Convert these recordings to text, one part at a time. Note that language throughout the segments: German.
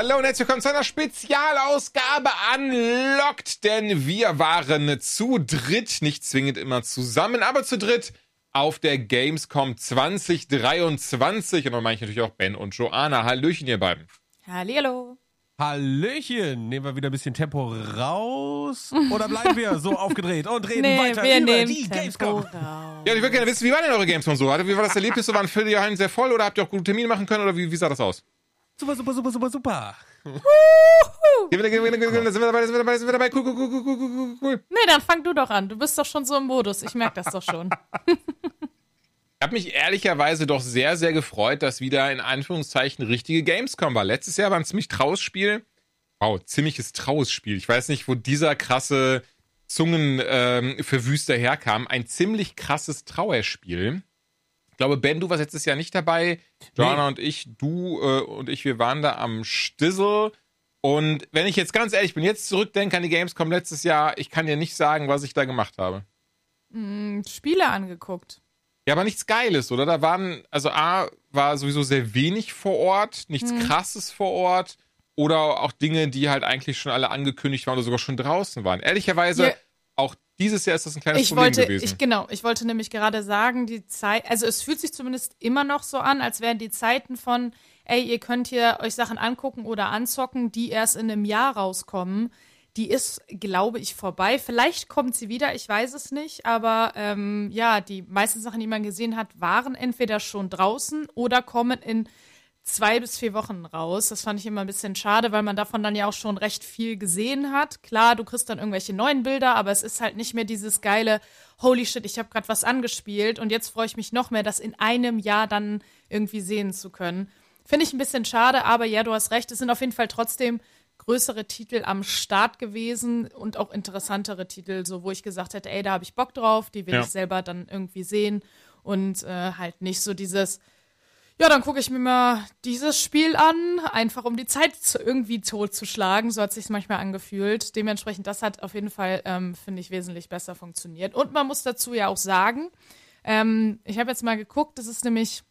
Hallo und herzlich willkommen zu einer Spezialausgabe Unlocked, denn wir waren zu dritt, nicht zwingend immer zusammen, aber zu dritt auf der Gamescom 2023 und da meine ich natürlich auch Ben und Joanna. Hallöchen, ihr beiden. Hallihallo. Hallöchen, nehmen wir wieder ein bisschen Tempo raus oder bleiben wir so aufgedreht und reden Nee, weiter wir über nehmen die Tempo Gamescom? raus. Ja, ich würde gerne wissen, wie war denn eure Gamescom so? Wie war das Erlebnis? So waren Vierteljahren sehr voll oder habt ihr auch gute Termine machen können oder wie, wie sah das aus? Super, super, super, super, super. Sind wir dabei, da sind wir dabei, da sind wir dabei. Cool, cool, cool, cool, cool, cool, cool. Nee, dann fang du doch an. Du bist doch schon so im Modus. Ich merke das doch schon. Ich habe mich ehrlicherweise doch sehr, sehr gefreut, dass wieder in Anführungszeichen richtige Gamescom war. Letztes Jahr war ein ziemlich traues Spiel. Wow, ziemliches traues Spiel. Ich weiß nicht, wo dieser krasse Zungenverwüster ähm, herkam. Ein ziemlich krasses Trauerspiel. Ich glaube, Ben, du warst letztes Jahr nicht dabei. Joanna Nee. und ich, du äh, und ich, wir waren da am Stissel. Und wenn ich jetzt ganz ehrlich bin, jetzt zurückdenke an die Gamescom letztes Jahr, ich kann dir nicht sagen, was ich da gemacht habe. Hm, Spiele angeguckt. Ja, aber nichts Geiles, oder? Da waren, also A, war sowieso sehr wenig vor Ort, nichts Krasses vor Ort. Oder auch Dinge, die halt eigentlich schon alle angekündigt waren oder sogar schon draußen waren. Ehrlicherweise, Ja. auch dieses Jahr ist das ein kleines Ich Problem wollte, gewesen. ich, genau, ich wollte nämlich gerade sagen, die Zeit, also es fühlt sich zumindest immer noch so an, als wären die Zeiten von, ey, ihr könnt hier euch Sachen angucken oder anzocken, die erst in einem Jahr rauskommen. Die ist, glaube ich, vorbei. Vielleicht kommt sie wieder, ich weiß es nicht. Aber ähm, ja, die meisten Sachen, die man gesehen hat, waren entweder schon draußen oder kommen in zwei bis vier Wochen raus. Das fand ich immer ein bisschen schade, weil man davon dann ja auch schon recht viel gesehen hat. Klar, du kriegst dann irgendwelche neuen Bilder, aber es ist halt nicht mehr dieses geile Holy shit, ich habe gerade was angespielt und jetzt freue ich mich noch mehr, das in einem Jahr dann irgendwie sehen zu können. Finde ich ein bisschen schade, aber ja, du hast recht, es sind auf jeden Fall trotzdem größere Titel am Start gewesen und auch interessantere Titel, so wo ich gesagt hätte, ey, da habe ich Bock drauf, die will Ja. ich selber dann irgendwie sehen und äh, halt nicht so dieses ja, dann gucke ich mir mal dieses Spiel an, einfach um die Zeit zu, irgendwie totzuschlagen. So hat sich manchmal angefühlt. Dementsprechend, das hat auf jeden Fall, ähm, finde ich, wesentlich besser funktioniert. Und man muss dazu ja auch sagen, ähm, ich habe jetzt mal geguckt, das ist nämlich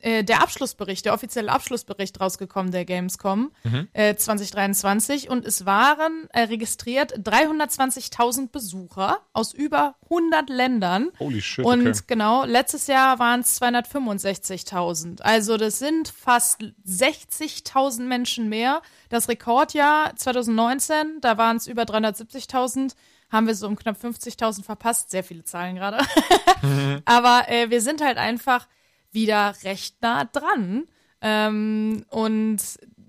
äh, der Abschlussbericht, der offizielle Abschlussbericht rausgekommen der Gamescom äh, 2023 und es waren äh, registriert 320.000 Besucher aus über 100 Ländern. Holy shit, Und okay. genau, letztes Jahr waren es 265.000. Also das sind fast 60.000 Menschen mehr. Das Rekordjahr 2019, da waren es über 370.000. Haben wir so um knapp 50.000 verpasst. Sehr viele Zahlen gerade. Aber äh, wir sind halt einfach wieder recht nah dran. Ähm, und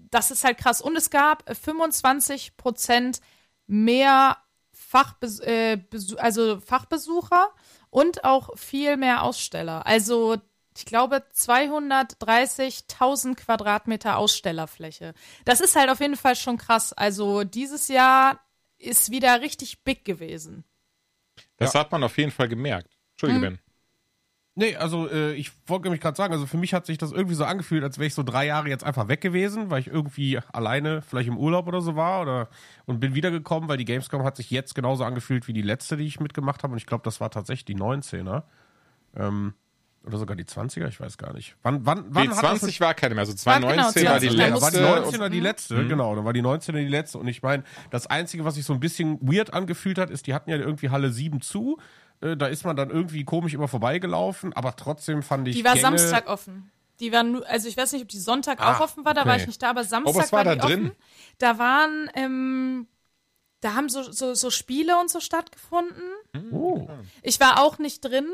das ist halt krass. Und es gab 25 Prozent mehr Fachbes äh, also Fachbesucher und auch viel mehr Aussteller. Also ich glaube 230.000 Quadratmeter Ausstellerfläche. Das ist halt auf jeden Fall schon krass. Also dieses Jahr ist wieder richtig big gewesen. das hat man auf jeden Fall gemerkt. Entschuldige, Ben. Nee, also äh, ich wollte nämlich gerade sagen, also für mich hat sich das irgendwie so angefühlt, als wäre ich so drei Jahre jetzt einfach weg gewesen, weil ich irgendwie alleine vielleicht im Urlaub oder so war oder und bin wiedergekommen, weil die Gamescom hat sich jetzt genauso angefühlt wie die letzte, die ich mitgemacht habe und ich glaube, das war tatsächlich die 19er. Ähm, oder sogar die 20er, ich weiß gar nicht. Wann, wann, wann Die hat das 20 war keine mehr, also War genau 2019 war die 20. Ja, letzte. war die und- 19er die letzte, genau, dann war die 19er die letzte. Und ich meine, das Einzige, was sich so ein bisschen weird angefühlt hat, ist, die hatten ja irgendwie Halle 7 zu. Äh, Da ist man dann irgendwie komisch immer vorbeigelaufen, aber trotzdem fand ich. Die war Gänge, Samstag offen. Die war nur, also ich weiß nicht, ob die Sonntag Ah, auch offen war, da war okay. ich nicht da, aber Samstag Oh, was war war, da die drin? offen. Da waren, ähm, da haben so, so, so Spiele und so stattgefunden. Oh. Ich war auch nicht drin,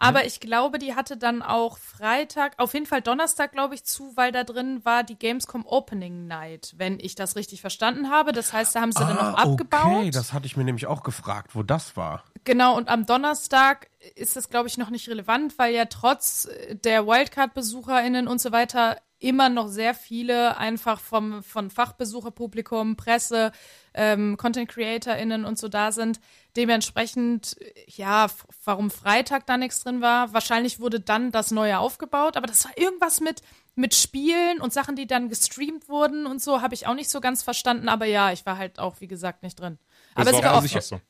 aber ich glaube, die hatte dann auch Freitag, auf jeden Fall Donnerstag, glaube ich, zu, weil da drin war die Gamescom Opening Night, wenn ich das richtig verstanden habe. Das heißt, da haben sie dann noch abgebaut. Ah, Okay, das hatte ich mir nämlich auch gefragt, wo das war. Genau, und am Donnerstag ist das, glaube ich, noch nicht relevant, weil ja trotz der Wildcard-BesucherInnen und so weiter immer noch sehr viele einfach vom, von Fachbesucherpublikum, Presse, ähm, Content-CreatorInnen und so da sind. Dementsprechend, ja, warum Freitag da nichts drin war, wahrscheinlich wurde dann das Neue aufgebaut, aber das war irgendwas mit, mit Spielen und Sachen, die dann gestreamt wurden und so, habe ich auch nicht so ganz verstanden, aber ja, ich war halt auch, wie gesagt, nicht drin. Aber Das es war war auch so.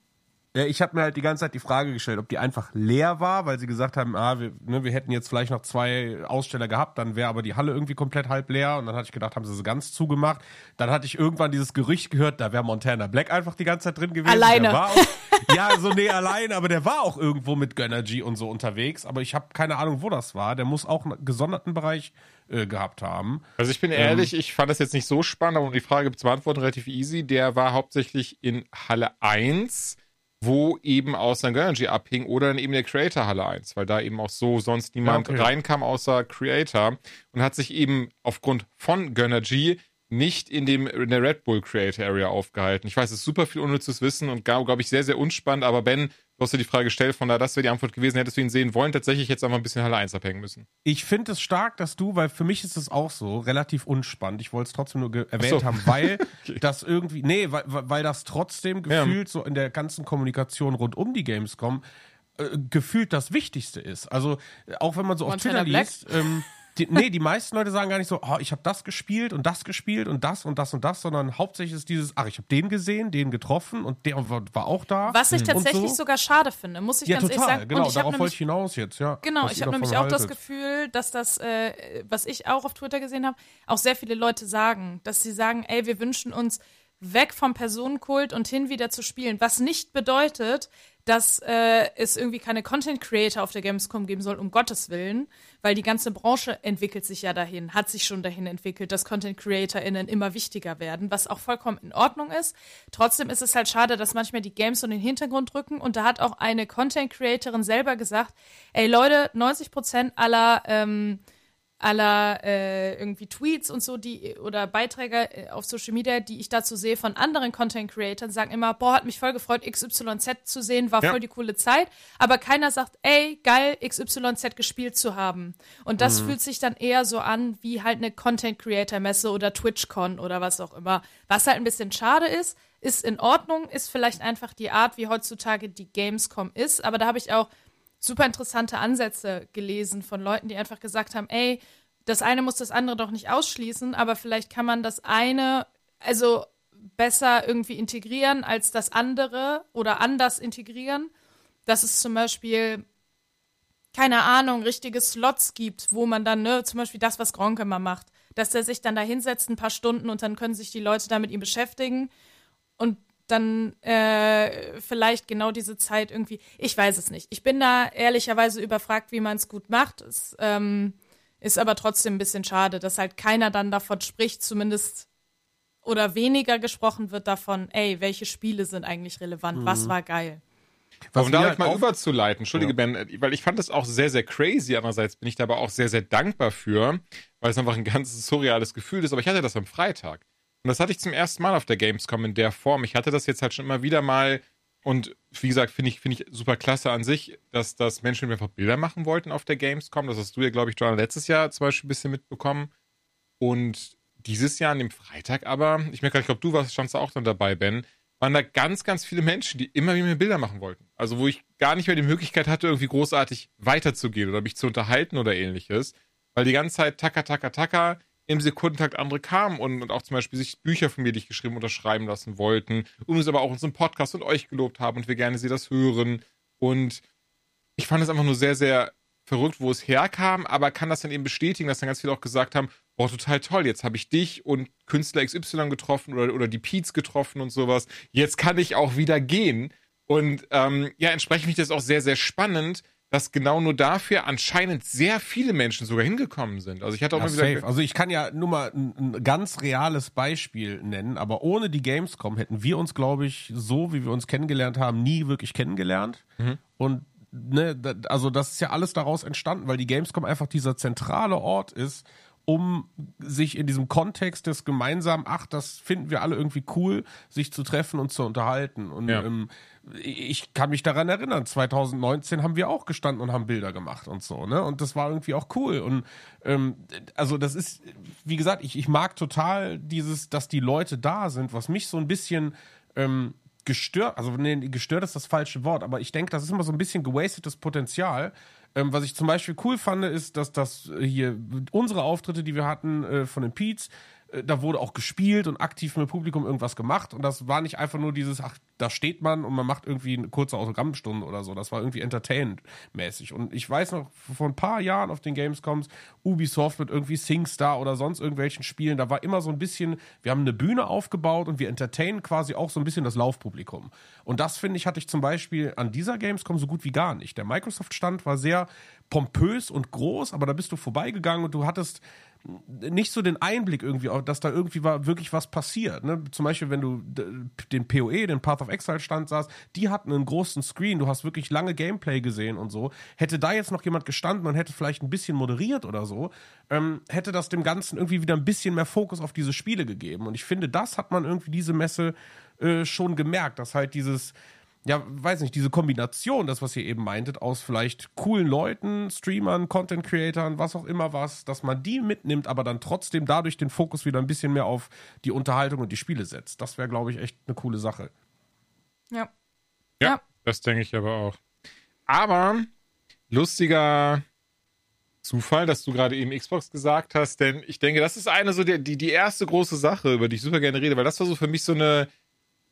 Ja, ich habe mir halt die ganze Zeit die Frage gestellt, ob die einfach leer war, weil sie gesagt haben, ah, wir, ne, wir hätten jetzt vielleicht noch zwei Aussteller gehabt, dann wäre aber die Halle irgendwie komplett halb leer. Und dann hatte ich gedacht, haben sie sie ganz zugemacht. Dann hatte ich irgendwann dieses Gerücht gehört, da wäre Montana Black einfach die ganze Zeit drin gewesen. Alleine. Auch, ja, so nee, allein, aber der war auch irgendwo mit Gönnergy und so unterwegs. Aber ich habe keine Ahnung, wo das war. Der muss auch einen gesonderten Bereich äh, gehabt haben. Also ich bin ehrlich, ähm, ich fand das jetzt nicht so spannend, aber um die Frage zu beantworten, relativ easy. Der war hauptsächlich in Halle 1 wo eben aus St. Energy abhing oder dann eben der Creator Halle 1, weil da eben auch so sonst niemand okay. reinkam außer Creator und hat sich eben aufgrund von Gönnergy nicht in, dem, in der Red Bull Creator Area aufgehalten. Ich weiß, es ist super viel unnützes Wissen und glaube ich, sehr, sehr unspannend, aber Ben, du hast dir die Frage gestellt, von da das wäre die Antwort gewesen, hättest du ihn sehen wollen, tatsächlich jetzt einfach ein bisschen Halle 1 abhängen müssen. Ich finde es stark, dass du, weil für mich ist es auch so, relativ unspannend. Ich wollte es trotzdem nur erwähnt so. haben, weil okay. das irgendwie, nee, weil, weil das trotzdem gefühlt ja. so in der ganzen Kommunikation rund um die Gamescom äh, gefühlt das Wichtigste ist. Also auch wenn man so auf Twitter liest, ähm, die, nee, die meisten Leute sagen gar nicht so, oh, ich habe das gespielt und das gespielt und das und das und das, sondern hauptsächlich ist dieses, ach, ich habe den gesehen, den getroffen und der war, auch da. Was ich tatsächlich so. sogar schade finde, muss ich ja, ganz total, ehrlich sagen. Genau, ich darauf wollte ich hinaus jetzt, ja. Genau, ich habe nämlich auch haltet. das Gefühl, dass das, äh, was ich auch auf Twitter gesehen habe, auch sehr viele Leute sagen, dass sie sagen, ey, wir wünschen uns weg vom Personenkult und hin wieder zu spielen. Was nicht bedeutet, dass äh, es irgendwie keine Content Creator auf der Gamescom geben soll, um Gottes Willen, weil die ganze Branche entwickelt sich ja dahin, hat sich schon dahin entwickelt, dass Content CreatorInnen immer wichtiger werden, was auch vollkommen in Ordnung ist. Trotzdem ist es halt schade, dass manchmal die Games so in den Hintergrund rücken und da hat auch eine Content Creatorin selber gesagt, ey Leute, 90 Prozent aller ähm, aller äh, irgendwie Tweets und so, die oder Beiträge äh, auf Social Media, die ich dazu sehe von anderen Content Creators, sagen immer, boah, hat mich voll gefreut, XYZ zu sehen, war ja. voll die coole Zeit. Aber keiner sagt, ey, geil, XYZ gespielt zu haben. Und das mhm. fühlt sich dann eher so an wie halt eine Content Creator Messe oder TwitchCon oder was auch immer. Was halt ein bisschen schade ist, ist in Ordnung, ist vielleicht einfach die Art, wie heutzutage die Gamescom ist. Aber da habe ich auch super interessante Ansätze gelesen von Leuten, die einfach gesagt haben, ey, das eine muss das andere doch nicht ausschließen, aber vielleicht kann man das eine, also besser irgendwie integrieren als das andere oder anders integrieren. Dass es zum Beispiel, keine Ahnung, richtige Slots gibt, wo man dann, ne, zum Beispiel das, was Gronk immer macht, dass der sich dann da hinsetzt ein paar Stunden und dann können sich die Leute da mit ihm beschäftigen und dann äh, vielleicht genau diese Zeit irgendwie, ich weiß es nicht. Ich bin da ehrlicherweise überfragt, wie man es gut macht. Es ähm, ist aber trotzdem ein bisschen schade, dass halt keiner dann davon spricht, zumindest oder weniger gesprochen wird davon, ey, welche Spiele sind eigentlich relevant, mhm. was war geil. Was um da halt mal überzuleiten, entschuldige ja. Ben, weil ich fand das auch sehr, sehr crazy. Andererseits bin ich da aber auch sehr, sehr dankbar für, weil es einfach ein ganz surreales Gefühl ist. Aber ich hatte das am Freitag. Und das hatte ich zum ersten Mal auf der Gamescom in der Form. Ich hatte das jetzt halt schon immer wieder mal und wie gesagt, finde ich, finde ich super klasse an sich, dass, dass Menschen einfach Bilder machen wollten auf der Gamescom. Das hast du ja, glaube ich, Joanna, letztes Jahr zum Beispiel ein bisschen mitbekommen. Und dieses Jahr an dem Freitag aber, ich merke, ich glaube, du warst, standst auch dann dabei, Ben, waren da ganz, ganz viele Menschen, die immer wieder mir Bilder machen wollten. Also wo ich gar nicht mehr die Möglichkeit hatte, irgendwie großartig weiterzugehen oder mich zu unterhalten oder ähnliches. Weil die ganze Zeit taka, taka, taka, im Sekundentakt andere kamen und, und auch zum Beispiel sich Bücher von mir, die ich geschrieben unterschreiben lassen wollten, uns aber auch unseren Podcast und euch gelobt haben und wir gerne sie das hören. Und ich fand es einfach nur sehr, sehr verrückt, wo es herkam, aber kann das dann eben bestätigen, dass dann ganz viele auch gesagt haben, boah, total toll, jetzt habe ich dich und Künstler XY getroffen oder, oder die Peets getroffen und sowas. Jetzt kann ich auch wieder gehen. Und ähm, ja, entsprechend finde ich das auch sehr, sehr spannend, dass genau nur dafür anscheinend sehr viele Menschen sogar hingekommen sind. Also ich hatte auch ja, mal. Safe. Also ich kann ja nur mal ein, ein, ganz reales Beispiel nennen, aber ohne die Gamescom hätten wir uns, glaube ich, so wie wir uns kennengelernt haben, nie wirklich kennengelernt. Mhm. Und ne, also das ist ja alles daraus entstanden, weil die Gamescom einfach dieser zentrale Ort ist, um sich in diesem Kontext des gemeinsamen, ach, das finden wir alle irgendwie cool, sich zu treffen und zu unterhalten. Und ja. ähm, ich kann mich daran erinnern, 2019 haben wir auch gestanden und haben Bilder gemacht und so, ne? Und das war irgendwie auch cool. Und ähm, also das ist, wie gesagt, ich, ich mag total dieses, dass die Leute da sind, was mich so ein bisschen ähm, gestört, also nee, gestört ist das falsche Wort, aber ich denke, das ist immer so ein bisschen gewastetes Potenzial. Ähm, was ich zum Beispiel cool fand, ist, dass das hier unsere Auftritte, die wir hatten äh, von den Peets, äh, da wurde auch gespielt und aktiv mit Publikum irgendwas gemacht und das war nicht einfach nur dieses, ach, da steht man und man macht irgendwie eine kurze Autogrammstunde oder so. Das war irgendwie entertainment-mäßig. Und ich weiß noch, vor ein paar Jahren auf den Gamescoms, Ubisoft mit irgendwie SingStar oder sonst irgendwelchen Spielen, da war immer so ein bisschen, wir haben eine Bühne aufgebaut und wir entertainen quasi auch so ein bisschen das Laufpublikum. Und das, finde ich, hatte ich zum Beispiel an dieser Gamescom so gut wie gar nicht. Der Microsoft-Stand war sehr pompös und groß, aber da bist du vorbeigegangen und du hattest nicht so den Einblick irgendwie, dass da irgendwie war, wirklich was passiert. Ne? Zum Beispiel, wenn du den PoE, den Path of Exile Stand sahst, die hatten einen großen Screen, du hast wirklich lange Gameplay gesehen und so. Hätte da jetzt noch jemand gestanden und hätte vielleicht ein bisschen moderiert oder so, ähm, hätte das dem Ganzen irgendwie wieder ein bisschen mehr Fokus auf diese Spiele gegeben. Und ich finde, das hat man irgendwie diese Messe äh, schon gemerkt, dass halt dieses ja, weiß nicht, diese Kombination, das, was ihr eben meintet, aus vielleicht coolen Leuten, Streamern, Content Creatern, was auch immer was, dass man die mitnimmt, aber dann trotzdem dadurch den Fokus wieder ein bisschen mehr auf die Unterhaltung und die Spiele setzt. Das wäre, glaube ich, echt eine coole Sache. Ja. Ja, ja. das denke ich aber auch. Aber lustiger Zufall, dass du gerade eben Xbox gesagt hast, denn ich denke, das ist eine so die, die, die erste große Sache, über die ich super gerne rede, weil das war so für mich so eine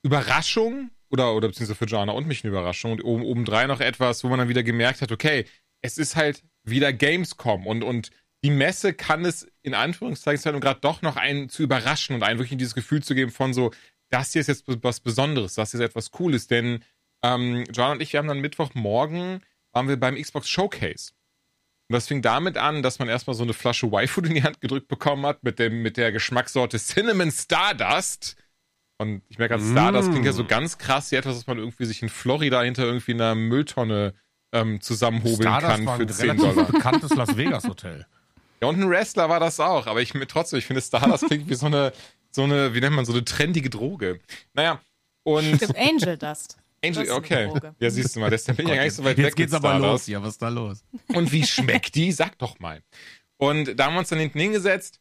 Überraschung, oder, oder beziehungsweise für Jana und mich eine Überraschung. Und oben, obendrein noch etwas, wo man dann wieder gemerkt hat, okay, es ist halt wieder Gamescom. Und, und die Messe kann es in Anführungszeichen um gerade doch noch einen zu überraschen und einen wirklich dieses Gefühl zu geben von so, das hier ist jetzt was Besonderes, das hier ist etwas Cooles, denn ähm, John und ich, wir haben dann Mittwochmorgen, waren wir beim Xbox Showcase. Und das fing damit an, dass man erstmal so eine Flasche Y-Food in die Hand gedrückt bekommen hat mit, dem, mit der Geschmackssorte Cinnamon Stardust und ich merke, mm. Stardust klingt ja so ganz krass wie etwas, was man irgendwie sich in Florida hinter irgendwie einer Mülltonne ähm, zusammenhobeln Stardust kann für 10 Dollar. bekanntes Las Vegas Hotel. Ja, und ein Wrestler war das auch, aber ich trotzdem, ich finde Stardust klingt wie so eine, so eine, wie nennt man, so eine trendige Droge. Naja, und. Es Angel Dust. Angel, okay. Ja, siehst du mal, das bin ich ja gar nicht so weit Jetzt weg. geht's aber Stardust. los, ja, was ist da los? Und wie schmeckt die? Sag doch mal. Und da haben wir uns dann hinten hingesetzt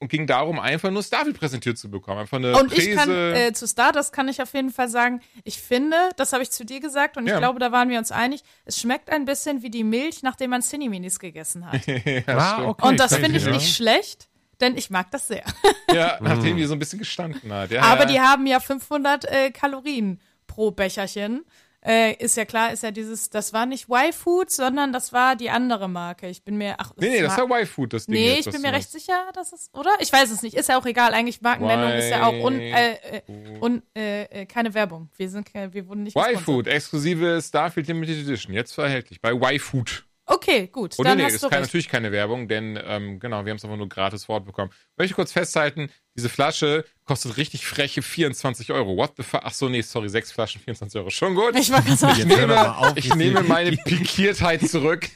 und ging darum, einfach nur Starfield präsentiert zu bekommen. Einfach eine und Präse. ich kann, äh, zu Star, das kann ich auf jeden Fall sagen, ich finde, das habe ich zu dir gesagt und ich glaube, da waren wir uns einig, es schmeckt ein bisschen wie die Milch, nachdem man Cineminis gegessen hat. ja, ah, okay, und das finde ich ja. nicht schlecht, denn ich mag das sehr. ja, nachdem die so ein bisschen gestanden hat. Ja, Aber die haben ja 500 äh, Kalorien pro Becherchen äh, ist ja klar, ist ja dieses, das war nicht Y-Food, sondern das war die andere Marke. Ich bin mir, ach, nee, nee, das ja Y-Food, das Ding. Nee, jetzt, ich bin mir recht sicher, dass es, oder? Ich weiß es nicht, ist ja auch egal. Eigentlich Markennennung ist ja auch un, äh, äh, un, äh, äh keine Werbung. Wir sind, wir wurden nicht Y-Food, exklusive Starfield Limited Edition, jetzt verhältlich bei Y-Food. Okay, gut. Oder dann nee, hast ist kein, natürlich keine Werbung, denn ähm, genau, wir haben es einfach nur gratis Wort bekommen. Möchte kurz festhalten, diese Flasche kostet richtig freche 24 Euro. What the fuck? Ach so, nee, sorry, sechs Flaschen, 24 Euro. Schon gut. Ich, war sagen, ich, nehme, auf, ich nehme meine Pikiertheit zurück.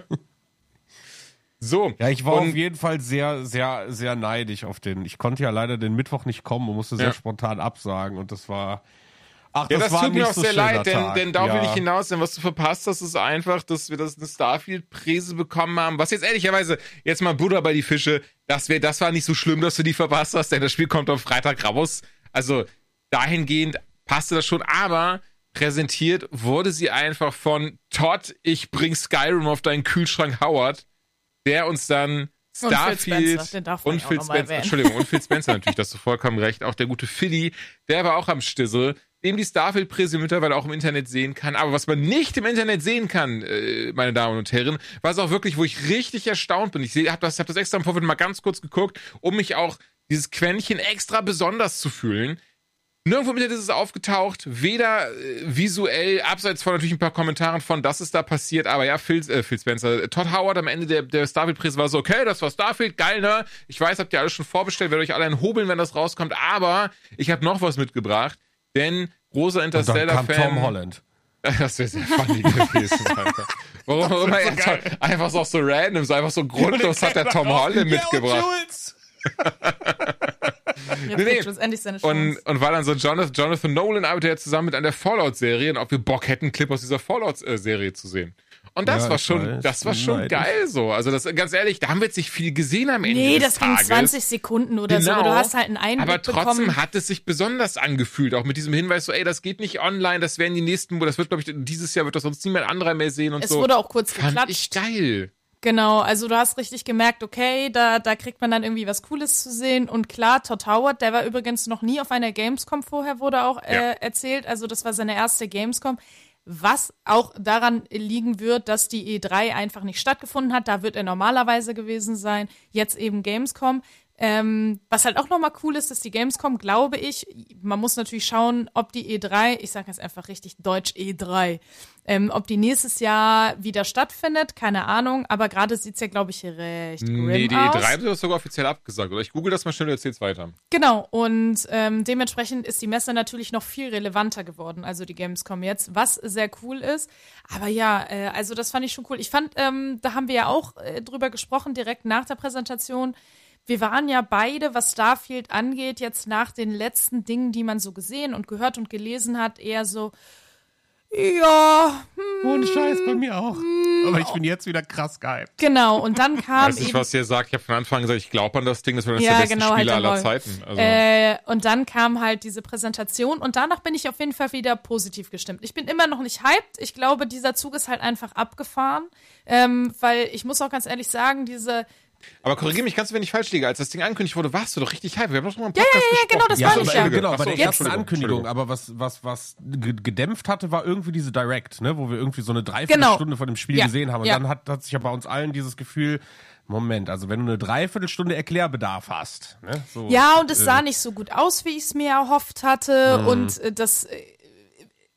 so. Ja, ich war auf jeden Fall sehr, sehr, sehr neidisch auf den. Ich konnte ja leider den Mittwoch nicht kommen und musste sehr ja. spontan absagen und das war Ach, ja, das, das tut mir auch so sehr leid, denn, denn da ja. will ich hinaus, denn was du verpasst hast, ist einfach, dass wir das eine Starfield-Präse bekommen haben. Was jetzt ehrlicherweise, jetzt mal Buddha bei die Fische, das, wär, das war nicht so schlimm, dass du die verpasst hast, denn das Spiel kommt am Freitag raus. Also dahingehend passte das schon, aber präsentiert wurde sie einfach von Todd, ich bring Skyrim auf deinen Kühlschrank Howard, der uns dann Starfield und Phil Spencer, und Phil Spencer Entschuldigung, und Phil Spencer natürlich, das du vollkommen recht, auch der gute Philly, der war auch am Stissel dem die Starfield-Präse mittlerweile auch im Internet sehen kann. Aber was man nicht im Internet sehen kann, äh, meine Damen und Herren, war es auch wirklich, wo ich richtig erstaunt bin. Ich habe das, hab das extra im Vorfeld mal ganz kurz geguckt, um mich auch dieses Quäntchen extra besonders zu fühlen. Nirgendwo im Internet ist es aufgetaucht, weder äh, visuell, abseits von natürlich ein paar Kommentaren von, dass es da passiert, aber ja, Phil, äh, Phil Spencer, Todd Howard am Ende der, der Starfield-Präse war so, okay, das war Starfield, geil, ne? Ich weiß, habt ihr alles schon vorbestellt, werdet euch alle hobeln, wenn das rauskommt, aber ich habe noch was mitgebracht. Denn großer Interstellar-Fan. Tom Holland. Das wäre sehr funny gewesen, Alter. Warum, warum er so einfach so, so random, so einfach so grundlos hat der Tom Holland mitgebracht. nee, nee. Und, und war dann so Jonathan, Jonathan Nolan arbeitet ja zusammen mit einer Fallout-Serie und ob wir Bock hätten, einen Clip aus dieser Fallout-Serie zu sehen. Und das ja, war schon, weiß, das war schon geil so. Also das, ganz ehrlich, da haben wir jetzt nicht viel gesehen am Ende Nee, das ging 20 Sekunden oder genau, so, aber du hast halt einen Einblick Aber trotzdem bekommen. hat es sich besonders angefühlt, auch mit diesem Hinweis so, ey, das geht nicht online, das werden die nächsten, das wird, glaube ich, dieses Jahr wird das sonst niemand anderer mehr sehen und es so. Es wurde auch kurz Fand geklatscht. ich geil. Genau, also du hast richtig gemerkt, okay, da, da kriegt man dann irgendwie was Cooles zu sehen. Und klar, Todd Howard, der war übrigens noch nie auf einer Gamescom vorher, wurde auch äh, Ja. erzählt. Also das war seine erste Gamescom. Was auch daran liegen wird, dass die E3 einfach nicht stattgefunden hat. Da wird er normalerweise gewesen sein. Jetzt eben Gamescom. Ähm, was halt auch nochmal cool ist, ist die Gamescom, glaube ich, man muss natürlich schauen, ob die E3, ich sage jetzt einfach richtig deutsch E3, ähm, ob die nächstes Jahr wieder stattfindet, keine Ahnung, aber gerade sieht's ja, glaube ich, recht grim Nee, die aus. E3 hat das sogar offiziell abgesagt. Oder ich google das mal schnell und erzähl's weiter. Genau, und ähm, dementsprechend ist die Messe natürlich noch viel relevanter geworden, also die Gamescom jetzt, was sehr cool ist. Aber ja, äh, also das fand ich schon cool. Ich fand, ähm, da haben wir ja auch äh, drüber gesprochen, direkt nach der Präsentation. Wir waren ja beide, was Starfield angeht, jetzt nach den letzten Dingen, die man so gesehen und gehört und gelesen hat, eher so, ja, hm, Ohne Scheiß, bei mir auch. Aber ich bin jetzt wieder krass gehypt. genau. Und dann kam Weiß nicht, was ihr sagt. Ich habe von Anfang an gesagt, ich glaube an das Ding, das wird eines Ja, der besten genau, halt Spiele der aller. Zeiten. Also, Äh, und dann kam halt diese Präsentation und danach bin ich auf jeden Fall wieder positiv gestimmt. Ich bin immer noch nicht hyped. Ich glaube, dieser Zug ist halt einfach abgefahren, ähm, weil ich muss auch ganz ehrlich sagen, diese aber korrigiere mich ganz, wenn ich falsch liege. Als das Ding angekündigt wurde, warst du doch richtig hype. Wir haben doch schon mal einen Podcast ja, ja, genau, besprochen. das Ja, aber, ich ja. genau, bei der jetzt- ersten Ankündigung, aber was, was, was ge- gedämpft hatte, war irgendwie diese Direct, ne, wo wir irgendwie so eine Dreiviertelstunde Genau. von dem Spiel Ja, gesehen haben. Und ja. dann hat, hat sich ja bei uns allen dieses Gefühl, Moment, also wenn du eine Dreiviertelstunde Erklärbedarf hast, ne, so, Ja, und es äh, sah nicht so gut aus, wie ich es mir erhofft hatte. Und äh, das, äh,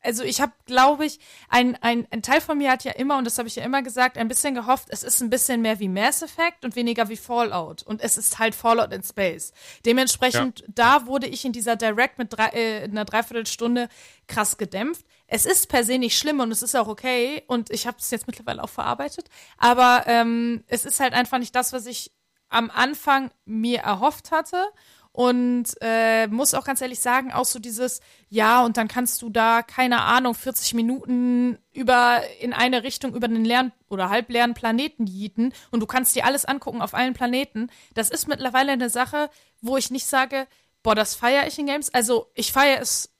also ich habe, glaube ich, ein, ein, ein Teil von mir hat ja immer, und das habe ich ja immer gesagt, ein bisschen gehofft, es ist ein bisschen mehr wie Mass Effect und weniger wie Fallout. Und es ist halt Fallout in Space. Dementsprechend, da wurde ich in dieser Direct mit drei, äh, einer Dreiviertelstunde krass gedämpft. Es ist per se nicht schlimm und es ist auch okay. Und ich habe es jetzt mittlerweile auch verarbeitet. Aber ähm, es ist halt einfach nicht das, was ich am Anfang mir erhofft hatte. Und äh, muss auch ganz ehrlich sagen, auch so dieses, ja, und dann kannst du da, keine Ahnung, 40 Minuten über in eine Richtung über den leeren oder halbleeren Planeten jieten und du kannst dir alles angucken auf allen Planeten. Das ist mittlerweile eine Sache, wo ich nicht sage, boah, das feiere ich in Games. Also ich feiere es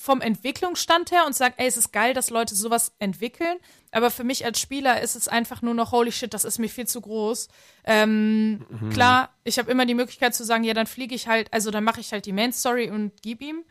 vom Entwicklungsstand her und sage, ey, es ist geil, dass Leute sowas entwickeln. Aber für mich als Spieler ist es einfach nur noch, holy shit, das ist mir viel zu groß. Ähm, Mhm. Klar, ich habe immer die Möglichkeit zu sagen, ja, dann fliege ich halt, also dann mache ich halt die Main Story und gib ihm.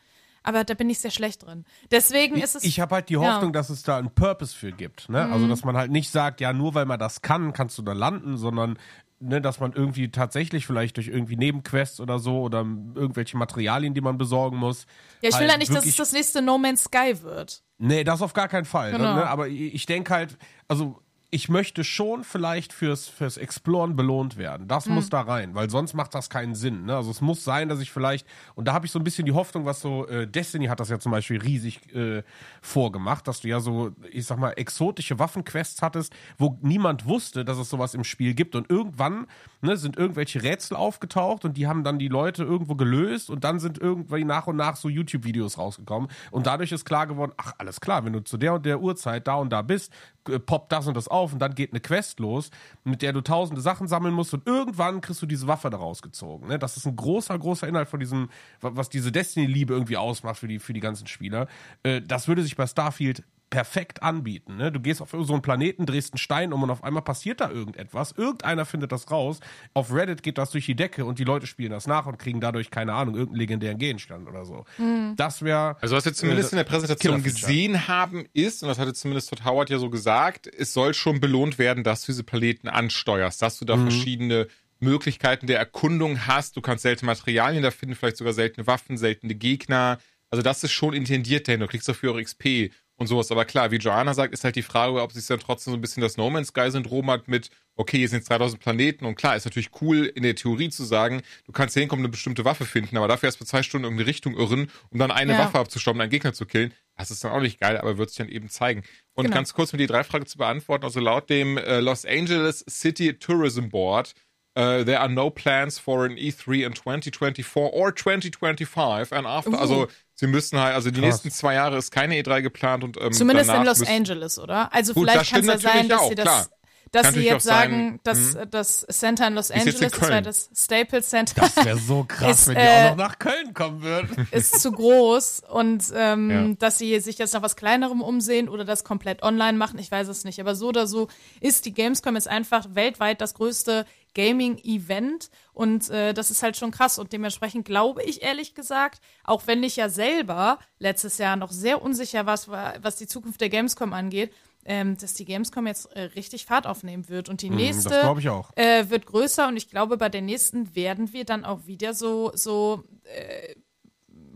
Aber da bin ich sehr schlecht drin. Deswegen ist es. Ich habe halt die Ja. Hoffnung, dass es da einen Purpose für gibt. Ne? Mhm. Also, dass man halt nicht sagt, ja, nur weil man das kann, kannst du da landen, sondern ne, dass man irgendwie tatsächlich vielleicht durch irgendwie Nebenquests oder so oder irgendwelche Materialien, die man besorgen muss. ja, ich will halt nicht, dass es das nächste No Man's Sky wird. Nee, das auf gar keinen Fall. Genau. Ne? Aber ich denke halt, also ich möchte schon vielleicht fürs, fürs Exploren belohnt werden. Das Mhm. muss da rein, weil sonst macht das keinen Sinn. Ne? Also es muss sein, dass ich vielleicht, und da habe ich so ein bisschen die Hoffnung, was so, äh, Destiny hat das ja zum Beispiel riesig äh, vorgemacht, dass du ja so, ich sag mal, exotische Waffenquests hattest, wo niemand wusste, dass es sowas im Spiel gibt. Und irgendwann ne, sind irgendwelche Rätsel aufgetaucht und die haben dann die Leute irgendwo gelöst und dann sind irgendwie nach und nach so YouTube-Videos rausgekommen. Und dadurch ist klar geworden, ach, alles klar, wenn du zu der und der Uhrzeit da und da bist, poppt das und das auf und dann geht eine Quest los, mit der du tausende Sachen sammeln musst und irgendwann kriegst du diese Waffe da rausgezogen. Ne? Das ist ein großer, großer Inhalt von diesem, wa- was diese Destiny-Liebe irgendwie ausmacht für die, für die ganzen Spieler. Äh, das würde sich bei Starfield perfekt anbieten. Ne? Du gehst auf so einen Planeten, drehst einen Stein um und auf einmal passiert da irgendetwas. Irgendeiner findet das raus. Auf Reddit geht das durch die Decke und die Leute spielen das nach und kriegen dadurch, keine Ahnung, irgendeinen legendären Gegenstand oder so. Das wäre. Also was wir zumindest in der Präsentation gesehen haben, ist, und das hatte zumindest Todd Howard ja so gesagt, es soll schon belohnt werden, dass du diese Planeten ansteuerst, dass du da Mhm. verschiedene Möglichkeiten der Erkundung hast. Du kannst seltene Materialien da finden, vielleicht sogar seltene Waffen, seltene Gegner. Also das ist schon intendiert dahin. Du kriegst dafür auch XP und sowas. Aber klar, wie Joanna sagt, ist halt die Frage, ob sich dann trotzdem so ein bisschen das No Man's Sky Syndrom hat mit, okay, hier sind jetzt 3000 Planeten und klar, ist natürlich cool in der Theorie zu sagen, du kannst hier hinkommen eine bestimmte Waffe finden, aber dafür erst mal zwei Stunden in irgendeine Richtung irren, um dann eine Ja. Waffe abzustauben, einen Gegner zu killen. Das ist dann auch nicht geil, aber wird sich dann eben zeigen. Und Genau. ganz kurz, um die drei Frage zu beantworten, also laut dem äh, Los Angeles City Tourism Board, uh, there are no plans for an E3 in 2024 or 2025 and after. Uh. Also sie müssen halt, also die Krass. nächsten zwei Jahre ist keine E3 geplant und ähm, Zumindest in Los müssen- Angeles, oder? Also Gut, vielleicht kann es ja sein, dass auch, sie das, klar. Dass Kann sie jetzt auch sein- sagen, dass äh, das Center in Los jetzt in Angeles, das wäre Köln. das Staples Center, Das wäre so krass, Ist, wenn die äh, auch noch nach Köln kommen würden. ist zu groß und ähm, Ja. dass sie sich jetzt nach was Kleinerem umsehen oder das komplett online machen, ich weiß es nicht. Aber so oder so ist die Gamescom jetzt einfach weltweit das größte Gaming-Event und äh, das ist halt schon krass und dementsprechend glaube ich ehrlich gesagt, auch wenn ich ja selber letztes Jahr noch sehr unsicher war, was die Zukunft der Gamescom angeht, ähm, dass die Gamescom jetzt äh, richtig Fahrt aufnehmen wird und die nächste ich auch. Äh, wird größer und ich glaube, bei der nächsten werden wir dann auch wieder so, so äh,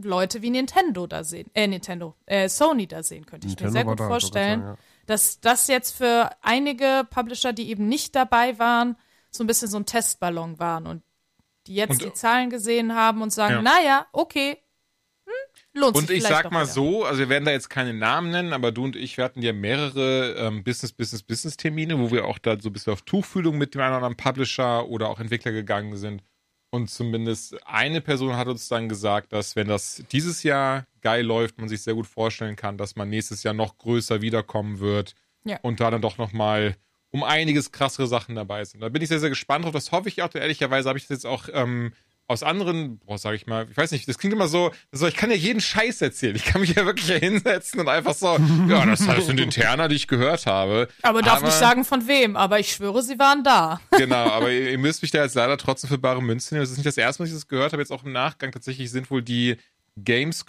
Leute wie Nintendo da sehen. Äh, Nintendo, äh, Sony da sehen, könnte ich Nintendo mir sehr gut da, vorstellen. Dass das jetzt für einige Publisher, die eben nicht dabei waren, so ein bisschen so ein Testballon waren und die jetzt Und- die Zahlen gesehen haben und sagen, Ja. naja, okay, lohnt sich Und ich sag mal wieder. so, also wir werden da jetzt keine Namen nennen, aber du und ich, wir hatten ja mehrere ähm, Business, Business, Business Termine, wo wir auch da so ein bisschen auf Tuchfühlung mit dem einen oder anderen Publisher oder auch Entwickler gegangen sind. Und zumindest eine Person hat uns dann gesagt, dass wenn das dieses Jahr geil läuft, man sich sehr gut vorstellen kann, dass man nächstes Jahr noch größer wiederkommen wird Ja. und da dann doch nochmal um einiges krassere Sachen dabei sind. Da bin ich sehr, sehr gespannt drauf. Das hoffe ich auch. Ehrlicherweise habe ich das jetzt auch ähm, aus anderen, boah, sag ich mal, ich weiß nicht, das klingt immer so, so, ich kann ja jeden Scheiß erzählen. Ich kann mich ja wirklich hinsetzen und einfach so, ja, das sind Interner, die ich gehört habe. Aber darf Aber- nicht sagen von wem, aber ich schwöre, sie waren da. Genau, aber ihr, ihr müsst mich da jetzt leider trotzdem für bare Münze nehmen. Das ist nicht das erste Mal, dass ich das gehört habe. Jetzt auch im Nachgang tatsächlich sind wohl die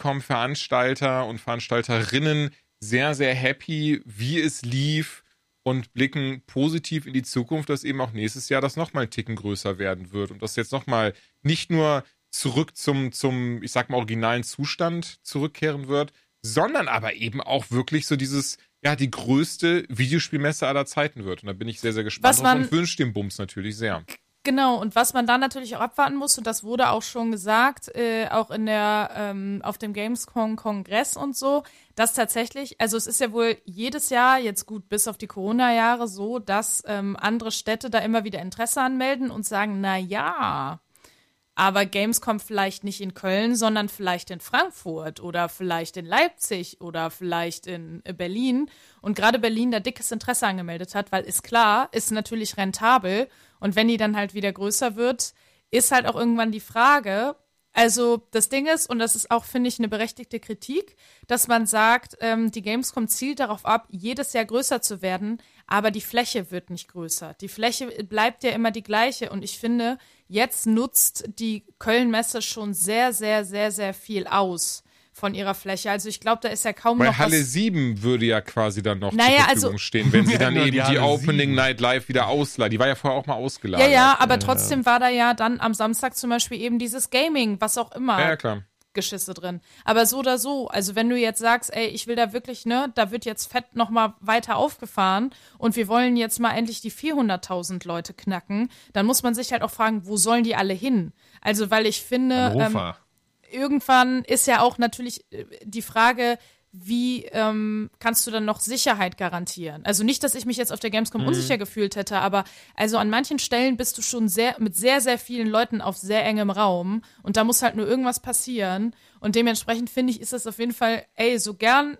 Gamescom-Veranstalter und Veranstalterinnen sehr, sehr happy, wie es lief und blicken positiv in die Zukunft, dass eben auch nächstes Jahr das nochmal einen Ticken größer werden wird und das jetzt nochmal nicht nur zurück zum, zum, ich sag mal, originalen Zustand zurückkehren wird, sondern aber eben auch wirklich so dieses, ja, die größte Videospielmesse aller Zeiten wird. Und da bin ich sehr, sehr gespannt Was man- und wünsche dem Bums natürlich sehr. Genau, und was man dann natürlich auch abwarten muss, und das wurde auch schon gesagt, äh, auch in der, ähm, auf dem Gamescom-Kongress und so, dass tatsächlich, also es ist ja wohl jedes Jahr, jetzt gut, bis auf die Corona-Jahre so, dass ähm, andere Städte da immer wieder Interesse anmelden und sagen, na ja, aber Gamescom vielleicht nicht in Köln, sondern vielleicht in Frankfurt oder vielleicht in Leipzig oder vielleicht in äh, Berlin. Und gerade Berlin da dickes Interesse angemeldet hat, weil ist klar, ist natürlich rentabel. Und wenn die dann halt wieder größer wird, ist halt auch irgendwann die Frage, also das Ding ist, und das ist auch, finde ich, eine berechtigte Kritik, dass man sagt, ähm, die Gamescom zielt darauf ab, jedes Jahr größer zu werden, aber die Fläche wird nicht größer. Die Fläche bleibt ja immer die gleiche. Und ich finde, jetzt nutzt die Köln-Messe schon sehr, sehr, sehr, sehr viel aus von ihrer Fläche. Also ich glaube, da ist ja kaum Bei noch Halle was. 7 würde ja quasi dann noch Naja, zur Verfügung also- stehen, wenn sie dann Nur eben die die, Opening 7. Night Live wieder ausleihen. Die war ja vorher auch mal Ja, ausgelagert. ja, aber trotzdem war da ja dann am Samstag zum Beispiel eben dieses Gaming, was auch immer. Ja, ja, klar. Geschisse drin. Aber so oder so, also wenn du jetzt sagst, ey, ich will da wirklich, ne, da wird jetzt fett noch mal weiter aufgefahren und wir wollen jetzt mal endlich die 400.000 Leute knacken, dann muss man sich halt auch fragen, wo sollen die alle hin? Also, weil ich finde, ähm, irgendwann ist ja auch natürlich äh, die Frage, wie ähm, kannst du dann noch Sicherheit garantieren? Also nicht, dass ich mich jetzt auf der Gamescom unsicher gefühlt hätte, aber also an manchen Stellen bist du schon sehr mit sehr, sehr vielen Leuten auf sehr engem Raum und da muss halt nur irgendwas passieren. Und dementsprechend finde ich, ist das auf jeden Fall, ey, so gern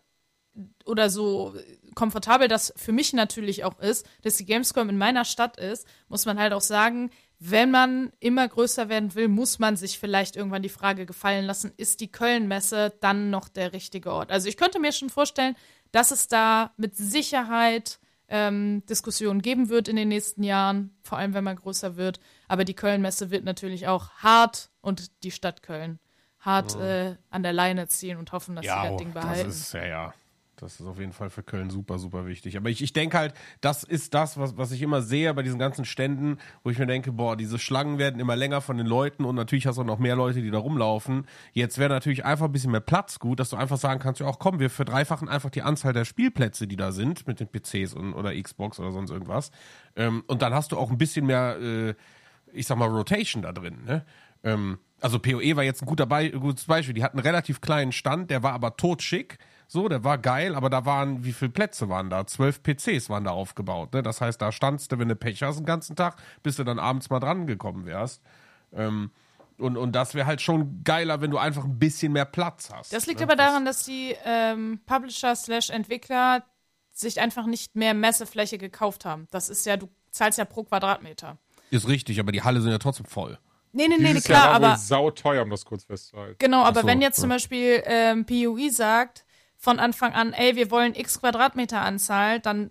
oder so komfortabel das für mich natürlich auch ist, dass die Gamescom in meiner Stadt ist, muss man halt auch sagen, wenn man immer größer werden will, muss man sich vielleicht irgendwann die Frage gefallen lassen, ist die Köln-Messe dann noch der richtige Ort? Also ich könnte mir schon vorstellen, dass es da mit Sicherheit ähm, Diskussionen geben wird in den nächsten Jahren, vor allem wenn man größer wird. Aber die Köln-Messe wird natürlich auch hart und die Stadt Köln hart äh, an der Leine ziehen und hoffen, dass sie Ja, das Ding das behalten. ist, ja, ja. Das ist auf jeden Fall für Köln super, super wichtig. Aber ich, ich denke halt, das ist das, was, was ich immer sehe bei diesen ganzen Ständen, wo ich mir denke, boah, diese Schlangen werden immer länger von den Leuten und natürlich hast du auch noch mehr Leute, die da rumlaufen. Jetzt wäre natürlich einfach ein bisschen mehr Platz gut, dass du einfach sagen kannst, ja auch komm, wir verdreifachen einfach die Anzahl der Spielplätze, die da sind, mit den PCs und, oder Xbox oder sonst irgendwas. Ähm, und dann hast du auch ein bisschen mehr, äh, ich sag mal, Rotation da drin, ne? Ähm, also PoE war jetzt ein guter Be gutes Beispiel. Die hatten einen relativ kleinen Stand, der war aber totschick. So, der war geil, aber da waren, wie viele Plätze waren da? Zwölf PCs waren da aufgebaut. Ne? Das heißt, da standst du, wenn du Pech hast, den ganzen Tag, bis du dann abends mal dran gekommen wärst. Ähm, und, und das wäre halt schon geiler, wenn du einfach ein bisschen mehr Platz hast. Das liegt ne? aber daran, dass die ähm, Publisher slash Entwickler sich einfach nicht mehr Messefläche gekauft haben. Das ist ja, du zahlst ja pro Quadratmeter. Ist richtig, aber die Halle sind ja trotzdem voll. Nee, nee, nee, Dieses klar, Jahr war aber wohl sauteuer, um das kurz festzuhalten. Genau, aber so, wenn jetzt ja. zum Beispiel ähm, PUI sagt, von Anfang an, ey, wir wollen x Quadratmeter Anzahl, dann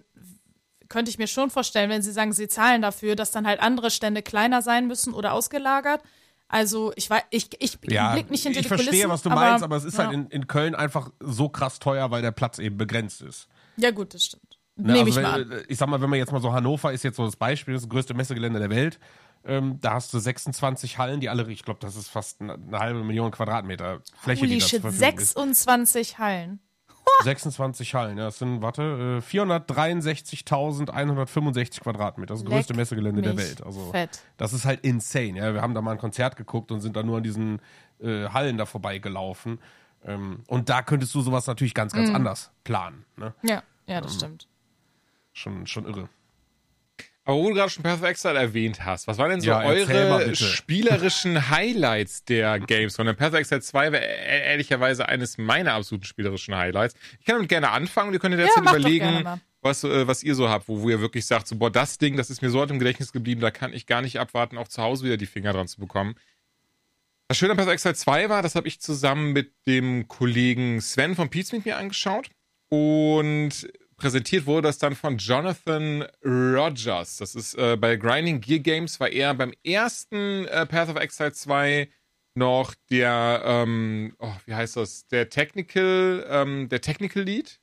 könnte ich mir schon vorstellen, wenn sie sagen, sie zahlen dafür, dass dann halt andere Stände kleiner sein müssen oder ausgelagert. Also ich weiß, ich, ich Ja, blick nicht hinter ich die verstehe, Kulissen, was du meinst, aber es ist ja. halt in, in Köln einfach so krass teuer, weil der Platz eben begrenzt ist. Ja gut, das stimmt. Ne, Nehme also ich wenn, mal an. äh, Ich sag mal, wenn man jetzt mal so Hannover ist jetzt so das Beispiel, das, ist das größte Messegelände der Welt. Ähm, da hast du 26 Hallen, die alle, ich glaube, das ist fast eine, eine halbe Million Quadratmeter Fläche, die Holy da zur shit, Verfügung ist. 26 Hallen. 26 Hallen, ja, das sind, warte, äh, 463.165 Quadratmeter, das größte Leck Messegelände der Welt. Also, fett. das ist halt insane, ja. Wir haben da mal ein Konzert geguckt und sind da nur an diesen äh, Hallen da vorbeigelaufen. Ähm, und da könntest du sowas natürlich ganz, ganz anders planen, ne? Ja, ja, Ähm. das stimmt. Schon, schon irre. Aber wo du gerade schon Path of Exile erwähnt hast, was waren denn so Ja, eure spielerischen Highlights der Games? Und Path of Exile 2 war ehrlicherweise eines meiner absoluten spielerischen Highlights. Ich kann damit gerne anfangen und ihr könnt in der Ja, Zeit überlegen, was, äh, was ihr so habt, wo, wo ihr wirklich sagt, so, boah, das Ding, das ist mir so im Gedächtnis geblieben, da kann ich gar nicht abwarten, auch zu Hause wieder die Finger dran zu bekommen. Das Schöne an Path of Exile 2 war, das habe ich zusammen mit dem Kollegen Sven von Pizmeet mir angeschaut und präsentiert wurde das dann von Jonathan Rogers. Das ist äh, bei Grinding Gear Games war er beim ersten äh, Path of Exile 2 noch der, ähm, oh, wie heißt das, der Technical, ähm, der Technical Lead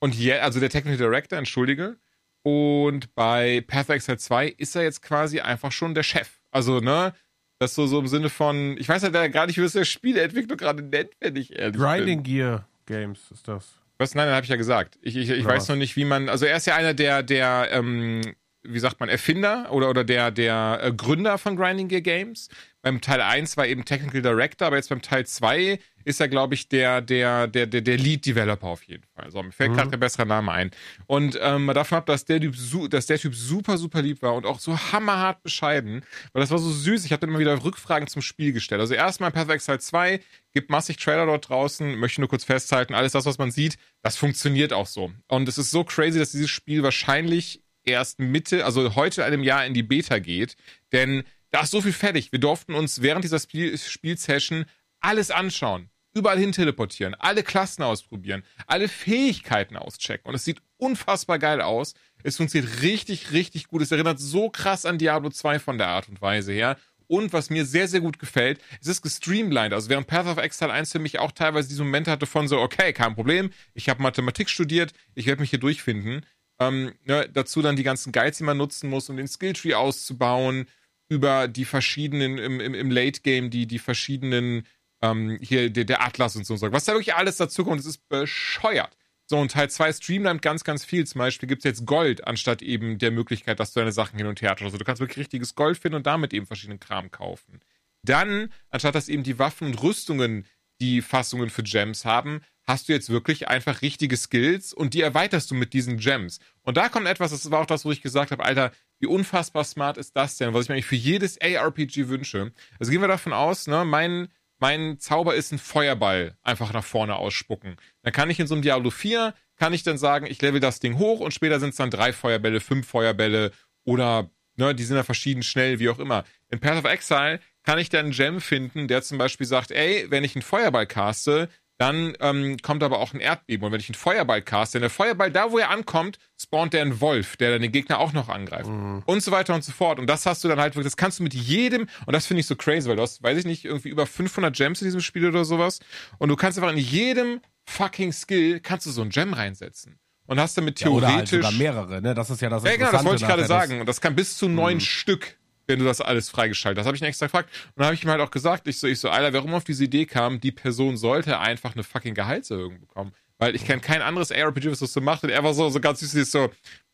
und je, also der Technical Director, entschuldige. Und bei Path of Exile 2 ist er jetzt quasi einfach schon der Chef. Also, ne, das so, so im Sinne von, ich weiß halt gar nicht, wie das der Spieleentwickler gerade nennt, wenn ich ehrlich bin. Grinding Gear Games ist das. Was? Nein, dann habe ich ja gesagt. Ich, ich, ich Ja. weiß noch nicht, wie man. Also er ist ja einer der, der, ähm, wie sagt man, Erfinder oder, oder der, der äh, Gründer von Grinding Gear Games. Beim Teil 1 war eben Technical Director, aber jetzt beim Teil 2 ist er, glaube ich, der, der, der, der, der Lead Developer auf jeden Fall. So, mir fällt gerade kein besserer Name ein. Und ähm, davon ab, dass der, typ, dass der Typ super, super lieb war und auch so hammerhart bescheiden, weil das war so süß. Ich habe dann immer wieder Rückfragen zum Spiel gestellt. Also erstmal Path of Exile 2, gibt massig Trailer dort draußen, möchte nur kurz festhalten, alles das, was man sieht, das funktioniert auch so. Und es ist so crazy, dass dieses Spiel wahrscheinlich erst Mitte, also heute in einem Jahr in die Beta geht, denn da ist so viel fertig. Wir durften uns während dieser Spiel Spielsession alles anschauen, überall hin teleportieren, alle Klassen ausprobieren, alle Fähigkeiten auschecken und es sieht unfassbar geil aus. Es funktioniert richtig, richtig gut. Es erinnert so krass an Diablo 2 von der Art und Weise her. Und was mir sehr, sehr gut gefällt, es ist gestreamlined. Also während Path of Exile 1 für mich auch teilweise diese Momente hatte von so, okay, kein Problem, ich habe Mathematik studiert, ich werde mich hier durchfinden. Ähm, ne, dazu dann die ganzen Guides, die man nutzen muss, um den Skilltree auszubauen, über die verschiedenen im, im, im Late Game, die, die verschiedenen, ähm, hier der, der Atlas und so. Was da wirklich alles dazu kommt, das ist bescheuert. So, und Teil 2 streamlined ganz, ganz viel. Zum Beispiel gibt's jetzt Gold, anstatt eben der Möglichkeit, dass du deine Sachen hin und her tauschst. Also du kannst wirklich richtiges Gold finden und damit eben verschiedenen Kram kaufen. Dann, anstatt dass eben die Waffen und Rüstungen die Fassungen für Gems haben, hast du jetzt wirklich einfach richtige Skills und die erweiterst du mit diesen Gems. Und da kommt etwas, das war auch das, wo ich gesagt habe, Alter, wie unfassbar smart ist das denn, was ich mir eigentlich für jedes ARPG wünsche. Also gehen wir davon aus, ne, mein, mein Zauber ist ein Feuerball einfach nach vorne ausspucken. Dann kann ich in so einem Diablo 4, kann ich dann sagen, ich level das Ding hoch und später sind es dann drei Feuerbälle, fünf Feuerbälle oder, ne, die sind ja verschieden schnell, wie auch immer. In Path of Exile kann ich dann einen Gem finden, der zum Beispiel sagt, ey, wenn ich einen Feuerball caste, dann ähm, kommt aber auch ein Erdbeben. Und wenn ich einen Feuerball caste, der Feuerball da, wo er ankommt, spawnt der ein Wolf, der dann den Gegner auch noch angreift. Und so weiter und so fort. Und das hast du dann halt wirklich, das kannst du mit jedem, und das finde ich so crazy, weil du hast, weiß ich nicht, irgendwie über 500 Gems in diesem Spiel oder sowas. Und du kannst einfach in jedem fucking Skill, kannst du so ein Gem reinsetzen. Und hast damit Ja, oder halt theoretisch... sogar mehrere, ne? Das ist ja das Ja, genau, das wollte ich gerade sagen. Und das kann bis zu neun Stück, wenn du das alles freigeschaltet hast. Habe ich ihn extra gefragt. Und dann habe ich ihm halt auch gesagt, ich so, ich so, Alter, warum auf diese Idee kam, die Person sollte einfach eine fucking Gehaltserhöhung bekommen. Weil ich kenne kein anderes ARPG, was das so macht. Und er war so, so ganz süß, so,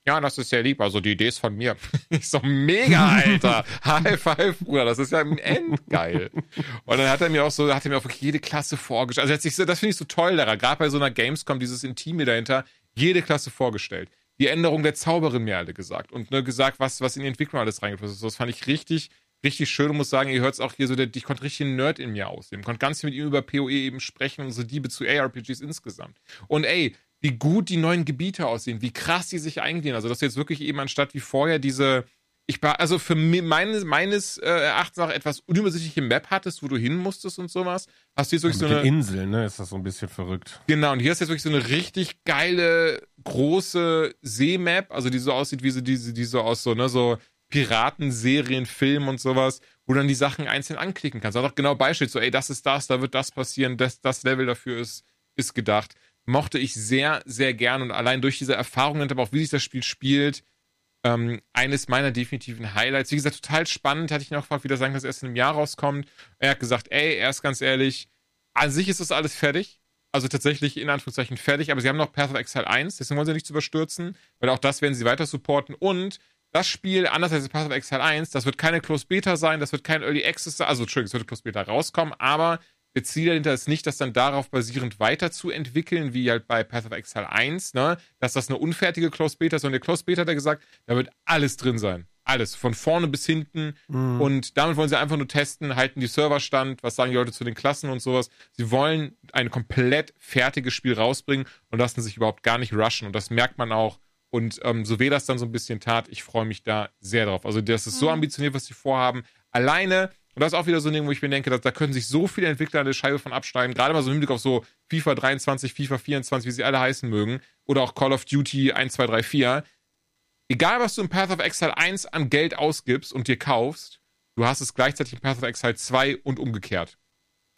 ja, das ist sehr lieb, also die Idee ist von mir. Ich so, mega, Alter. High five, Bruder, das ist ja ein Endgeil. Und dann hat er mir auch so, hat er mir auch wirklich jede Klasse vorgestellt. Also sich das finde ich so toll daran, gerade bei so einer Gamescom, dieses Intime dahinter, jede Klasse vorgestellt. Die Änderung der Zauberin mir alle gesagt und ne, gesagt, was, was in die Entwicklung alles reingeflossen ist. Das fand ich richtig, richtig schön und muss sagen, ihr hört es auch hier so, der, ich konnte richtig einen Nerd in mir ausleben. Konnte ganz viel mit ihm über PoE eben sprechen und so Liebe zu ARPGs insgesamt. Und ey, wie gut die neuen Gebiete aussehen, wie krass die sich eingliedern. Also, dass jetzt wirklich eben anstatt wie vorher diese, ich war, also für mich, meines, äh, Erachtens auch etwas unübersichtliche Map hattest, wo du hin musstest und sowas, hast du jetzt wirklich Ja, so eine. den Inseln, ne, ist das so ein bisschen verrückt. Genau, und hier hast du jetzt wirklich so eine richtig geile, große Seemap, also die so aussieht wie so diese, die so aus so, ne, so Piratenserien, Filmen und sowas, wo du dann die Sachen einzeln anklicken kannst. Auch genau Beispiel, so, ey, das ist das, da wird das passieren, das, das Level dafür ist, ist gedacht. Mochte ich sehr, sehr gern und allein durch diese Erfahrungen, aber auch wie sich das Spiel spielt, ähm, eines meiner definitiven Highlights. Wie gesagt, total spannend. Hatte ich auch gefragt, wie das sagen, dass erst in einem Jahr rauskommt. Er hat gesagt, ey, er ist ganz ehrlich, an sich ist das alles fertig. Also tatsächlich in Anführungszeichen fertig, aber sie haben noch Path of Exile 1, deswegen wollen sie nichts überstürzen, weil auch das werden sie weiter supporten. Und das Spiel, anders als Path of Exile 1, das wird keine Closed Beta sein, das wird kein Early Access sein, also Entschuldigung, es wird Closed Beta rauskommen, aber der Ziel dahinter ist nicht, das dann darauf basierend weiterzuentwickeln, wie halt bei Path of Exile 1, ne, dass das eine unfertige Closed Beta ist, sondern der Closed Beta hat er gesagt, da wird alles drin sein. Alles, von vorne bis hinten. Und damit wollen sie einfach nur testen, halten die Server stand, was sagen die Leute zu den Klassen und sowas. Sie wollen ein komplett fertiges Spiel rausbringen und lassen sich überhaupt gar nicht rushen. Und das merkt man auch. Und ähm, so weh das dann so ein bisschen tat, ich freue mich da sehr drauf. Also das ist so ambitioniert, was sie vorhaben. Alleine, und das ist auch wieder so ein Ding, wo ich mir denke, dass, da können sich so viele Entwickler eine Scheibe von abschneiden. Gerade mal so im Hinblick auf so FIFA 23, FIFA 24, wie sie alle heißen mögen. Oder auch Call of Duty 1, 2, 3, 4 egal was du in Path of Exile 1 an Geld ausgibst und dir kaufst, du hast es gleichzeitig in Path of Exile 2 und umgekehrt.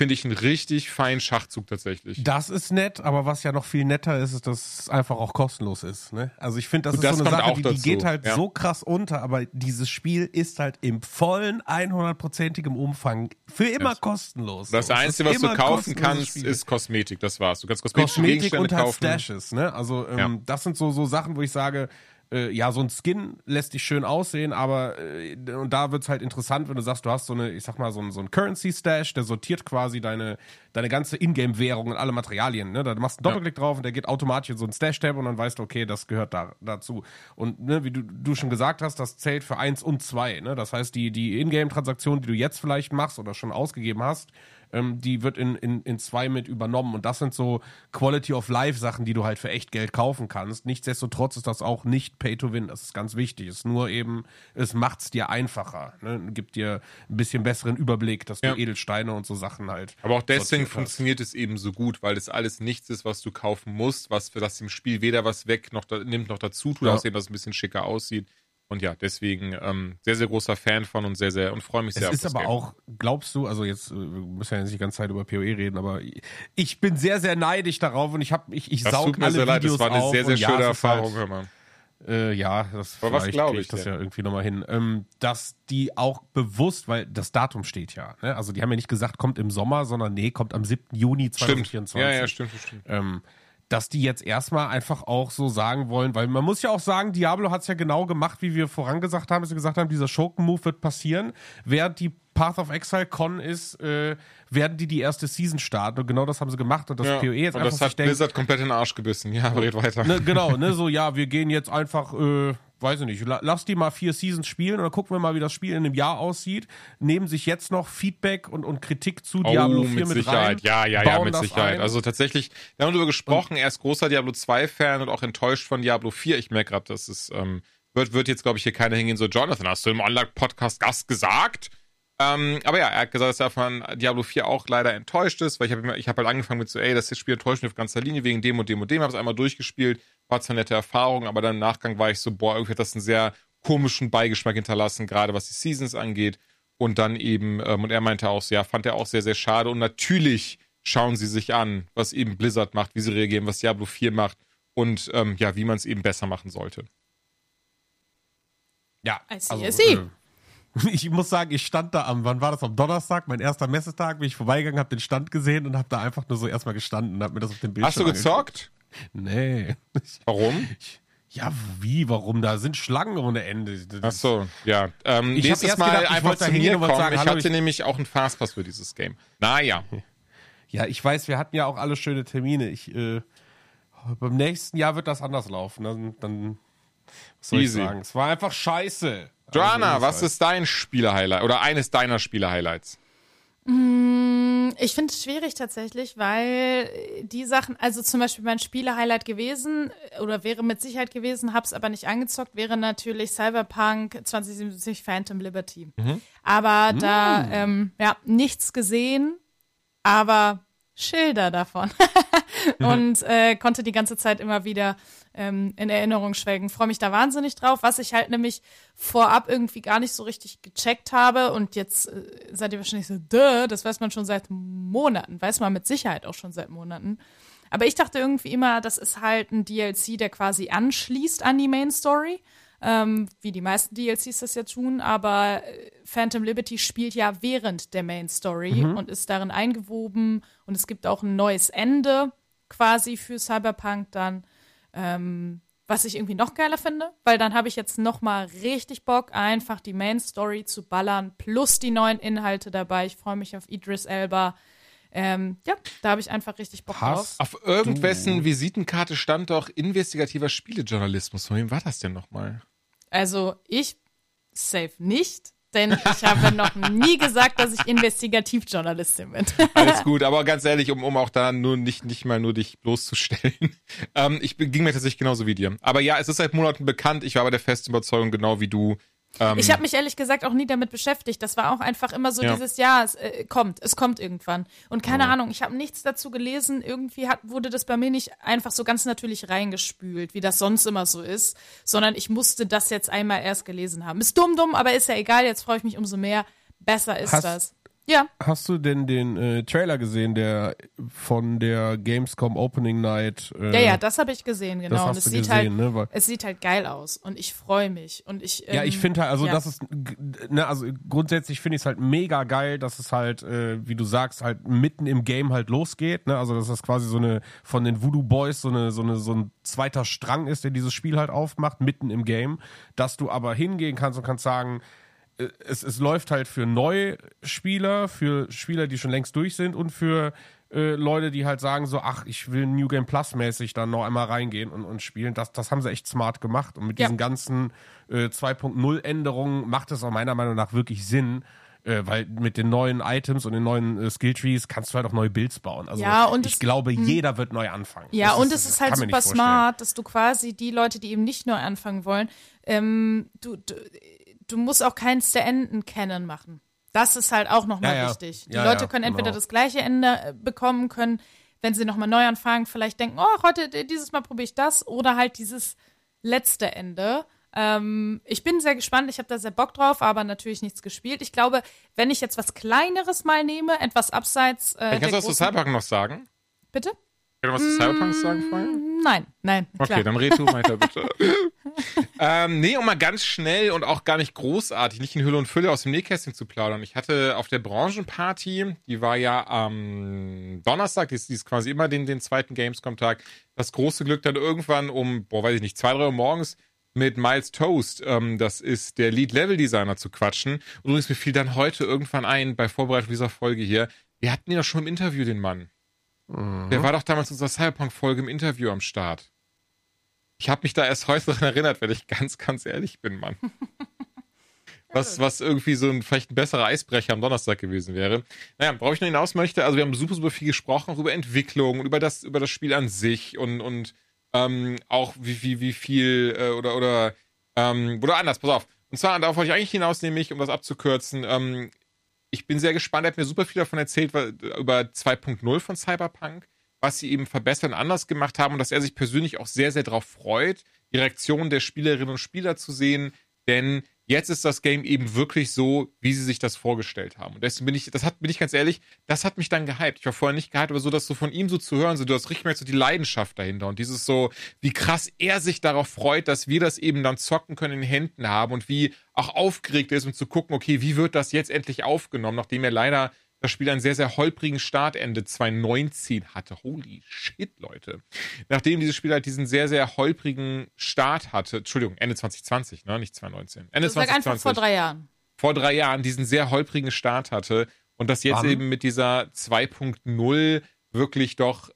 Finde ich einen richtig feinen Schachzug tatsächlich. Das ist nett, aber was ja noch viel netter ist, ist, dass es einfach auch kostenlos ist. Ne? Also ich finde, das Und ist das so eine Sache, auch die, die geht halt ja. so krass unter, aber dieses Spiel ist halt im vollen 100%igem Umfang für immer Yes. kostenlos. Das So, Einzige, was du kaufen kannst, Spiel. ist Kosmetik. Das war's. Du kannst kosmetische Kosmetik Gegenstände und halt kaufen. Stashes, ne? Also ähm, Ja. das sind so so Sachen, wo ich sage, äh, ja, so ein Skin lässt dich schön aussehen, aber äh, und da wird's halt interessant, wenn du sagst, du hast so eine, ich sag mal, so ein, so ein Currency-Stash, der sortiert quasi deine, deine ganze Ingame-Währung und alle Materialien. Ne? Da machst du einen Doppelklick drauf und der geht automatisch in so ein Stash-Tab und dann weißt du, okay, das gehört da, dazu. Und ne, wie du, du schon gesagt hast, das zählt für eins und zwei. Ne? Das heißt, die, die Ingame-Transaktion, die du jetzt vielleicht machst oder schon ausgegeben hast, ähm, die wird in, in, in zwei mit übernommen. Und das sind so Quality of Life Sachen, die du halt für echt Geld kaufen kannst. Nichtsdestotrotz ist das auch nicht Pay to Win. Das ist ganz wichtig. Es ist nur eben, es macht's dir einfacher. Ne? Gibt dir ein bisschen besseren Überblick, dass du Ja. Edelsteine und so Sachen halt. Aber auch deswegen funktioniert es eben so gut, weil es alles nichts ist, was du kaufen musst, was für das im Spiel weder was weg noch da, nimmt noch dazu tut, Ja. außerdem, dass es ein bisschen schicker aussieht. Und ja, deswegen ähm, sehr, sehr großer Fan von und sehr, sehr und freue mich sehr Es ist aber Game. auch, glaubst du, also jetzt, äh, wir müssen ja nicht die ganze Zeit über PoE reden, aber ich bin sehr, sehr neidisch darauf und ich habe, ich, ich Das saug tut mir alle sehr leid, Videos das war eine sehr, sehr ja, schöne ist halt- Erfahrung, hör mal. Äh, ja, das Aber was vielleicht krieg ich ich das denn? ja irgendwie nochmal hin. Ähm, dass die auch bewusst, weil das Datum steht ja. Ne? Also die haben ja nicht gesagt, kommt im Sommer, sondern nee, kommt am 7. Juni Stimmt. 2024. Ja, ja, stimmt, stimmt. Ähm, dass die jetzt erstmal einfach auch so sagen wollen, weil man muss ja auch sagen, Diablo hat es ja genau gemacht, wie wir vorangesagt haben, dass sie gesagt haben, dieser Schurken-Move wird passieren. Während die Path of Exile Con ist, äh, werden die die erste Season starten. Und genau das haben sie gemacht. Und das Ja. PoE jetzt und einfach das hat denkt, Blizzard komplett in den Arsch gebissen. Ja, red weiter. ne, genau, ne, so, ja, wir gehen jetzt einfach, äh, weiß ich nicht, la- lass die mal vier Seasons spielen und dann gucken wir mal, wie das Spiel in einem Jahr aussieht, nehmen sich jetzt noch Feedback und, und Kritik zu Diablo 4 oh, mit mit Sicherheit. rein. ja, ja, ja, mit das Sicherheit. ein. Also tatsächlich, wir haben darüber gesprochen, er ist großer Diablo 2-Fan und auch enttäuscht von Diablo 4. Ich merke gerade, dass es ähm, wird, wird jetzt, glaube ich, hier keiner hingehen, so, Jonathan, hast du im Online-Podcast Gast gesagt? Ähm, aber ja, er hat gesagt, dass er von Diablo 4 auch leider enttäuscht ist, weil ich habe ich hab halt angefangen mit so, ey, das Spiel enttäuscht mich auf ganzer Linie wegen dem und dem und dem, habe es einmal durchgespielt, war zwar eine nette Erfahrung, aber dann im Nachgang war ich so, boah, irgendwie hat das einen sehr komischen Beigeschmack hinterlassen, gerade was die Seasons angeht. Und dann eben, ähm, und er meinte auch so, ja, fand er auch sehr, sehr schade. Und natürlich schauen sie sich an, was eben Blizzard macht, wie sie reagieren, was Diablo 4 macht und ähm, ja, wie man es eben besser machen sollte. Ja, I see, also, I see. äh, ich muss sagen, ich stand da am, wann war das, am Donnerstag, mein erster Messetag, bin ich vorbeigegangen, habe den Stand gesehen und habe da einfach nur so erstmal gestanden und habe mir das auf dem Bildschirm Hast du gezockt? Nee. Warum? Ja, wie, warum? Da sind Schlangen ohne Ende. Ach so, ja. Ähm, Ich nächstes erst Mal gedacht, ich einfach zu mir kommen. sagen, ich hatte ich- nämlich auch einen Fastpass für dieses Game. Naja. Ja, ich weiß, wir hatten ja auch alle schöne Termine. Ich, äh, beim nächsten Jahr wird das anders laufen. Dann, dann was soll Easy. ich sagen? Es war einfach scheiße. Joanna, Also, was ist dein Spieler-Highlight oder eines deiner Spieler-Highlights? Ich finde es schwierig tatsächlich, weil die Sachen, also zum Beispiel mein Spiele-Highlight gewesen oder wäre mit Sicherheit gewesen, hab's aber nicht angezockt, wäre natürlich Cyberpunk 2077 Phantom Liberty. Aber da, ähm, ja, nichts gesehen, aber Schilder davon. und äh, konnte die ganze Zeit immer wieder ähm, in Erinnerung schwelgen. Freue mich da wahnsinnig drauf, was ich halt nämlich vorab irgendwie gar nicht so richtig gecheckt habe. Und jetzt äh, seid ihr wahrscheinlich so, Duh, das weiß man schon seit Monaten, weiß man mit Sicherheit auch schon seit Monaten. Aber ich dachte irgendwie immer, das ist halt ein DLC, der quasi anschließt an die Main Story ähm, wie die meisten DLCs das ja tun, aber äh, Phantom Liberty spielt ja während der Main Story Mhm. und ist darin eingewoben und es gibt auch ein neues Ende quasi für Cyberpunk dann, ähm, was ich irgendwie noch geiler finde, weil dann habe ich jetzt noch mal richtig Bock, einfach die Main Story zu ballern, plus die neuen Inhalte dabei. Ich freue mich auf Idris Elba. Ähm, ja, da habe ich einfach richtig Bock drauf. Hast Auf irgendwessen Visitenkarte stand doch investigativer Spielejournalismus. Von wem war das denn nochmal? Also ich safe nicht, denn ich habe noch nie gesagt, dass ich Investigativjournalistin bin. Alles gut, aber ganz ehrlich, um, um auch da nur nicht, nicht mal nur dich bloßzustellen. Ähm, ich ging mir tatsächlich genauso wie dir. Aber ja, es ist seit Monaten bekannt. Ich war aber der festen Überzeugung, genau wie du. Ähm, Ich habe mich ehrlich gesagt auch nie damit beschäftigt. Das war auch einfach immer so Ja. dieses Jahr, es äh, kommt, es kommt irgendwann. Und keine Ahnung, ich habe nichts dazu gelesen. Irgendwie hat, wurde das bei mir nicht einfach so ganz natürlich reingespült, wie das sonst immer so ist, sondern ich musste das jetzt einmal erst gelesen haben. Ist dumm, dumm, aber ist ja egal. Jetzt freue ich mich umso mehr. Besser ist Hast- das. Ja, Hast du denn den äh, Trailer gesehen, der von der Gamescom Opening Night? Äh, ja, ja, das habe ich gesehen, genau. das Und es du sieht gesehen, halt, ne? Weil, es sieht halt geil aus und ich freue mich und ich ja, ich ähm, finde halt, also ja. das ist, ne, also grundsätzlich finde ich es halt mega geil, dass es halt, äh, wie du sagst, halt mitten im Game halt losgeht, ne? Also dass das quasi so eine von den Voodoo Boys so eine so eine so ein zweiter Strang ist, der dieses Spiel halt aufmacht mitten im Game, dass du aber hingehen kannst und kannst sagen, es, es läuft halt für Neuspieler, für Spieler, die schon längst durch sind und für äh, Leute, die halt sagen so, ach, ich will New Game Plus mäßig dann noch einmal reingehen und, und spielen. Das, das haben sie echt smart gemacht. Und mit Ja. diesen ganzen äh, 2.0 Änderungen macht es auch meiner Meinung nach wirklich Sinn. Äh, weil mit den neuen Items und den neuen äh, Skilltrees kannst du halt auch neue Builds bauen. Also Ja, und ich es- glaube, jeder wird neu anfangen. Ja, Das und es ist halt super smart, dass du quasi die Leute, die eben nicht neu anfangen wollen, ähm, du, du, du musst auch keins der Enden kennen machen. Das ist halt auch nochmal Ja, wichtig. Die Ja, Leute können entweder genau. das gleiche Ende äh, bekommen, können, wenn sie nochmal neu anfangen, vielleicht denken, oh, heute, dieses Mal probiere ich das, oder halt dieses letzte Ende. Ähm, ich bin sehr gespannt, ich habe da sehr Bock drauf, aber natürlich nichts gespielt. Ich glaube, wenn ich jetzt was Kleineres mal nehme, etwas abseits. Äh, kannst der du was zu Cyberpunk noch sagen? Bitte? Kann du was zu Cyberpunk sagen vorher? Nein, nein. Okay, klar. dann red du weiter, bitte. ähm, nee, um mal ganz schnell und auch gar nicht großartig, nicht in Hülle und Fülle aus dem Nähkästchen zu plaudern. Ich hatte auf der Branchenparty, die war ja am Donnerstag, die ist, die ist quasi immer den, den zweiten Gamescom-Tag, das große Glück dann irgendwann um, boah, weiß ich nicht, zwei, drei Uhr morgens mit Miles Toast, ähm, das ist der Lead-Level-Designer, zu quatschen. Und übrigens, mir fiel dann heute irgendwann ein, bei Vorbereitung dieser Folge hier, wir hatten doch schon im Interview, den Mann. Der war doch damals in unserer Cyberpunk-Folge im Interview am Start. Ich habe mich da erst heute dran erinnert, wenn ich ganz, ganz ehrlich bin, Mann. Was, was irgendwie so ein vielleicht ein besserer Eisbrecher am Donnerstag gewesen wäre. Naja, worauf ich noch hinaus möchte, also wir haben super, super viel gesprochen, auch über Entwicklung und über das, über das Spiel an sich und, und ähm, auch wie, wie, wie viel äh, oder, oder, ähm, oder anders, pass auf. Und zwar, darauf wollte ich eigentlich hinaus, nämlich, um das abzukürzen, ähm, ich bin sehr gespannt, er hat mir super viel davon erzählt, weil, über 2.0 von Cyberpunk, was sie eben verbessern und anders gemacht haben und dass er sich persönlich auch sehr, sehr darauf freut, die Reaktion der Spielerinnen und Spieler zu sehen, denn jetzt ist das Game eben wirklich so, wie sie sich das vorgestellt haben. Und deswegen bin ich, das hat, bin ich ganz ehrlich, das hat mich dann gehypt. Ich war vorher nicht gehypt, aber so, das so von ihm so zu hören, so, du hast richtig merkst, so die Leidenschaft dahinter und dieses so, wie krass er sich darauf freut, dass wir das eben dann zocken können, in den Händen haben und wie auch aufgeregt er ist, um zu gucken, okay, wie wird das jetzt endlich aufgenommen, nachdem er leider das Spiel einen sehr, sehr holprigen Start Ende 2019 hatte. Holy shit, Leute. Nachdem dieses Spiel halt diesen sehr, sehr holprigen Start hatte, Entschuldigung, Ende 2020, ne, nicht 2019. Ende Sag einfach 2020 vor drei Jahren. vor drei Jahren diesen sehr holprigen Start hatte und das jetzt Wann? eben mit dieser 2.0 wirklich doch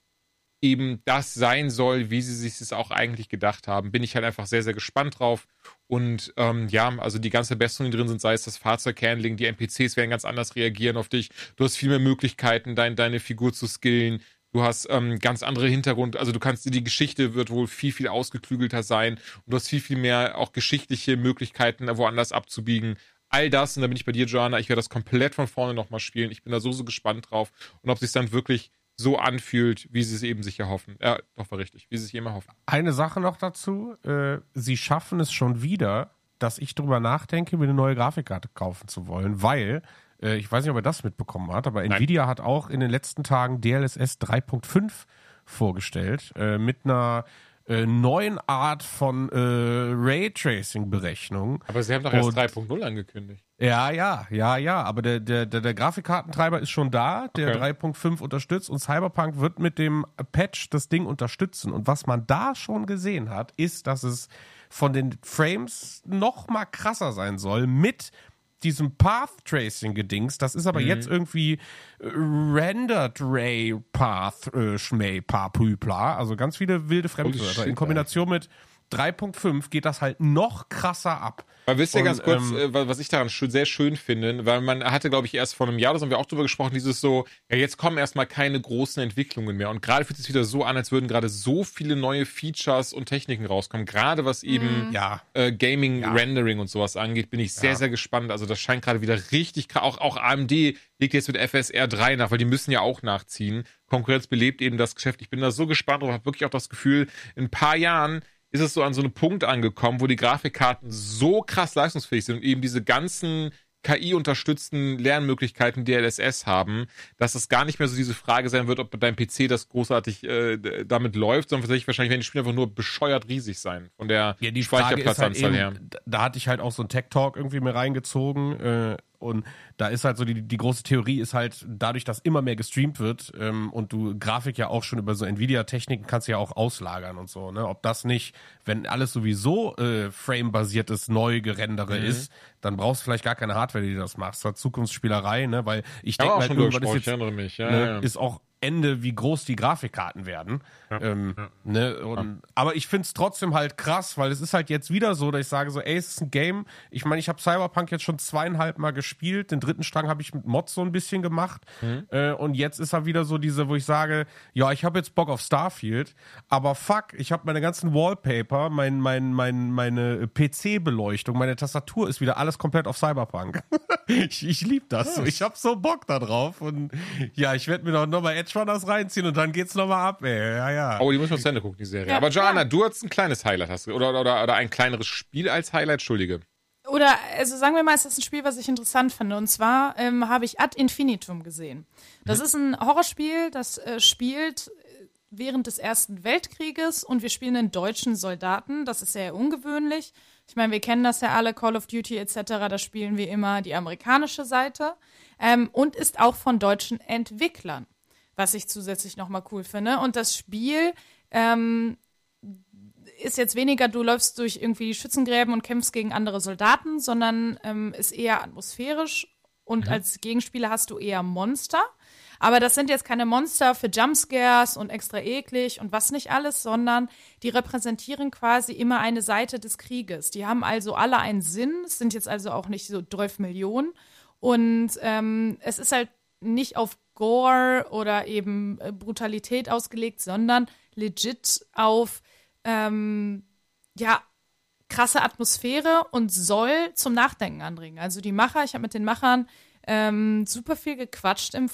eben das sein soll, wie sie sich das auch eigentlich gedacht haben. Bin ich halt einfach sehr, sehr gespannt drauf. Und ähm, ja, also die ganze Bestung, die drin sind, sei es das Fahrzeughandling, die NPCs werden ganz anders reagieren auf dich. Du hast viel mehr Möglichkeiten, dein, deine Figur zu skillen. Du hast ähm, ganz andere Hintergrund, also du kannst, die Geschichte wird wohl viel, viel ausgeklügelter sein und du hast viel, viel mehr auch geschichtliche Möglichkeiten, woanders abzubiegen. All das, und da bin ich bei dir, Joanna, ich werde das komplett von vorne nochmal spielen. Ich bin da so, so gespannt drauf. Und ob sich dann wirklich so anfühlt, wie sie es eben sich erhoffen. Ja, doch war richtig, wie sie sich immer hoffen. Eine Sache noch dazu, äh, sie schaffen es schon wieder, dass ich drüber nachdenke, mir eine neue Grafikkarte kaufen zu wollen, weil, äh, ich weiß nicht, ob er das mitbekommen hat, aber Nein. Nvidia hat auch in den letzten Tagen DLSS 3.5 vorgestellt, äh, mit einer äh, neuen Art von äh, Raytracing-Berechnung. Aber sie haben doch erst 3.0 angekündigt. Ja, ja, ja, ja. Aber der, der, der, der Grafikkartentreiber ist schon da, der okay. 3.5 unterstützt und Cyberpunk wird mit dem Patch das Ding unterstützen. Und was man da schon gesehen hat, ist, dass es von den Frames noch mal krasser sein soll mit diesem Path Tracing Gedings. Das ist aber mhm. jetzt irgendwie äh, Rendered Ray Path äh, Schmäh Papüpla. Also ganz viele wilde Fremdwörter in Kombination mit 3.5 geht das halt noch krasser ab. Weil wisst ihr ganz kurz, ähm, äh, was ich daran sehr schön finde, weil man hatte, glaube ich, erst vor einem Jahr, das haben wir auch drüber gesprochen, dieses so, ja, jetzt kommen erstmal keine großen Entwicklungen mehr. Und gerade fühlt es sich wieder so an, als würden gerade so viele neue Features und Techniken rauskommen. Gerade was eben mhm. äh, Gaming, ja. Rendering und sowas angeht, bin ich sehr, ja. sehr gespannt. Also das scheint gerade wieder richtig, auch, auch AMD legt jetzt mit FSR 3 nach, weil die müssen ja auch nachziehen. Konkurrenz belebt eben das Geschäft. Ich bin da so gespannt und habe wirklich auch das Gefühl, in ein paar Jahren ist es so an so einem Punkt angekommen, wo die Grafikkarten so krass leistungsfähig sind und eben diese ganzen KI-unterstützten Lernmöglichkeiten DLSS haben, dass es gar nicht mehr so diese Frage sein wird, ob deinem PC das großartig äh, damit läuft, sondern tatsächlich wahrscheinlich werden die Spiele einfach nur bescheuert riesig sein von der ja, die Speicherplatzanzahl halt her. Da hatte ich halt auch so einen Tech Talk irgendwie mir reingezogen. Äh, und da ist halt so die, die große Theorie ist halt, dadurch, dass immer mehr gestreamt wird ähm, und du Grafik ja auch schon über so Nvidia-Techniken kannst du ja auch auslagern und so, ne? Ob das nicht, wenn alles sowieso äh, frame-basiertes Neugerendere mhm. ist, dann brauchst du vielleicht gar keine Hardware, die das macht. Das war Zukunftsspielerei, ne? Weil ich denke halt, irgendwann ist jetzt, ja, ne, ja. ist auch Ende, wie groß die Grafikkarten werden. Ja, ähm, ja. Ne? Und, ja. Aber ich finde es trotzdem halt krass, weil es ist halt jetzt wieder so, dass ich sage so, ey, es ist ein Game. Ich meine, ich habe Cyberpunk jetzt schon zweieinhalb Mal gespielt. Den dritten Strang habe ich mit Mods so ein bisschen gemacht. Mhm. Äh, und jetzt ist er wieder so diese, wo ich sage, ja, ich habe jetzt Bock auf Starfield, aber fuck, ich habe meine ganzen Wallpaper, mein, mein, mein, meine PC-Beleuchtung, meine Tastatur ist wieder alles komplett auf Cyberpunk. ich ich liebe das. Ich habe so Bock da drauf. Und ja, ich werde mir doch nochmal Edge Runners reinziehen und dann geht's nochmal ab, ey. Ja, ja. Oh, die muss man zu Ende gucken, die Serie. Ja, Aber Joanna, ja. du hast ein kleines Highlight, hast du, oder, oder, oder ein kleineres Spiel als Highlight, Entschuldige. Oder, also sagen wir mal, es ist ein Spiel, was ich interessant finde. Und zwar ähm, habe ich Ad Infinitum gesehen. Das mhm. ist ein Horrorspiel, das äh, spielt äh, während des Ersten Weltkrieges und wir spielen einen deutschen Soldaten. Das ist sehr ungewöhnlich. Ich meine, wir kennen das ja alle, Call of Duty etc., da spielen wir immer die amerikanische Seite. Ähm, und ist auch von deutschen Entwicklern was ich zusätzlich nochmal cool finde. Und das Spiel ähm, ist jetzt weniger, du läufst durch irgendwie Schützengräben und kämpfst gegen andere Soldaten, sondern ähm, ist eher atmosphärisch und mhm. als Gegenspieler hast du eher Monster. Aber das sind jetzt keine Monster für Jumpscares und extra eklig und was nicht alles, sondern die repräsentieren quasi immer eine Seite des Krieges. Die haben also alle einen Sinn, es sind jetzt also auch nicht so 12 Millionen. Und ähm, es ist halt nicht auf Gore oder eben äh, Brutalität ausgelegt, sondern legit auf ähm, ja krasse Atmosphäre und soll zum Nachdenken anregen. Also die Macher, ich habe mit den Machern ähm, super viel gequatscht im,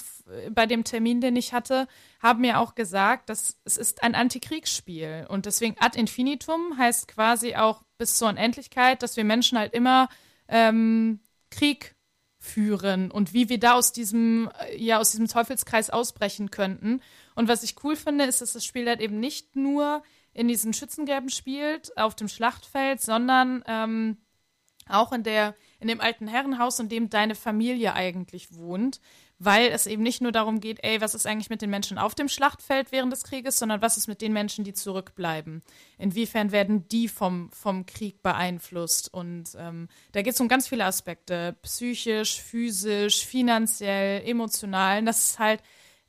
bei dem Termin, den ich hatte, haben mir auch gesagt, dass es ist ein Antikriegsspiel und deswegen ad infinitum heißt quasi auch bis zur Unendlichkeit, dass wir Menschen halt immer ähm, Krieg führen und wie wir da aus diesem, äh, ja, aus diesem Teufelskreis ausbrechen könnten. Und was ich cool finde, ist, dass das Spiel halt eben nicht nur in diesen Schützengräben spielt, auf dem Schlachtfeld, sondern ähm, auch in der, in dem alten Herrenhaus, in dem deine Familie eigentlich wohnt weil es eben nicht nur darum geht, ey, was ist eigentlich mit den Menschen auf dem Schlachtfeld während des Krieges, sondern was ist mit den Menschen, die zurückbleiben? Inwiefern werden die vom, vom Krieg beeinflusst? Und ähm, da geht es um ganz viele Aspekte, psychisch, physisch, finanziell, emotional. Und das ist halt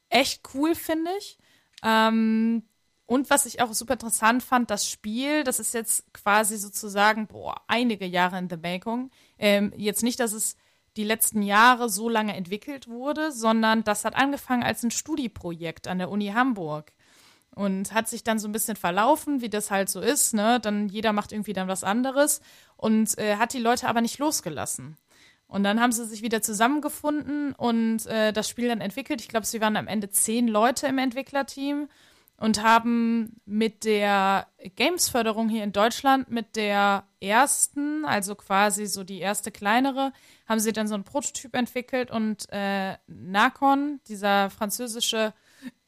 echt cool, finde ich. Ähm, und was ich auch super interessant fand, das Spiel, das ist jetzt quasi sozusagen, boah, einige Jahre in the making. Ähm, jetzt nicht, dass es die letzten Jahre so lange entwickelt wurde, sondern das hat angefangen als ein Studieprojekt an der Uni Hamburg und hat sich dann so ein bisschen verlaufen, wie das halt so ist, ne? Dann jeder macht irgendwie dann was anderes und äh, hat die Leute aber nicht losgelassen. Und dann haben sie sich wieder zusammengefunden und äh, das Spiel dann entwickelt. Ich glaube, sie waren am Ende zehn Leute im Entwicklerteam und haben mit der Games-Förderung hier in Deutschland, mit der ersten, also quasi so die erste kleinere, haben sie dann so einen Prototyp entwickelt und äh, Nacon, dieser französische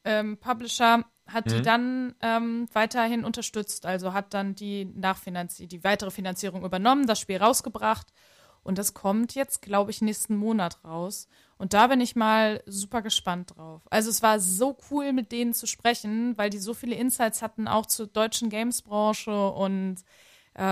ähm, Publisher, hat mhm. die dann ähm, weiterhin unterstützt, also hat dann die die weitere Finanzierung übernommen, das Spiel rausgebracht und das kommt jetzt, glaube ich, nächsten Monat raus. Und da bin ich mal super gespannt drauf. Also es war so cool, mit denen zu sprechen, weil die so viele Insights hatten, auch zur deutschen Games-Branche und äh,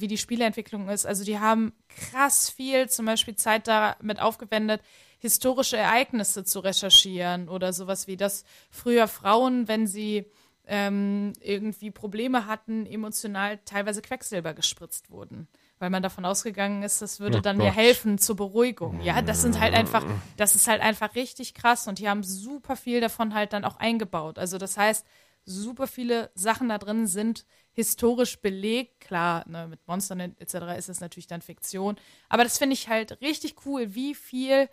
wie die Spieleentwicklung ist. Also die haben krass viel zum Beispiel Zeit damit aufgewendet, historische Ereignisse zu recherchieren oder sowas wie, dass früher Frauen, wenn sie ähm, irgendwie Probleme hatten, emotional teilweise Quecksilber gespritzt wurden weil man davon ausgegangen ist, das würde oh dann mir helfen zur Beruhigung. Ja, das sind halt einfach, das ist halt einfach richtig krass und die haben super viel davon halt dann auch eingebaut. Also das heißt, super viele Sachen da drin sind historisch belegt. Klar, ne, mit Monstern etc. ist es natürlich dann Fiktion. Aber das finde ich halt richtig cool, wie viel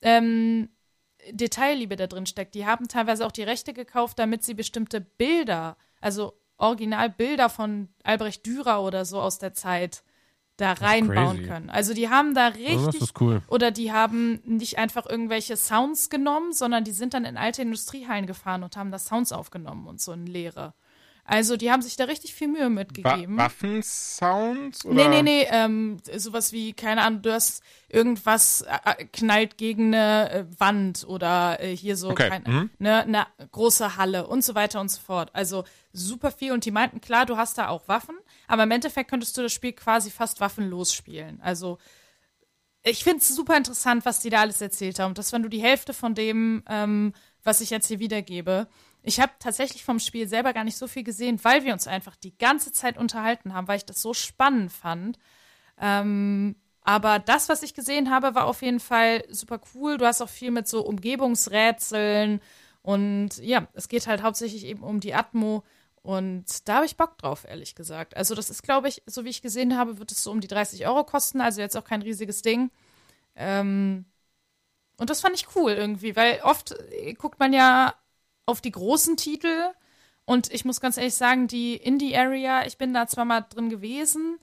ähm, Detailliebe da drin steckt. Die haben teilweise auch die Rechte gekauft, damit sie bestimmte Bilder, also Originalbilder von Albrecht Dürer oder so aus der Zeit da reinbauen können. Also die haben da richtig oh, das ist cool. oder die haben nicht einfach irgendwelche Sounds genommen, sondern die sind dann in alte Industriehallen gefahren und haben da Sounds aufgenommen und so in Leere. Also die haben sich da richtig viel Mühe mitgegeben. Wa Waffensounds? Oder? Nee, nee, nee, ähm, sowas wie, keine Ahnung, du hast irgendwas äh, äh knallt gegen eine äh, Wand oder äh, hier so okay. kein, mhm. ne, eine große Halle und so weiter und so fort. Also super viel und die meinten, klar, du hast da auch Waffen, aber im Endeffekt könntest du das Spiel quasi fast waffenlos spielen. Also ich finde es super interessant, was die da alles erzählt haben. Das, wenn du die Hälfte von dem, ähm, was ich jetzt hier wiedergebe, ich habe tatsächlich vom Spiel selber gar nicht so viel gesehen, weil wir uns einfach die ganze Zeit unterhalten haben, weil ich das so spannend fand. Ähm, aber das, was ich gesehen habe, war auf jeden Fall super cool. Du hast auch viel mit so Umgebungsrätseln und ja, es geht halt hauptsächlich eben um die Atmo. Und da habe ich Bock drauf, ehrlich gesagt. Also, das ist, glaube ich, so wie ich gesehen habe, wird es so um die 30 Euro kosten. Also jetzt auch kein riesiges Ding. Ähm, und das fand ich cool irgendwie, weil oft guckt man ja auf die großen Titel. Und ich muss ganz ehrlich sagen, die Indie-Area, ich bin da zwar mal drin gewesen,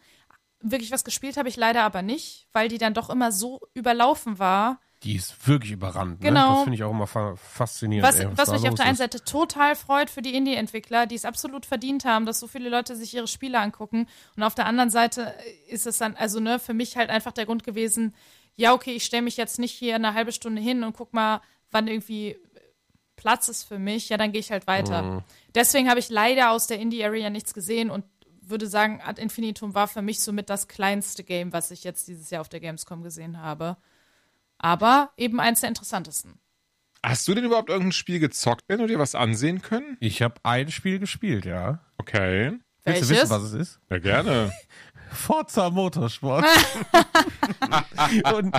wirklich was gespielt habe ich leider aber nicht, weil die dann doch immer so überlaufen war. Die ist wirklich überrannt. Ne? Genau. Das finde ich auch immer faszinierend. Was, ey, was, was mich auf der einen Seite total freut für die Indie-Entwickler, die es absolut verdient haben, dass so viele Leute sich ihre Spiele angucken. Und auf der anderen Seite ist es dann, also ne, für mich halt einfach der Grund gewesen, ja, okay, ich stelle mich jetzt nicht hier eine halbe Stunde hin und guck mal, wann irgendwie Platz ist für mich, ja, dann gehe ich halt weiter. Mhm. Deswegen habe ich leider aus der Indie-Area nichts gesehen und würde sagen, Ad Infinitum war für mich somit das kleinste Game, was ich jetzt dieses Jahr auf der Gamescom gesehen habe. Aber eben eins der interessantesten. Hast du denn überhaupt irgendein Spiel gezockt, wenn du dir was ansehen können? Ich habe ein Spiel gespielt, ja. Okay. Welches? Willst du wissen, was es ist? Ja, gerne. Forza Motorsport. und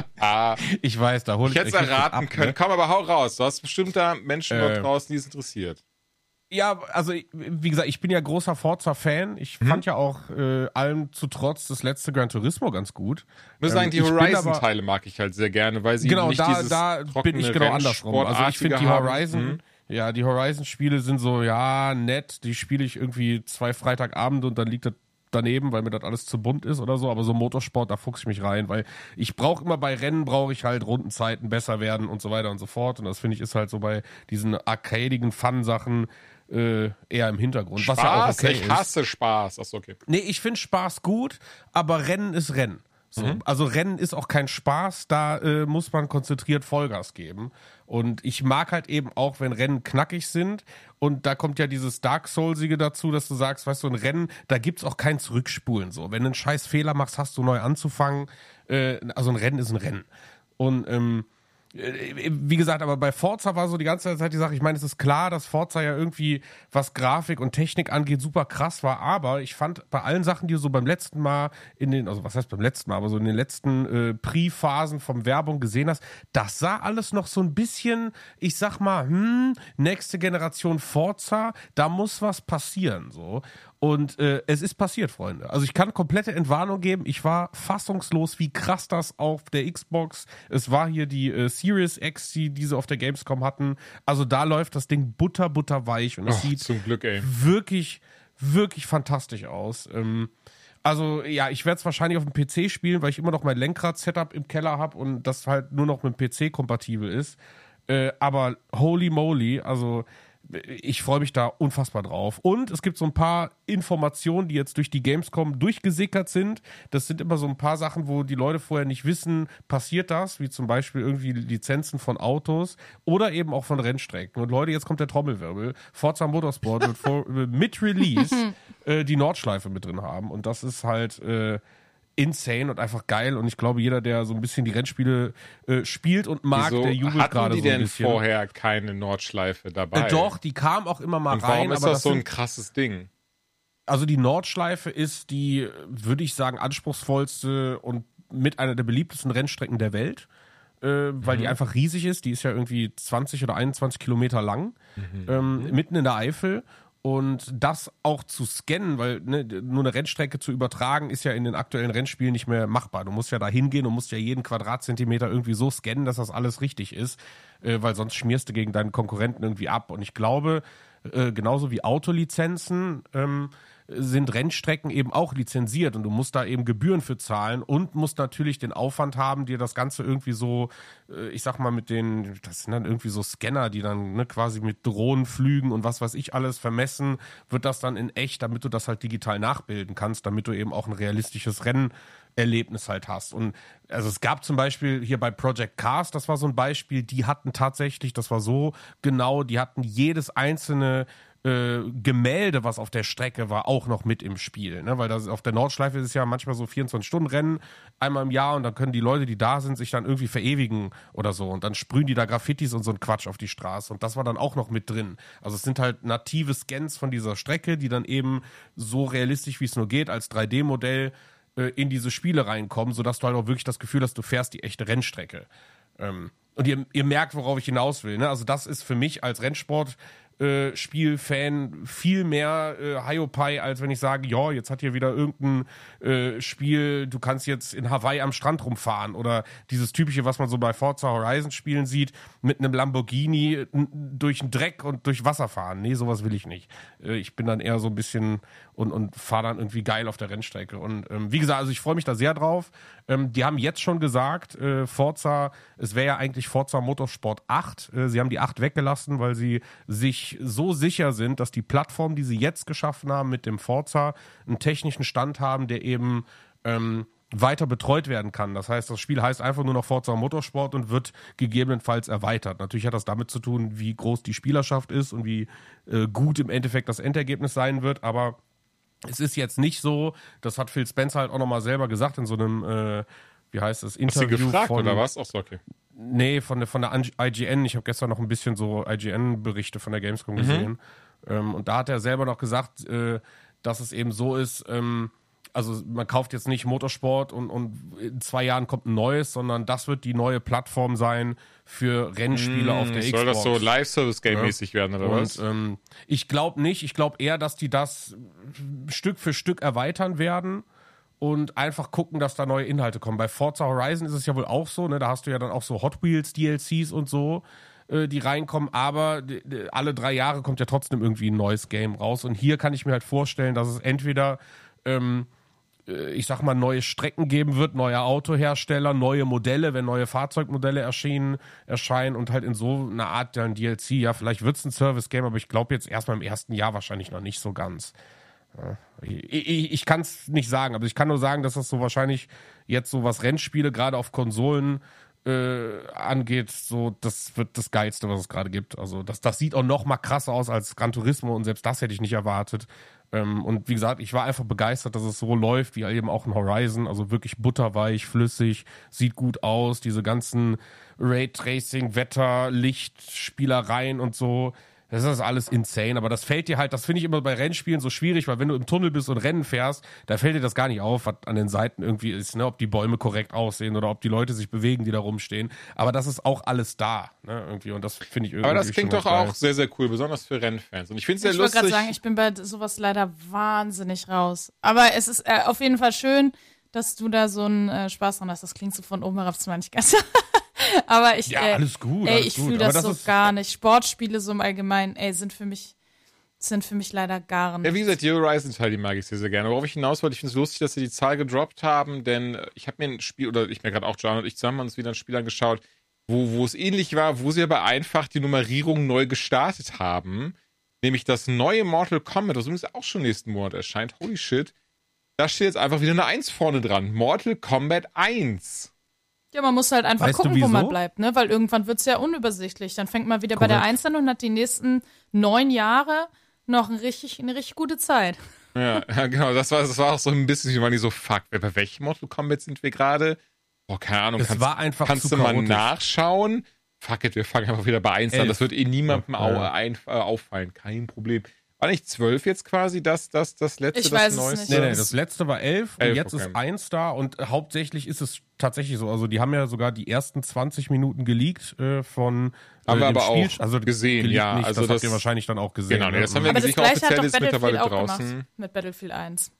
ich weiß, da hole ich. Ich hätte es erraten ab, können. Ne? Komm, aber hau raus. Du hast bestimmt da Menschen äh, dort draußen, die es interessiert. Ja, also wie gesagt, ich bin ja großer Forza-Fan. Ich mhm. fand ja auch äh, allem zu trotz das letzte Gran Turismo ganz gut. Ich muss sagen, ähm, die Horizon-Teile mag ich halt sehr gerne, weil sie genau nicht da, dieses da bin ich genau andersrum. Also ich finde die Horizon, mhm. ja, die Horizon-Spiele sind so ja nett. Die spiele ich irgendwie zwei Freitagabende und dann liegt das daneben, weil mir das alles zu bunt ist oder so, aber so Motorsport, da fuchse ich mich rein, weil ich brauche immer bei Rennen brauche ich halt Rundenzeiten besser werden und so weiter und so fort und das finde ich ist halt so bei diesen arcadigen Fun-Sachen äh, eher im Hintergrund. Spaß, was ja auch okay ich hasse ist. Spaß. Achso, okay. Nee, ich finde Spaß gut, aber Rennen ist Rennen. So, mhm. Also Rennen ist auch kein Spaß, da äh, muss man konzentriert Vollgas geben. Und ich mag halt eben auch, wenn Rennen knackig sind. Und da kommt ja dieses Dark Soulsige dazu, dass du sagst, weißt du, ein Rennen, da gibt's auch kein Zurückspulen. So, wenn du einen scheiß Fehler machst, hast du neu anzufangen. Äh, also ein Rennen ist ein Rennen. Und ähm, äh, wie gesagt, aber bei Forza war so die ganze Zeit die Sache, ich meine, es ist klar, dass Forza ja irgendwie, was Grafik und Technik angeht, super krass war, aber ich fand bei allen Sachen, die du so beim letzten Mal in den, also was heißt beim letzten Mal, aber so in den letzten äh, Pre-Phasen vom Werbung gesehen hast, das sah alles noch so ein bisschen, ich sag mal, hm, nächste Generation Forza, da muss was passieren, so. Und äh, es ist passiert, Freunde. Also ich kann komplette Entwarnung geben. Ich war fassungslos, wie krass das auf der Xbox. Es war hier die äh, Series X, die diese auf der Gamescom hatten. Also da läuft das Ding butter, butter weich und es sieht zum Glück, ey. wirklich, wirklich fantastisch aus. Ähm, also ja, ich werde es wahrscheinlich auf dem PC spielen, weil ich immer noch mein Lenkrad-Setup im Keller habe und das halt nur noch mit dem PC kompatibel ist. Äh, aber holy moly, also ich freue mich da unfassbar drauf. Und es gibt so ein paar Informationen, die jetzt durch die Gamescom durchgesickert sind. Das sind immer so ein paar Sachen, wo die Leute vorher nicht wissen, passiert das, wie zum Beispiel irgendwie Lizenzen von Autos oder eben auch von Rennstrecken. Und Leute, jetzt kommt der Trommelwirbel. Forza Motorsport wird vor, mit Release äh, die Nordschleife mit drin haben. Und das ist halt äh, insane und einfach geil. Und ich glaube, jeder, der so ein bisschen die Rennspiele äh, spielt und mag, Wieso der jubelt gerade so ein denn bisschen. vorher keine Nordschleife dabei? Äh, doch, die kam auch immer mal Und rein. warum ist aber das so ein krasses Ding? also die Nordschleife ist die, würde ich sagen, anspruchsvollste und mit einer der beliebtesten Rennstrecken der Welt, äh, weil Mhm. die einfach riesig ist. Die ist ja irgendwie 20 oder 21 Kilometer lang, Mhm. ähm, mitten in der Eifel. Und das auch zu scannen, weil ne, nur eine Rennstrecke zu übertragen, ist ja in den aktuellen Rennspielen nicht mehr machbar. Du musst ja da hingehen und musst ja jeden Quadratzentimeter irgendwie so scannen, dass das alles richtig ist, äh, weil sonst schmierst du gegen deinen Konkurrenten irgendwie ab. Und ich glaube, äh, genauso wie Autolizenzen ähm, sind Rennstrecken eben auch lizenziert und du musst da eben Gebühren für zahlen und musst natürlich den Aufwand haben, dir das Ganze irgendwie so, äh, ich sag mal, mit den, das sind dann irgendwie so Scanner, die dann ne, quasi mit Drohnen flügen und was weiß ich alles vermessen, wird das dann in echt, damit du das halt digital nachbilden kannst, damit du eben auch ein realistisches Rennerlebnis halt hast. Und also es gab zum Beispiel hier bei Project Cars, das war so ein Beispiel, die hatten tatsächlich, das war so genau, die hatten jedes einzelne äh, Gemälde, was auf der Strecke war, auch noch mit im Spiel. Ne? Weil das, auf der Nordschleife ist es ja manchmal so 24-Stunden-Rennen einmal im Jahr und dann können die Leute, die da sind, sich dann irgendwie verewigen oder so. Und dann sprühen die da Graffitis und so ein Quatsch auf die Straße. Und das war dann auch noch mit drin. Also es sind halt native Scans von dieser Strecke, die dann eben so realistisch wie es nur geht, als 3D-Modell äh, in diese Spiele reinkommen, sodass du halt auch wirklich das Gefühl hast, du fährst die echte Rennstrecke. Ähm, und ihr, ihr merkt, worauf ich hinaus will. Ne? Also das ist für mich als Rennsport äh, Spielfan viel mehr äh, Hiopai, als wenn ich sage, ja, jetzt hat hier wieder irgendein äh, Spiel, du kannst jetzt in Hawaii am Strand rumfahren oder dieses typische, was man so bei Forza Horizon Spielen sieht, mit einem Lamborghini durch den Dreck und durch Wasser fahren. Nee, sowas will ich nicht. Äh, ich bin dann eher so ein bisschen und, und fahre dann irgendwie geil auf der Rennstrecke. Und ähm, wie gesagt, also ich freue mich da sehr drauf. Ähm, die haben jetzt schon gesagt, äh, Forza, es wäre ja eigentlich Forza Motorsport 8. Äh, sie haben die 8 weggelassen, weil sie sich so sicher sind, dass die Plattform, die sie jetzt geschaffen haben mit dem Forza, einen technischen Stand haben, der eben ähm, weiter betreut werden kann. Das heißt, das Spiel heißt einfach nur noch Forza Motorsport und wird gegebenenfalls erweitert. Natürlich hat das damit zu tun, wie groß die Spielerschaft ist und wie äh, gut im Endeffekt das Endergebnis sein wird, aber es ist jetzt nicht so, das hat Phil Spencer halt auch nochmal selber gesagt in so einem, äh, wie heißt das, Hast du Interview gefragt von, oder was? Ach so, okay. Nee, von der, von der IGN. Ich habe gestern noch ein bisschen so IGN-Berichte von der Gamescom gesehen. Ähm, und da hat er selber noch gesagt, äh, dass es eben so ist, ähm, also man kauft jetzt nicht Motorsport und, und in zwei Jahren kommt ein neues, sondern das wird die neue Plattform sein für Rennspiele auf der Soll Xbox. das so Live-Service-Game-mäßig werden oder Und was? ähm, ich glaube nicht. Ich glaube eher, dass die das Stück für Stück erweitern werden und einfach gucken, dass da neue Inhalte kommen. Bei Forza Horizon ist es ja wohl auch so, ne? Da hast du ja dann auch so Hot Wheels DLCs und so, äh, die reinkommen, aber alle drei Jahre kommt ja trotzdem irgendwie ein neues Game raus. Und hier kann ich mir halt vorstellen, dass es entweder ähm, äh, ich sag mal, neue Strecken geben wird, neue Autohersteller, neue Modelle, wenn neue Fahrzeugmodelle erschienen, erscheinen und halt in so einer Art dann DLC, ja, vielleicht wird es ein Service-Game, aber ich glaube jetzt erstmal im ersten Jahr wahrscheinlich noch nicht so ganz. Ich ich, ich kann es nicht sagen, aber ich kann nur sagen, dass das so wahrscheinlich jetzt so was Rennspiele gerade auf Konsolen äh, angeht, so das wird das geilste, was es gerade gibt. Also das, das sieht auch noch mal krasser aus als Gran Turismo und selbst das hätte ich nicht erwartet. Ähm, und wie gesagt, ich war einfach begeistert, dass es so läuft, wie eben auch in Horizon. Also wirklich butterweich, flüssig, sieht gut aus. Diese ganzen Raytracing, Wetter, Licht, Spielereien und so. Das ist alles insane, aber das fällt dir halt, das finde ich immer bei Rennspielen so schwierig, weil wenn du im Tunnel bist und Rennen fährst, da fällt dir das gar nicht auf, was an den Seiten irgendwie ist, ne, ob die Bäume korrekt aussehen oder ob die Leute sich bewegen, die da rumstehen. Aber das ist auch alles da, ne, irgendwie und das finde ich irgendwie. Aber das klingt doch auch sehr, sehr cool, besonders für Rennfans. Und ich finde es sehr ich lustig. Ich wollte gerade sagen, ich bin bei sowas leider wahnsinnig raus. Aber es ist äh, auf jeden Fall schön, dass du da so einen äh, Spaß dran hast. Das klingt so von oben herab zwar nicht ganz. Aber ich, Ja, äh, alles gut, ey, alles ich fühle das, das so ist- gar nicht. Sportspiele so im Allgemeinen, ey, sind für mich, sind für mich leider gar nicht. Ja, wie gesagt, die Horizon-Teil, die mag ich sehr, sehr gerne. Worauf ich hinaus wollte, ich finde es lustig, dass sie die Zahl gedroppt haben, denn äh, ich habe mir ein Spiel, oder ich mir gerade auch John und ich zusammen haben uns wieder ein Spiel angeschaut, wo, wo es ähnlich war, wo sie aber einfach die Nummerierung neu gestartet haben. Nämlich das neue Mortal Kombat, das übrigens auch schon nächsten Monat erscheint. Holy shit. Da steht jetzt einfach wieder eine 1 vorne dran. Mortal Kombat 1. Ja, man muss halt einfach Weißt gucken, wo man bleibt, ne? Weil irgendwann wird's ja unübersichtlich. Dann fängt man wieder bei der Korrekt. Eins an und hat die nächsten neun Jahre noch ein richtig, eine richtig gute Zeit. Ja, ja, genau. Das war, das war auch so ein bisschen, wie man die so, fuck, bei welchem Mortal Kombat sind wir gerade? Boah, keine Ahnung. Es kannst, war einfach kannst du mal chaotisch. nachschauen? Fuck it, wir fangen einfach wieder bei 1 an. Das wird eh niemandem Ja, au, ja. ein, äh, auffallen. Kein Problem. War nicht 12 jetzt quasi das, das, das letzte, Ich das neueste? nicht. Nee, nee, das letzte war elf, Elf, und jetzt okay. ist eins da und hauptsächlich ist es tatsächlich so. Also die haben ja sogar die ersten 20 Minuten geleakt äh, von äh, Haben wir aber Spiel. auch also gesehen, ja, Nicht, also das, das- habt ihr wahrscheinlich dann auch gesehen. Genau, nee, ne? das haben wir Aber das sicher gleiche hat offiziell doch ist mittlerweile auch draußen. gemacht. Mit Battlefield 1.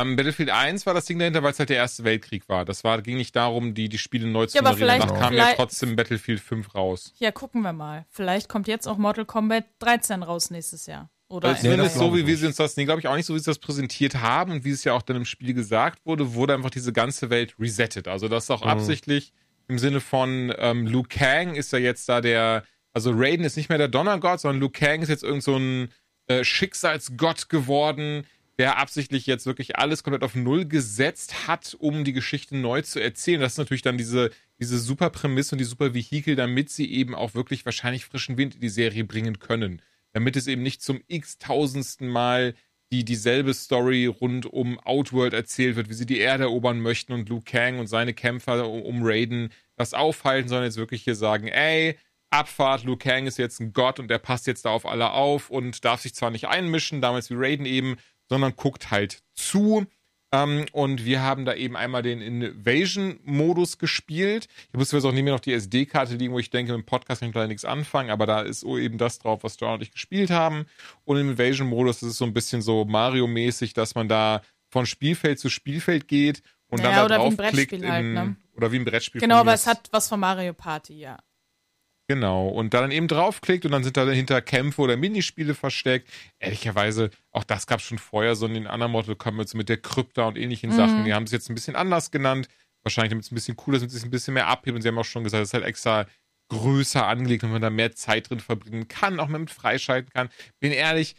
Ähm, Battlefield 1 war das Ding dahinter, weil es halt der Erste Weltkrieg war. Das war, ging nicht darum, die, die Spiele neu zu Ja, aber nummerieren. Danach vielleicht- kam ja vielleicht- trotzdem Battlefield 5 raus. Ja, gucken wir mal. Vielleicht kommt jetzt auch Mortal Kombat 13 raus nächstes Jahr. Oder Also zumindest das so, wie wir sie uns das, nee, glaube ich auch nicht so, wie sie das präsentiert haben und wie es ja auch dann im Spiel gesagt wurde, wurde einfach diese ganze Welt resettet. Also das ist auch Mhm. absichtlich im Sinne von ähm, Liu Kang ist ja jetzt da der, also Raiden ist nicht mehr der Donnergott, sondern Liu Kang ist jetzt irgend so ein äh, Schicksalsgott geworden, der absichtlich jetzt wirklich alles komplett auf Null gesetzt hat, um die Geschichte neu zu erzählen. Das ist natürlich dann diese, diese super Prämisse und die super Vehikel, damit sie eben auch wirklich wahrscheinlich frischen Wind in die Serie bringen können. Damit es eben nicht zum x-tausendsten Mal die dieselbe Story rund um Outworld erzählt wird, wie sie die Erde erobern möchten und Liu Kang und seine Kämpfer um, um Raiden das aufhalten, sondern jetzt wirklich hier sagen, ey, Abfahrt, Liu Kang ist jetzt ein Gott und der passt jetzt da auf alle auf und darf sich zwar nicht einmischen, damals wie Raiden eben, sondern guckt halt zu. Ähm, und wir haben da eben einmal den Invasion-Modus gespielt. Ich wusste jetzt auch nicht mehr noch die SD-Karte liegen, wo ich denke, mit dem Podcast kann ich leider nichts anfangen, aber da ist eben das drauf, was John und ich gespielt haben. Und im Invasion-Modus ist es so ein bisschen so Mario-mäßig, dass man da von Spielfeld zu Spielfeld geht und Naja, dann da oder wie ein draufklickt. Brettspiel halt, ne? Oder wie ein Brettspiel. Genau, aber es hat was von Mario Party, ja. Genau, und dann eben draufklickt und dann sind da dahinter Kämpfe oder Minispiele versteckt. Ehrlicherweise, auch das gab es schon vorher, so in den anderen Mortal Kombat mit der Krypta und ähnlichen Sachen. Die haben es jetzt ein bisschen anders genannt. Wahrscheinlich, damit es ein bisschen cooler ist, damit es ein bisschen mehr abhebt. Und sie haben auch schon gesagt, es ist halt extra größer angelegt, damit man da mehr Zeit drin verbringen kann, auch mit freischalten kann. Bin ehrlich,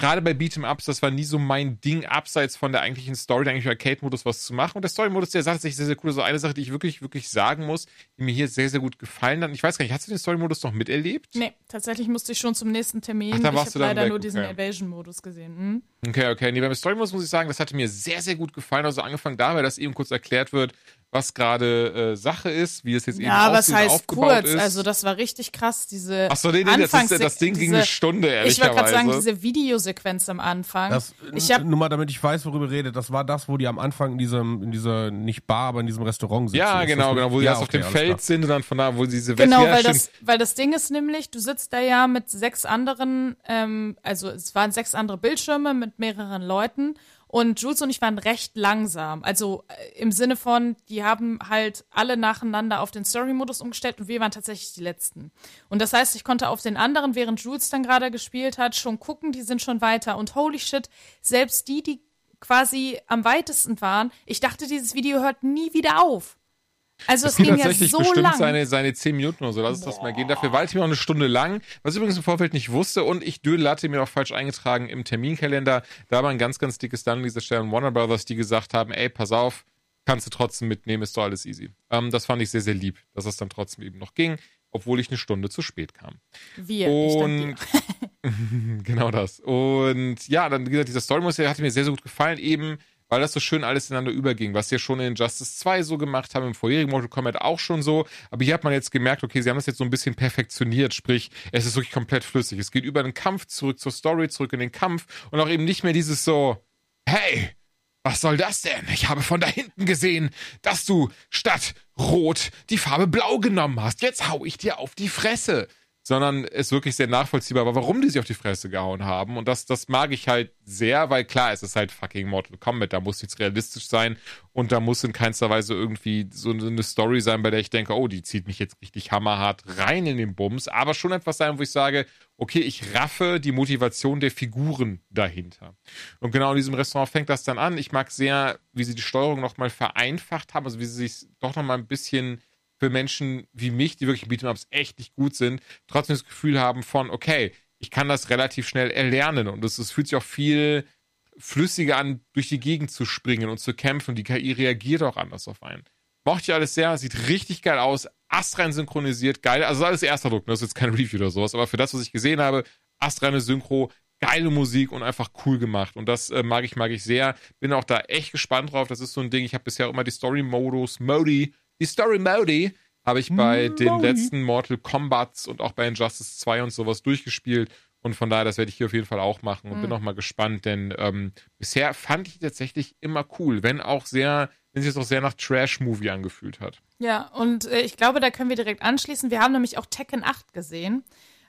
gerade bei Beat'em Ups, das war nie so mein Ding, abseits von der eigentlichen Story, der eigentlichen Arcade-Modus was zu machen. Und der Story-Modus, der sagt tatsächlich sehr, sehr cool. Also eine Sache, die ich wirklich, wirklich sagen muss, die mir hier sehr, sehr gut gefallen hat. Ich weiß gar nicht, hast du den Story-Modus noch miterlebt? Nee, tatsächlich musste ich schon zum nächsten Termin. Ach, da ich warst du habe leider weg, nur diesen okay. Evasion-Modus gesehen. Hm? Okay, okay. Nee, beim Story-Modus muss ich sagen, das hatte mir sehr, sehr gut gefallen. Also angefangen dabei, dass eben kurz erklärt wird, was gerade äh, Sache ist, wie es jetzt eben Ja, was aussieht, heißt aufgebaut kurz? ist. Also das war richtig krass, diese Achso, nee, nee, das, Anfangs ist, das Ding ging diese, eine Stunde, Ich wollte gerade sagen, ehrlicherweise. diese Videosequenz am Anfang. Das, ich habe nur mal, damit ich weiß, worüber ihr redet, das war das, wo die am Anfang in diesem, in dieser, nicht Bar, aber in diesem Restaurant sitzen. Ja, genau, das genau, wo die ja, erst auf okay, dem alles Feld klar. sind und dann von da, wo diese Genau, weil stimmt. das, weil das Ding ist nämlich, du sitzt da ja mit sechs anderen, ähm, also es waren sechs andere Bildschirme mit mehreren Leuten und Jules und ich waren recht langsam. Also äh, im Sinne von, die haben halt alle nacheinander auf den Story-Modus umgestellt und wir waren tatsächlich die Letzten. Und das heißt, ich konnte auf den anderen, während Jules dann gerade gespielt hat, schon gucken, die sind schon weiter. Und holy shit, selbst die, die quasi am weitesten waren, ich dachte, dieses Video hört nie wieder auf. Also Das es ging ja tatsächlich so bestimmt lang. seine, seine 10 Minuten oder so. Lass es das mal gehen. Dafür war ich mir auch eine Stunde lang, was ich übrigens im Vorfeld nicht wusste. Und ich Dödel hatte mir auch falsch eingetragen im Terminkalender. Da war ein ganz, ganz dickes Dann an dieser Stelle an Warner Brothers, die gesagt haben, ey, pass auf, kannst du trotzdem mitnehmen, ist doch alles easy. Ähm, das fand ich sehr, sehr lieb, dass es dann trotzdem eben noch ging, obwohl ich eine Stunde zu spät kam. Wir. Und genau das. Und ja, dann, wie gesagt, dieser Story-Modus hat mir sehr, sehr gut gefallen, eben weil das so schön alles ineinander überging, was sie ja schon in Justice 2 so gemacht haben, im vorherigen Mortal Kombat auch schon so. Aber hier hat man jetzt gemerkt, okay, sie haben das jetzt so ein bisschen perfektioniert, sprich, es ist wirklich komplett flüssig. Es geht über den Kampf zurück zur Story, zurück in den Kampf und auch eben nicht mehr dieses so, hey, was soll das denn? Ich habe von da hinten gesehen, dass du statt Rot die Farbe Blau genommen hast. Jetzt hau ich dir auf die Fresse sondern es wirklich sehr nachvollziehbar war, warum die sich auf die Fresse gehauen haben. Und das, das mag ich halt sehr, weil klar, es ist halt fucking Mortal Kombat, da muss nichts realistisch sein und da muss in keinster Weise irgendwie so eine Story sein, bei der ich denke, oh, die zieht mich jetzt richtig hammerhart rein in den Bums, aber schon etwas sein, wo ich sage, okay, ich raffe die Motivation der Figuren dahinter. Und genau in diesem Restaurant fängt das dann an. Ich mag sehr, wie sie die Steuerung nochmal vereinfacht haben, also wie sie sich doch nochmal ein bisschen für Menschen wie mich, die wirklich Beat'em-Ups echt nicht gut sind, trotzdem das Gefühl haben von, okay, ich kann das relativ schnell erlernen und es, fühlt sich auch viel flüssiger an, durch die Gegend zu springen und zu kämpfen. Die KI reagiert auch anders auf einen. Mochte ich alles sehr, sieht richtig geil aus, astrein synchronisiert, geil. Also alles erster Druck, ne? das ist jetzt kein Review oder sowas, aber für das, was ich gesehen habe, astreine Synchro, geile Musik und einfach cool gemacht. Und das äh, mag ich, mag ich sehr. Bin auch da echt gespannt drauf. Das ist so ein Ding, ich habe bisher immer die Story-Modus, Modi die Story Modi habe ich bei Modi. den letzten Mortal Kombats und auch bei Injustice 2 und sowas durchgespielt. Und von daher, das werde ich hier auf jeden Fall auch machen und mhm. bin auch mal gespannt, denn ähm, bisher fand ich tatsächlich immer cool, wenn auch sehr, wenn sich das auch sehr nach Trash-Movie angefühlt hat. Ja, und äh, ich glaube, da können wir direkt anschließen. Wir haben nämlich auch Tekken 8 gesehen.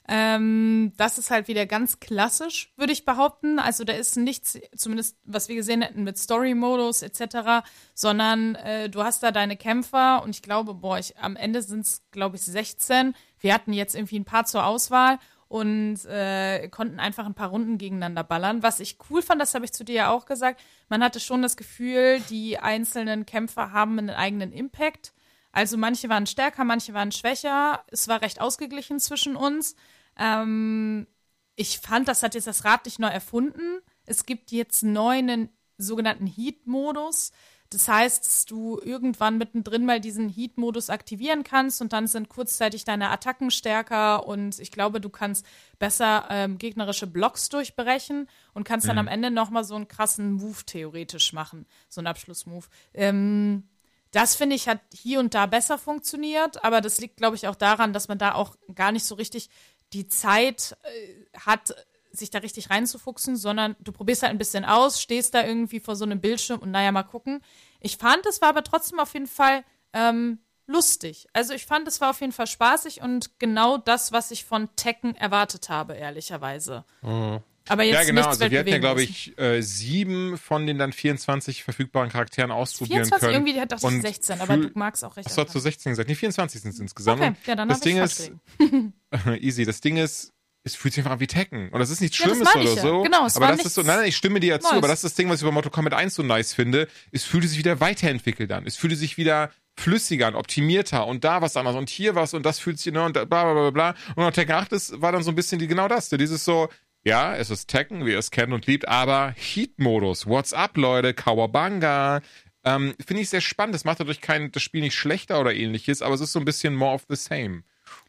Ähm, das ist halt wieder ganz klassisch, würde ich behaupten. Also da ist nichts, zumindest was wir gesehen hätten mit Story-Modus etc., sondern äh, du hast da deine Kämpfer und ich glaube, boah, ich, am Ende sind es, glaube ich, 16. Wir hatten jetzt irgendwie ein paar zur Auswahl und äh, konnten einfach ein paar Runden gegeneinander ballern. Was ich cool fand, das habe ich zu dir ja auch gesagt, man hatte schon das Gefühl, die einzelnen Kämpfer haben einen eigenen Impact. Also manche waren stärker, manche waren schwächer. Es war recht ausgeglichen zwischen uns. Ähm, ich fand, das hat jetzt das Rad nicht neu erfunden. Es gibt jetzt neu einen sogenannten Heat-Modus. Das heißt, dass du irgendwann mittendrin mal diesen Heat-Modus aktivieren kannst und dann sind kurzzeitig deine Attacken stärker und ich glaube, du kannst besser ähm, gegnerische Blocks durchbrechen und kannst dann mhm. am Ende nochmal so einen krassen Move theoretisch machen, so einen Abschlussmove. Ähm, das finde ich hat hier und da besser funktioniert, aber das liegt, glaube ich, auch daran, dass man da auch gar nicht so richtig die Zeit äh, hat, sich da richtig reinzufuchsen, sondern du probierst halt ein bisschen aus, stehst da irgendwie vor so einem Bildschirm und naja, mal gucken. Ich fand, es war aber trotzdem auf jeden Fall ähm, lustig. Also ich fand, es war auf jeden Fall spaßig und genau das, was ich von Tekken erwartet habe, ehrlicherweise. Mhm. Aber jetzt ja, genau. Also wir hatten ja, glaube ich, äh, sieben von den dann 24 verfügbaren Charakteren ausprobieren 24, können. irgendwie hat das 16, aber du magst auch recht. Das war zu 16 gesagt. Nee, 24 sind es insgesamt. Okay, ja, dann das Ding ist, easy. Das Ding ist, es fühlt sich einfach an wie Tekken. Und das ist nichts Schlimmes ja, oder so. Genau, es aber war das ist so, nein, nein, ich stimme dir ja zu, aber das ist das Ding, was ich bei Mortal Kombat 1 so nice finde. Es fühlte sich wieder weiterentwickelt an. Es fühlte sich wieder flüssiger an, optimierter und da was anderes und hier was und das fühlt sich, ne, und bla, bla, bla, bla. Und Tekken 8 ist, war dann so ein bisschen die, genau das. Dieses so, ja, es ist Tekken, wie ihr es kennt und liebt, aber Heat-Modus. What's up, Leute? Kawabanga. Ähm, Finde ich sehr spannend. Das macht dadurch kein, das Spiel nicht schlechter oder ähnliches, aber es ist so ein bisschen more of the same.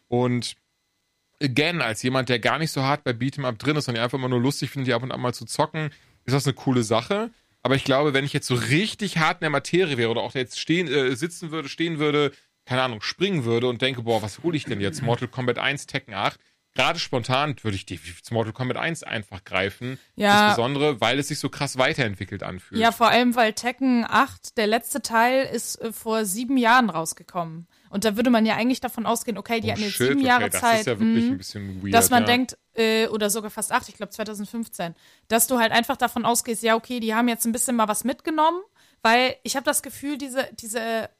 Und again, als jemand, der gar nicht so hart bei Beat'em Up drin ist und einfach immer nur lustig findet, die ab und an mal zu zocken, ist das eine coole Sache. Aber ich glaube, wenn ich jetzt so richtig hart in der Materie wäre oder auch jetzt stehen, äh, sitzen würde, stehen würde, keine Ahnung, springen würde und denke, boah, was hole ich denn jetzt? Mortal Kombat 1, Tekken 8, gerade spontan würde ich die Mortal Kombat 1 einfach greifen. Ja. Insbesondere, weil es sich so krass weiterentwickelt anfühlt. Ja, vor allem, weil Tekken 8, der letzte Teil, ist äh, vor sieben Jahren rausgekommen. Und da würde man ja eigentlich davon ausgehen, okay, die oh, hatten jetzt shit, sieben okay, Jahre das Zeit. Ist ja wirklich mh, ein bisschen weird, dass man ja. denkt, äh, oder sogar fast acht, ich glaube 2015, dass du halt einfach davon ausgehst, ja, okay, die haben jetzt ein bisschen mal was mitgenommen, weil ich habe das Gefühl, diese, diese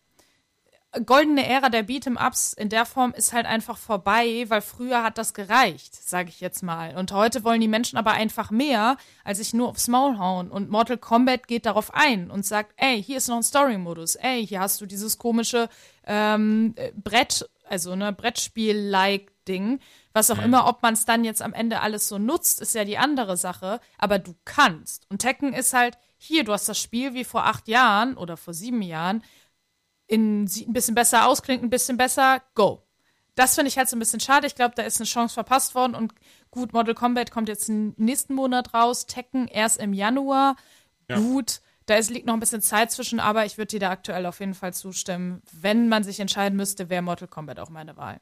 goldene Ära der Beat'em-Ups in der Form ist halt einfach vorbei, weil früher hat das gereicht, sage ich jetzt mal. Und heute wollen die Menschen aber einfach mehr, als sich nur aufs Maul hauen. Und Mortal Kombat geht darauf ein und sagt, ey, hier ist noch ein Story-Modus, ey, hier hast du dieses komische ähm, Brett, also ne, Brettspiel-like Ding. Was auch mhm. immer, ob man es dann jetzt am Ende alles so nutzt, ist ja die andere Sache. Aber du kannst. Und Tekken ist halt, hier, du hast das Spiel wie vor acht Jahren oder vor sieben Jahren in, sieht ein bisschen besser aus, klingt ein bisschen besser, go. das finde ich halt so ein bisschen schade. Ich glaube, da ist eine Chance verpasst worden. Und gut, Mortal Kombat kommt jetzt nächsten Monat raus. Tekken erst im Januar. Ja. Gut, da ist, liegt noch ein bisschen Zeit zwischen, aber ich würde dir da aktuell auf jeden Fall zustimmen. Wenn man sich entscheiden müsste, wäre Mortal Kombat auch meine Wahl.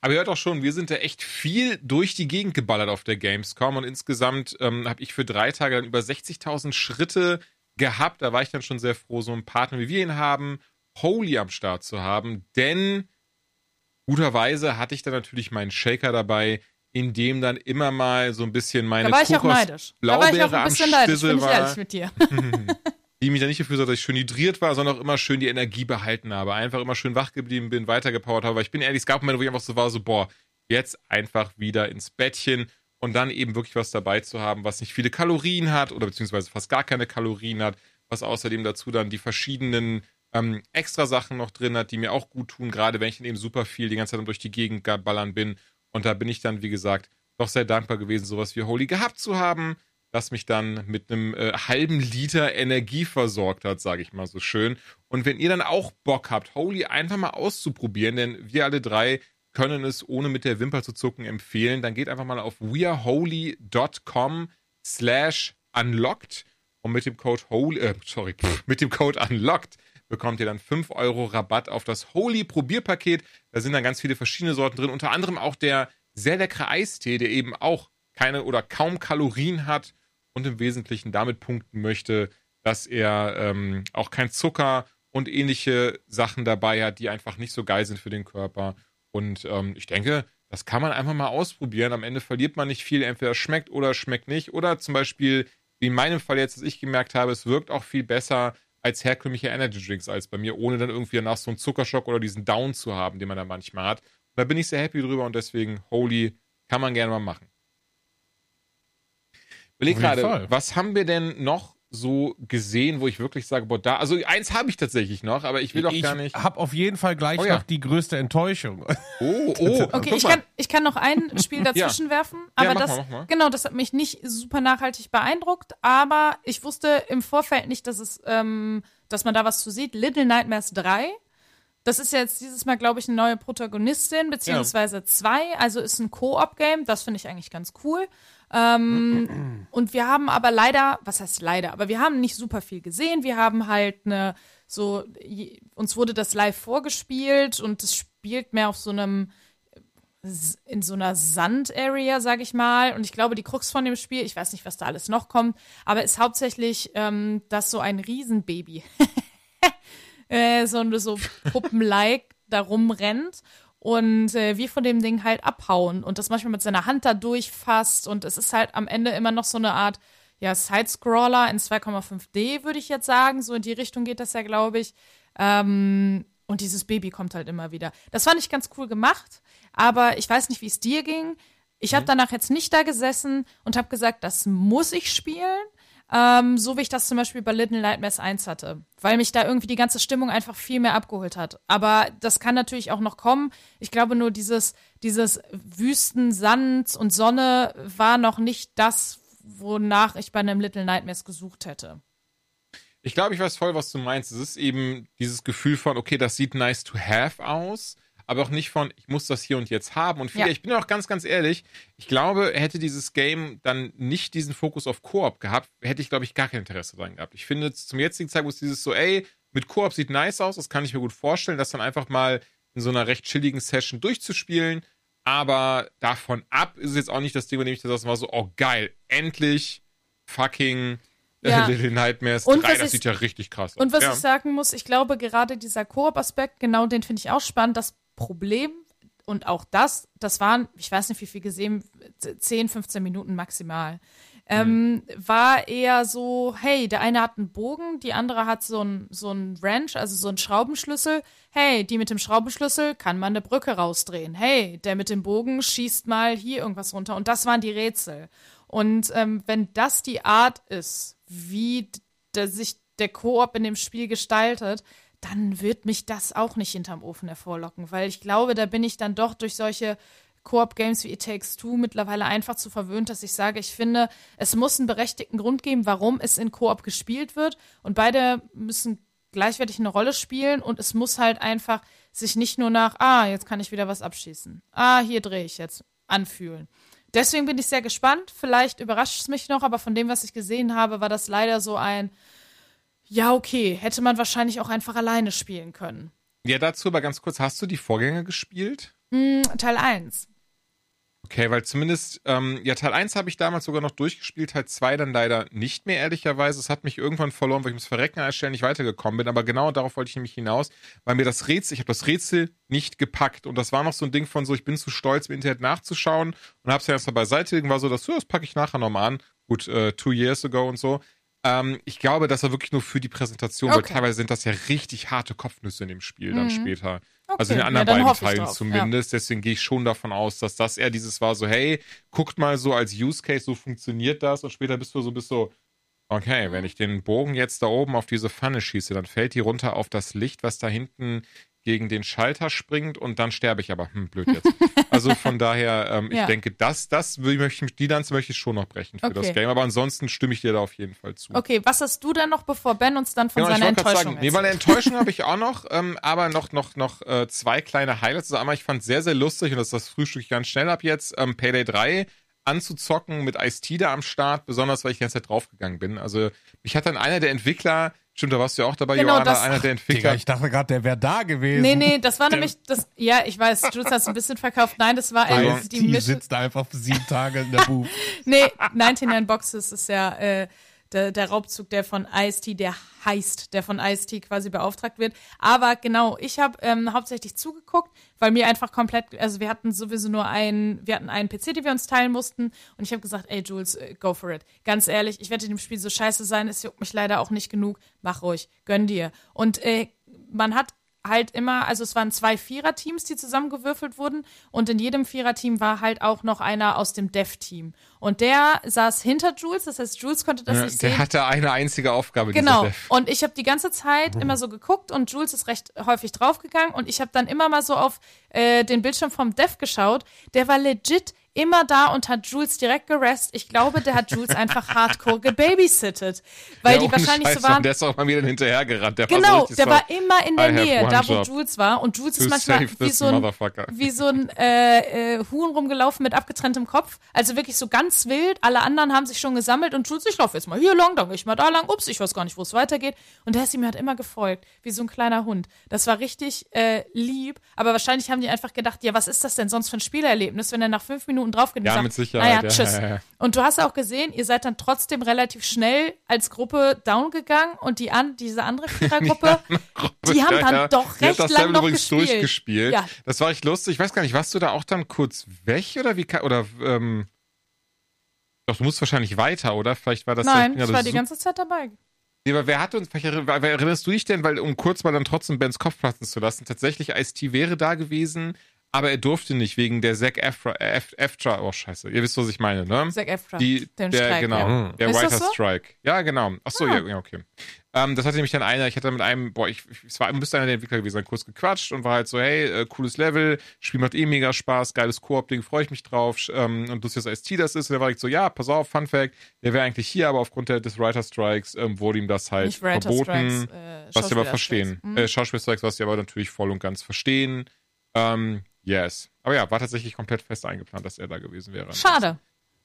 Aber ihr hört auch schon, wir sind da echt viel durch die Gegend geballert auf der Gamescom und insgesamt ähm, habe ich für drei Tage dann über 60.000 Schritte gehabt. Da war ich dann schon sehr froh, so einen Partner wie wir ihn haben, Holy am Start zu haben, denn guterweise hatte ich dann natürlich meinen Shaker dabei, in dem dann immer mal so ein bisschen meine da war ich auch neidisch. da war ich auch ein bisschen neidisch, bin ich ehrlich mit dir. die mich dann nicht dafür sorgt, dass ich schön hydriert war, sondern auch immer schön die Energie behalten habe. Einfach immer schön wach geblieben bin, weitergepowert habe. Weil ich bin ehrlich, es gab Momente, wo ich einfach so war, so, boah, jetzt einfach wieder ins Bettchen und dann eben wirklich was dabei zu haben, was nicht viele Kalorien hat oder beziehungsweise fast gar keine Kalorien hat, was außerdem dazu dann die verschiedenen ähm, extra Sachen noch drin hat, die mir auch gut tun, gerade wenn ich eben super viel die ganze Zeit durch die Gegend ballern bin und da bin ich dann, wie gesagt, doch sehr dankbar gewesen, sowas wie Holy gehabt zu haben, das mich dann mit einem äh, halben Liter Energie versorgt hat, sage ich mal so schön. Und wenn ihr dann auch Bock habt, Holy einfach mal auszuprobieren, denn wir alle drei können es ohne mit der Wimper zu zucken empfehlen, dann geht einfach mal auf weareholy.com slash unlocked und mit dem Code Holy, äh, sorry, mit dem Code unlocked bekommt ihr dann 5 Euro Rabatt auf das Holy Probierpaket. Da sind dann ganz viele verschiedene Sorten drin, unter anderem auch der sehr leckere Eistee, der eben auch keine oder kaum Kalorien hat und im Wesentlichen damit punkten möchte, dass er ähm, auch kein Zucker und ähnliche Sachen dabei hat, die einfach nicht so geil sind für den Körper. Und ähm, ich denke, das kann man einfach mal ausprobieren. Am Ende verliert man nicht viel. Entweder schmeckt oder schmeckt nicht. Oder zum Beispiel, wie in meinem Fall jetzt, dass ich gemerkt habe, es wirkt auch viel besser, als herkömmliche Energy Drinks als bei mir, ohne dann irgendwie danach so einen Zuckerschock oder diesen Down zu haben, den man da manchmal hat. Und da bin ich sehr happy drüber und deswegen Holy kann man gerne mal machen. Überleg gerade, was haben wir denn noch so gesehen, wo ich wirklich sage, boah, da, also eins habe ich tatsächlich noch, aber ich will doch ich gar nicht. Ich habe auf jeden Fall gleich oh, ja. noch die größte Enttäuschung. Oh, oh. Okay, ich kann, ich kann noch ein Spiel dazwischen ja. werfen, aber ja, das, mal, mal. genau, das hat mich nicht super nachhaltig beeindruckt, aber ich wusste im Vorfeld nicht, dass es, ähm, dass man da was zu sieht. Little Nightmares 3. Das ist jetzt dieses Mal, glaube ich, eine neue Protagonistin, beziehungsweise zwei. Also ist ein Co-op-Game. Das finde ich eigentlich ganz cool. Ähm, und wir haben aber leider, was heißt leider, aber wir haben nicht super viel gesehen. Wir haben halt eine, so, uns wurde das live vorgespielt und es spielt mehr auf so einem, in so einer Sand-Area, sag ich mal. Und ich glaube, die Krux von dem Spiel, ich weiß nicht, was da alles noch kommt, aber ist hauptsächlich, ähm, dass so ein Riesenbaby, äh, so, so Puppen-like da rumrennt und äh, wir von dem Ding halt abhauen und das manchmal mit seiner Hand da durchfasst und es ist halt am Ende immer noch so eine Art ja Sidescroller in 2,5D würde ich jetzt sagen, so in die Richtung geht das ja glaube ich ähm, und dieses Baby kommt halt immer wieder. Das fand ich ganz cool gemacht, aber ich weiß nicht, wie es dir ging. Ich habe mhm. danach jetzt nicht da gesessen und habe gesagt, das muss ich spielen. Ähm, so wie ich das zum Beispiel bei Little Nightmares 1 hatte. Weil mich da irgendwie die ganze Stimmung einfach viel mehr abgeholt hat. Aber das kann natürlich auch noch kommen. Ich glaube nur, dieses, dieses Wüsten, Sand und Sonne war noch nicht das, wonach ich bei einem Little Nightmares gesucht hätte. Ich glaube, ich weiß voll, was du meinst. Es ist eben dieses Gefühl von, okay, das sieht nice to have aus aber auch nicht von, ich muss das hier und jetzt haben. Und viele, ja. ich bin auch ganz, ganz ehrlich, ich glaube, hätte dieses Game dann nicht diesen Fokus auf Koop gehabt, hätte ich, glaube ich, gar kein Interesse dran gehabt. Ich finde, zum jetzigen Zeitpunkt ist dieses so, ey, mit Koop sieht nice aus, das kann ich mir gut vorstellen, das dann einfach mal in so einer recht chilligen Session durchzuspielen. Aber davon ab ist es jetzt auch nicht das Ding, bei dem ich das war so, oh geil, endlich fucking ja. Little Nightmares 3, das ich, sieht ja richtig krass aus. Und was ja. ich sagen muss, ich glaube, gerade dieser Koop-Aspekt, genau den finde ich auch spannend. Das Problem, und auch das, das waren, ich weiß nicht, wie viel gesehen, 10, 15 Minuten maximal. Ähm, mhm. war eher so, hey, der eine hat einen Bogen, die andere hat so ein so ein Wrench, also so einen Schraubenschlüssel. Hey, die mit dem Schraubenschlüssel kann man eine Brücke rausdrehen. Hey, der mit dem Bogen schießt mal hier irgendwas runter. Und das waren die Rätsel. Und ähm, wenn das die Art ist, wie sich der Koop in dem Spiel gestaltet, dann wird mich das auch nicht hinterm Ofen hervorlocken, weil ich glaube, da bin ich dann doch durch solche Koop-Games wie It Takes Two mittlerweile einfach zu verwöhnt, dass ich sage, ich finde, es muss einen berechtigten Grund geben, warum es in Koop gespielt wird und beide müssen gleichwertig eine Rolle spielen und es muss halt einfach sich nicht nur nach, ah, jetzt kann ich wieder was abschießen. Ah, hier drehe ich jetzt anfühlen. Deswegen bin ich sehr gespannt. Vielleicht überrascht es mich noch, aber von dem, was ich gesehen habe, war das leider so ein, ja, okay, hätte man wahrscheinlich auch einfach alleine spielen können. Ja, dazu aber ganz kurz, hast du die Vorgänger gespielt? Hm, Teil 1. Okay, weil zumindest, ähm, ja, Teil 1 habe ich damals sogar noch durchgespielt, Teil 2 dann leider nicht mehr, ehrlicherweise. Es hat mich irgendwann verloren, weil ich ums Verrecken erstellen nicht weitergekommen bin. Aber genau darauf wollte ich nämlich hinaus, weil mir das Rätsel, ich habe das Rätsel nicht gepackt. Und das war noch so ein Ding von so, ich bin zu stolz, im Internet nachzuschauen und habe es ja erstmal beiseite war so, das, das packe ich nachher nochmal an. Gut, äh, two years ago und so. Ähm, ich glaube, das war wirklich nur für die Präsentation, Okay. weil teilweise sind das ja richtig harte Kopfnüsse in dem Spiel dann Mhm. später. Okay. Also in den ja, anderen dann beiden Teilen zumindest. Deswegen gehe ich schon davon aus, dass das eher dieses war so, hey, guckt mal so als Use Case, so funktioniert das. Und später bist du so, bist so, okay, wenn ich den Bogen jetzt da oben auf diese Pfanne schieße, dann fällt die runter auf das Licht, was da hinten gegen den Schalter springt und dann sterbe ich aber. Hm, blöd jetzt. also von daher, ähm, ich Ja. denke, das, das möchte ich, die Lanze möchte ich schon noch brechen für das Okay. Game. Aber ansonsten stimme ich dir da auf jeden Fall zu. Okay, was hast du denn noch, bevor Ben uns dann von Genau, ich seiner Enttäuschung sagen, nee, weil eine? Enttäuschung habe ich auch noch, ähm, aber noch, noch, noch äh, zwei kleine Highlights. Also einmal, ich fand sehr, sehr lustig und das ist das Frühstück ganz schnell ab jetzt, ähm, Payday 3 anzuzocken mit Ice-T da am Start, besonders weil ich die ganze Zeit draufgegangen bin. Also mich hat dann einer der Entwickler, stimmt, da warst du ja auch dabei, Genau, Johanna, das- einer der Entwickler. ich dachte gerade, der wäre da gewesen. Nee, nee, das war nämlich das. Ja, ich weiß, hat es ein bisschen verkauft. Nein, das war äh, die Mission. sitzt da einfach sieben Tage in der Booth. Nee, 99 Boxes ist ja äh, der, der Raubzug, der von Ice-T, der heißt, der von Ice-T quasi beauftragt wird. Aber genau, ich habe ähm, hauptsächlich zugeguckt, weil mir einfach komplett, also wir hatten sowieso nur einen, wir hatten einen PC, den wir uns teilen mussten und ich habe gesagt, ey Jules, äh, go for it. Ganz ehrlich, ich werde in dem Spiel so scheiße sein, es juckt mich leider auch nicht genug. Mach ruhig, gönn dir. Und äh, man hat halt immer, also es waren zwei Viererteams, die zusammengewürfelt wurden und in jedem Viererteam war halt auch noch einer aus dem Dev-Team. Und der saß hinter Jules, das heißt, Jules konnte das Ja, nicht der sehen. hatte eine einzige Aufgabe, Genau. Und ich habe die ganze Zeit immer so geguckt und Jules ist recht häufig draufgegangen und ich habe dann immer mal so auf äh, den Bildschirm vom Dev geschaut. Der war legit immer da und hat Jules direkt gerest. Ich glaube, der hat Jules einfach hardcore gebabysittet, weil Ja, die wahrscheinlich Scheiß, so waren. Der ist auch mal wieder hinterhergerannt. Der war so Genau, der war immer in der I Nähe, da wo. Jules war. Und Jules ist manchmal wie so ein, wie so ein äh, äh, Huhn rumgelaufen mit abgetrenntem Kopf. Also wirklich so ganz wild. Alle anderen haben sich schon gesammelt und Jules, ich laufe jetzt mal hier lang, dann geh ich mal da lang. Ups, ich weiß gar nicht, wo es weitergeht. Und der ist ihm halt immer gefolgt, wie so ein kleiner Hund. Das war richtig äh, lieb. Aber wahrscheinlich haben die einfach gedacht, ja, was ist das denn sonst für ein Spielerlebnis, wenn er nach fünf Minuten draufgeht und Ja, mit Sicherheit, naja, ja, tschüss. ja, ja. Und du hast auch gesehen, ihr seid dann trotzdem relativ schnell als Gruppe down gegangen und die an, diese andere Vierergruppe, die haben dann doch recht das lang noch übrigens gespielt. durchgespielt. Ja. Das war echt lustig. Ich weiß gar nicht, warst du da auch dann kurz weg oder wie oder ähm, doch du musst wahrscheinlich weiter, oder? Vielleicht war das Nein, ja, ich war die ganze Zeit dabei. Nee, aber wer hat uns, wer erinnerst du dich denn, weil um kurz mal dann trotzdem Bens Kopf platzen zu lassen, tatsächlich Ice-T wäre da gewesen, aber er durfte nicht wegen der Zack äh, Ef- Eftra, oh scheiße, ihr wisst, was ich meine, ne? Zac Efron. Die, den der, Streik, genau, ja. der Ist Writer so? Strike. Ja, genau. Ach so, Ah. ja, okay. Ähm, das hatte nämlich dann einer, ich hatte mit einem, boah, ich, ich es war, müsste einer der Entwickler gewesen sein, kurz gequatscht und war halt so, hey, äh, cooles Level, Spiel macht eh mega Spaß, geiles Koop-Ding, freue ich mich drauf. Ähm, und dass IST das ist. Und der war ich so, ja, pass auf, Fun Fact, der wäre eigentlich hier, aber aufgrund der, des Writer Strikes ähm, wurde ihm das halt verboten. Strikes, äh, was sie aber verstehen. Mhm. Äh, Schauspielstrikes, was sie aber natürlich voll und ganz verstehen. Ähm, yes. Aber ja, war tatsächlich komplett fest eingeplant, dass er da gewesen wäre. Schade.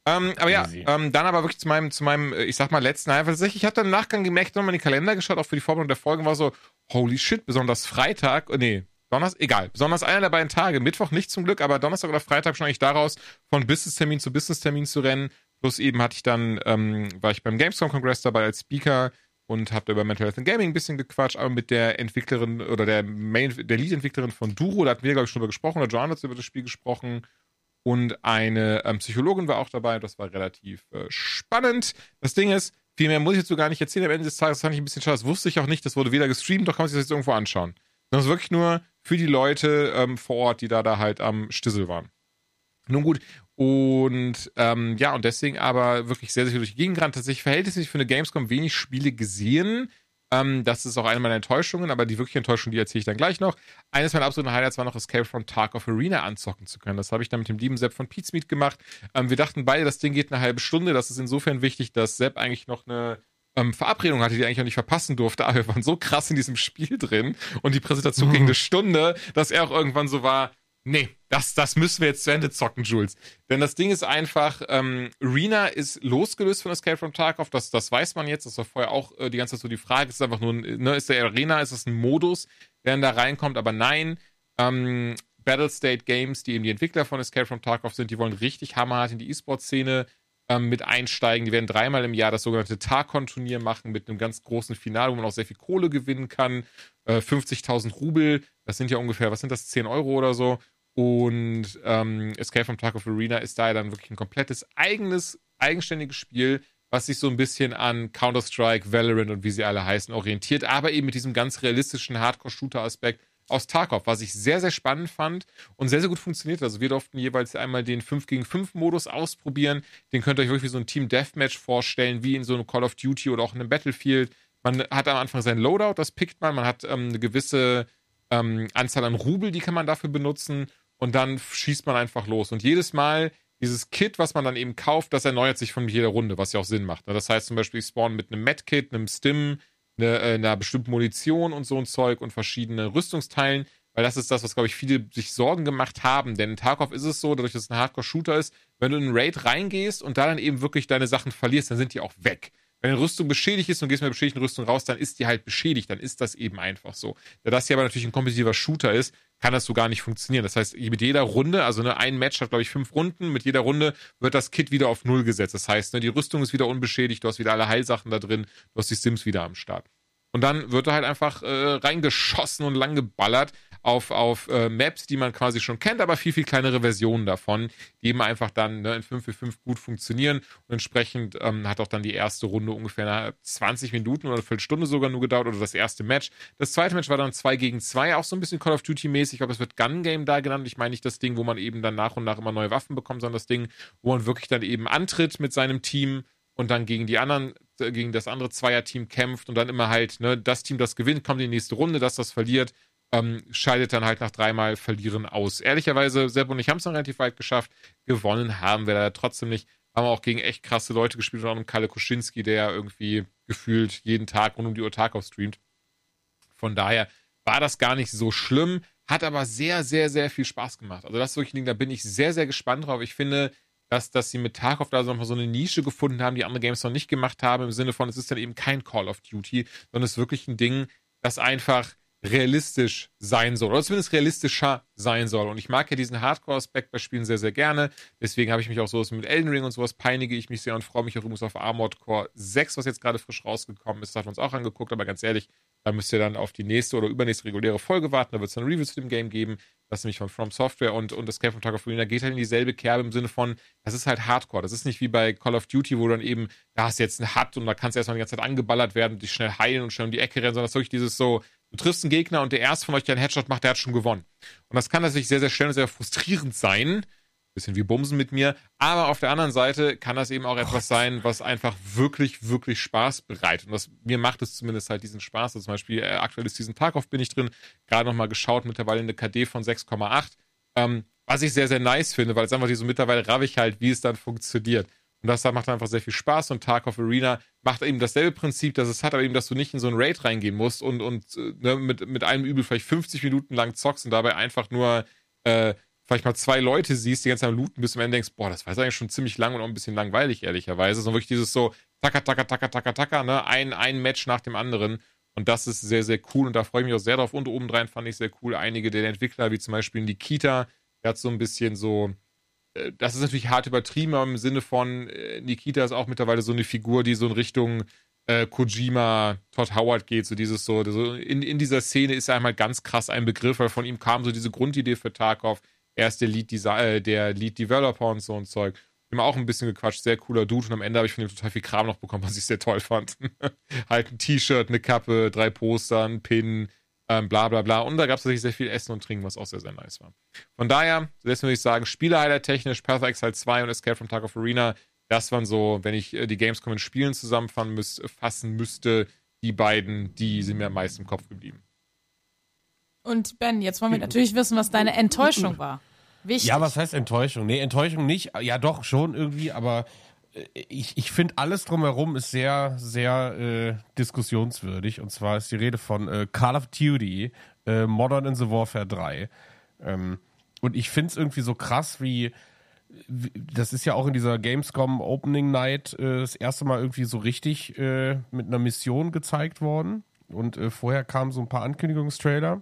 Ähm, aber ja, ähm, dann aber wirklich zu meinem, zu meinem, äh, ich sag mal, letzten Highlight. Tatsächlich, ich habe dann im Nachgang gemerkt, nochmal in den Kalender geschaut, auch für die Vorbereitung der Folgen war so, holy shit, besonders Freitag, äh, nee, Donnerstag, egal, besonders einer der beiden Tage, Mittwoch nicht zum Glück, aber Donnerstag oder Freitag schon eigentlich daraus, von Business-Termin zu Business-Termin zu rennen. Plus eben hatte ich dann, ähm, war ich beim Gamescom-Kongress dabei als Speaker und habe über Mental Health and Gaming ein bisschen gequatscht, aber mit der Entwicklerin oder der Main, der Lead-Entwicklerin von Duro, da hatten wir, glaube ich, schon drüber gesprochen, oder Joanna hat über das Spiel gesprochen. Und eine ähm, Psychologin war auch dabei. Das war relativ äh, spannend. Das Ding ist, viel mehr muss ich dazu gar nicht erzählen. Am Ende des Tages fand ich ein bisschen schade. Das wusste ich auch nicht. Das wurde weder gestreamt, doch kann man sich das jetzt irgendwo anschauen. Das ist wirklich nur für die Leute ähm, vor Ort, die da, da halt am Stissel waren. Nun gut, und ähm, ja, und deswegen aber wirklich sehr, sehr viel durch die Gegend gerannt. Tatsächlich verhältnismäßig für eine Gamescom wenig Spiele gesehen. Ähm, das ist auch eine meiner Enttäuschungen, aber die wirkliche Enttäuschung, die erzähle ich dann gleich noch. Eines meiner absoluten Highlights war noch Escape from Tarkov Arena anzocken zu können. Das habe ich dann mit dem lieben Sepp von Pizmeet gemacht. Ähm, wir dachten beide, das Ding geht eine halbe Stunde. Das ist insofern wichtig, dass Sepp eigentlich noch eine ähm, Verabredung hatte, die er eigentlich auch nicht verpassen durfte, aber wir waren so krass in diesem Spiel drin und die Präsentation mhm. ging eine Stunde, dass er auch irgendwann so war, nee, das, das müssen wir jetzt zu Ende zocken, Jules. Denn das Ding ist einfach, ähm, Rena ist losgelöst von Escape from Tarkov, das, das weiß man jetzt, das war vorher auch äh, die ganze Zeit so die Frage, ist einfach nur, ne, ist der Arena, ist das ein Modus, der da reinkommt, aber nein, ähm, Battlestate Games, die eben die Entwickler von Escape from Tarkov sind, die wollen richtig hammerhart in die E-Sport-Szene ähm, mit einsteigen. Die werden dreimal im Jahr das sogenannte Tarkon-Turnier machen mit einem ganz großen Finale, wo man auch sehr viel Kohle gewinnen kann. Äh, 50.000 Rubel, das sind ja ungefähr, was sind das, 10 Euro oder so. Und ähm, Escape from Tarkov Arena ist daher dann wirklich ein komplettes eigenes, eigenständiges Spiel, was sich so ein bisschen an Counter-Strike, Valorant und wie sie alle heißen orientiert, aber eben mit diesem ganz realistischen Hardcore-Shooter-Aspekt aus Tarkov, was ich sehr, sehr spannend fand und sehr, sehr gut funktioniert. Also wir durften jeweils einmal den 5 gegen 5 Modus ausprobieren. Den könnt ihr euch wirklich wie so ein Team Deathmatch vorstellen, wie in so einem Call of Duty oder auch in einem Battlefield. Man hat am Anfang sein Loadout, das pickt man. Man hat ähm, eine gewisse ähm, Anzahl an Rubel, die kann man dafür benutzen. Und dann schießt man einfach los. Und jedes Mal dieses Kit, was man dann eben kauft, das erneuert sich von jeder Runde, was ja auch Sinn macht. Das heißt zum Beispiel, ich spawn mit einem Medkit, einem Stim, eine, äh, einer bestimmten Munition und so ein Zeug und verschiedenen Rüstungsteilen, weil das ist das, was, glaube ich, viele sich Sorgen gemacht haben. Denn in Tarkov ist es so, dadurch, dass es ein Hardcore-Shooter ist, wenn du in einen Raid reingehst und da dann eben wirklich deine Sachen verlierst, dann sind die auch weg. Wenn eine Rüstung beschädigt ist und gehst mit der beschädigten Rüstung raus, dann ist die halt beschädigt, dann ist das eben einfach so. Da das hier aber natürlich ein kompetitiver Shooter ist, kann das so gar nicht funktionieren. Das heißt, mit jeder Runde, also ne, ein Match hat, glaube ich, fünf Runden, mit jeder Runde wird das Kit wieder auf Null gesetzt. Das heißt, ne, die Rüstung ist wieder unbeschädigt, du hast wieder alle Heilsachen da drin, du hast die Sims wieder am Start. Und dann wird er halt einfach äh, reingeschossen und lang geballert auf, auf äh, Maps, die man quasi schon kennt, aber viel, viel kleinere Versionen davon, die eben einfach dann ne, in 5 für 5 gut funktionieren. Und entsprechend ähm, hat auch dann die erste Runde ungefähr 20 Minuten oder eine Viertelstunde sogar nur gedauert oder das erste Match. Das zweite Match war dann 2 gegen 2, auch so ein bisschen Call of Duty-mäßig. Ich glaube, es wird Gun Game da genannt. Ich meine nicht das Ding, wo man eben dann nach und nach immer neue Waffen bekommt, sondern das Ding, wo man wirklich dann eben antritt mit seinem Team und dann gegen die anderen, äh, gegen das andere Zweierteam kämpft und dann immer halt, ne, das Team, das gewinnt, kommt in die nächste Runde, das, das verliert, ähm, scheidet dann halt nach dreimal Verlieren aus. Ehrlicherweise, Sepp und ich haben es dann relativ weit geschafft. Gewonnen haben wir da trotzdem nicht. Haben auch gegen echt krasse Leute gespielt, auch einen Kalle Kuschinski, der ja irgendwie gefühlt jeden Tag rund um die Uhr Tarkov streamt. Von daher war das gar nicht so schlimm, hat aber sehr, sehr, sehr viel Spaß gemacht. Also das ist wirklich ein Ding, da bin ich sehr, sehr gespannt drauf. Ich finde, dass, dass sie mit Tarkov da so nochmal so eine Nische gefunden haben, die andere Games noch nicht gemacht haben, im Sinne von, es ist dann eben kein Call of Duty, sondern es ist wirklich ein Ding, das einfach realistisch sein soll, oder zumindest realistischer sein soll. Und ich mag ja diesen Hardcore-Aspekt bei Spielen sehr, sehr gerne. Deswegen habe ich mich auch so mit Elden Ring und sowas peinige ich mich sehr und freue mich auch übrigens auf Armored Core 6, was jetzt gerade frisch rausgekommen ist. Das hat uns auch angeguckt, aber ganz ehrlich, da müsst ihr dann auf die nächste oder übernächste reguläre Folge warten. Da wird es dann ein Review zu dem Game geben. Das ist nämlich von From Software und, und das Game von Tarkov Arena geht halt in dieselbe Kerbe im Sinne von, das ist halt Hardcore. Das ist nicht wie bei Call of Duty, wo dann eben, da hast du jetzt einen Hut und da kannst du erstmal die ganze Zeit angeballert werden und dich schnell heilen und schnell um die Ecke rennen, sondern das ist wirklich dieses so, Du triffst einen Gegner und der erste von euch, der einen Headshot macht, der hat schon gewonnen. Und das kann natürlich sehr, sehr schnell und sehr frustrierend sein. Bisschen wie Bumsen mit mir. Aber auf der anderen Seite kann das eben auch etwas sein, was einfach wirklich, wirklich Spaß bereitet. Und das, mir macht es zumindest halt diesen Spaß. Also zum Beispiel, äh, aktuell ist diesen Tag auf bin ich drin. Gerade nochmal geschaut, mittlerweile eine KD von 6,8. Ähm, was ich sehr, sehr nice finde, weil es einfach so mittlerweile raff ich halt, wie es dann funktioniert. Und das macht einfach sehr viel Spaß und Tarkov Arena macht eben dasselbe Prinzip, dass es hat, aber eben, dass du nicht in so ein Raid reingehen musst und, und äh, ne, mit, mit einem Übel vielleicht 50 Minuten lang zockst und dabei einfach nur äh, vielleicht mal zwei Leute siehst, die ganze Zeit Looten bist und am denkst, boah, das war jetzt eigentlich schon ziemlich lang und auch ein bisschen langweilig, ehrlicherweise. Sondern wirklich dieses so, taka, taka, taka, taka, taka, ne, ein, ein Match nach dem anderen. Und das ist sehr, sehr cool und da freue ich mich auch sehr drauf. Und obendrein fand ich sehr cool, einige der Entwickler, wie zum Beispiel Nikita, der hat so ein bisschen so, äh, das ist natürlich hart übertrieben, aber im Sinne von äh, Nikita ist auch mittlerweile so eine Figur, die so in Richtung äh, Kojima, Todd Howard geht, so dieses so, so in, in dieser Szene ist er einmal ganz krass ein Begriff, weil von ihm kam so diese Grundidee für Tarkov. Er ist der Lead, äh, der Lead Developer und so ein Zeug. Immer auch ein bisschen gequatscht, sehr cooler Dude und am Ende habe ich von ihm total viel Kram noch bekommen, was ich sehr toll fand. halt ein T-Shirt, eine Kappe, drei Poster, ein Pin, ähm, bla bla bla. Und da gab es tatsächlich sehr viel Essen und Trinken, was auch sehr, sehr nice war. Von daher, deswegen würde ich sagen, Spielehighlight technisch, Path Exile 2 und Escape from Tarkov Arena, das waren so, wenn ich äh, die Gamescom in Spielen zusammenfassen fassen müsste, die beiden, die sind mir am meisten im Kopf geblieben. Und Ben, jetzt wollen wir natürlich wissen, was deine Enttäuschung war. Wichtig. Ja, was heißt Enttäuschung? Nee, Enttäuschung nicht. Ja, doch, schon irgendwie, aber ich, ich finde alles drumherum ist sehr, sehr äh, diskussionswürdig. Und zwar ist die Rede von äh, Call of Duty, äh, Modern in the Warfare 3. Ähm, und ich finde es irgendwie so krass, wie, wie, das ist ja auch in dieser Gamescom Opening Night äh, das erste Mal irgendwie so richtig äh, mit einer Mission gezeigt worden. Und äh, vorher kamen so ein paar Ankündigungstrailer.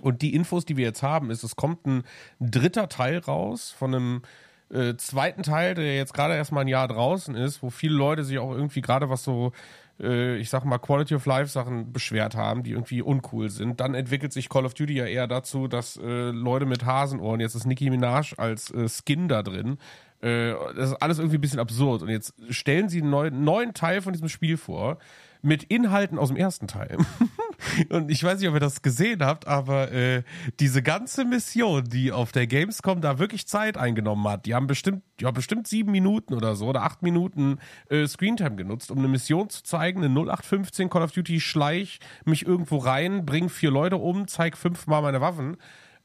Und die Infos, die wir jetzt haben, ist, es kommt ein dritter Teil raus von einem äh, zweiten Teil, der jetzt gerade erst mal ein Jahr draußen ist, wo viele Leute sich auch irgendwie gerade was so, äh, ich sag mal, Quality of Life Sachen beschwert haben, die irgendwie uncool sind. Dann entwickelt sich Call of Duty ja eher dazu, dass äh, Leute mit Hasenohren, jetzt ist Nicki Minaj als äh, Skin da drin, äh, das ist alles irgendwie ein bisschen absurd. Und jetzt stellen sie einen neuen, neuen Teil von diesem Spiel vor mit Inhalten aus dem ersten Teil. und ich weiß nicht, ob ihr das gesehen habt, aber äh, diese ganze Mission, die auf der Gamescom da wirklich Zeit eingenommen hat, die haben bestimmt, ja, bestimmt sieben Minuten oder so oder acht Minuten äh, Screentime genutzt, um eine Mission zu zeigen, eine 0815 Call of Duty Schleich, mich irgendwo rein, bring vier Leute um, zeig fünfmal meine Waffen.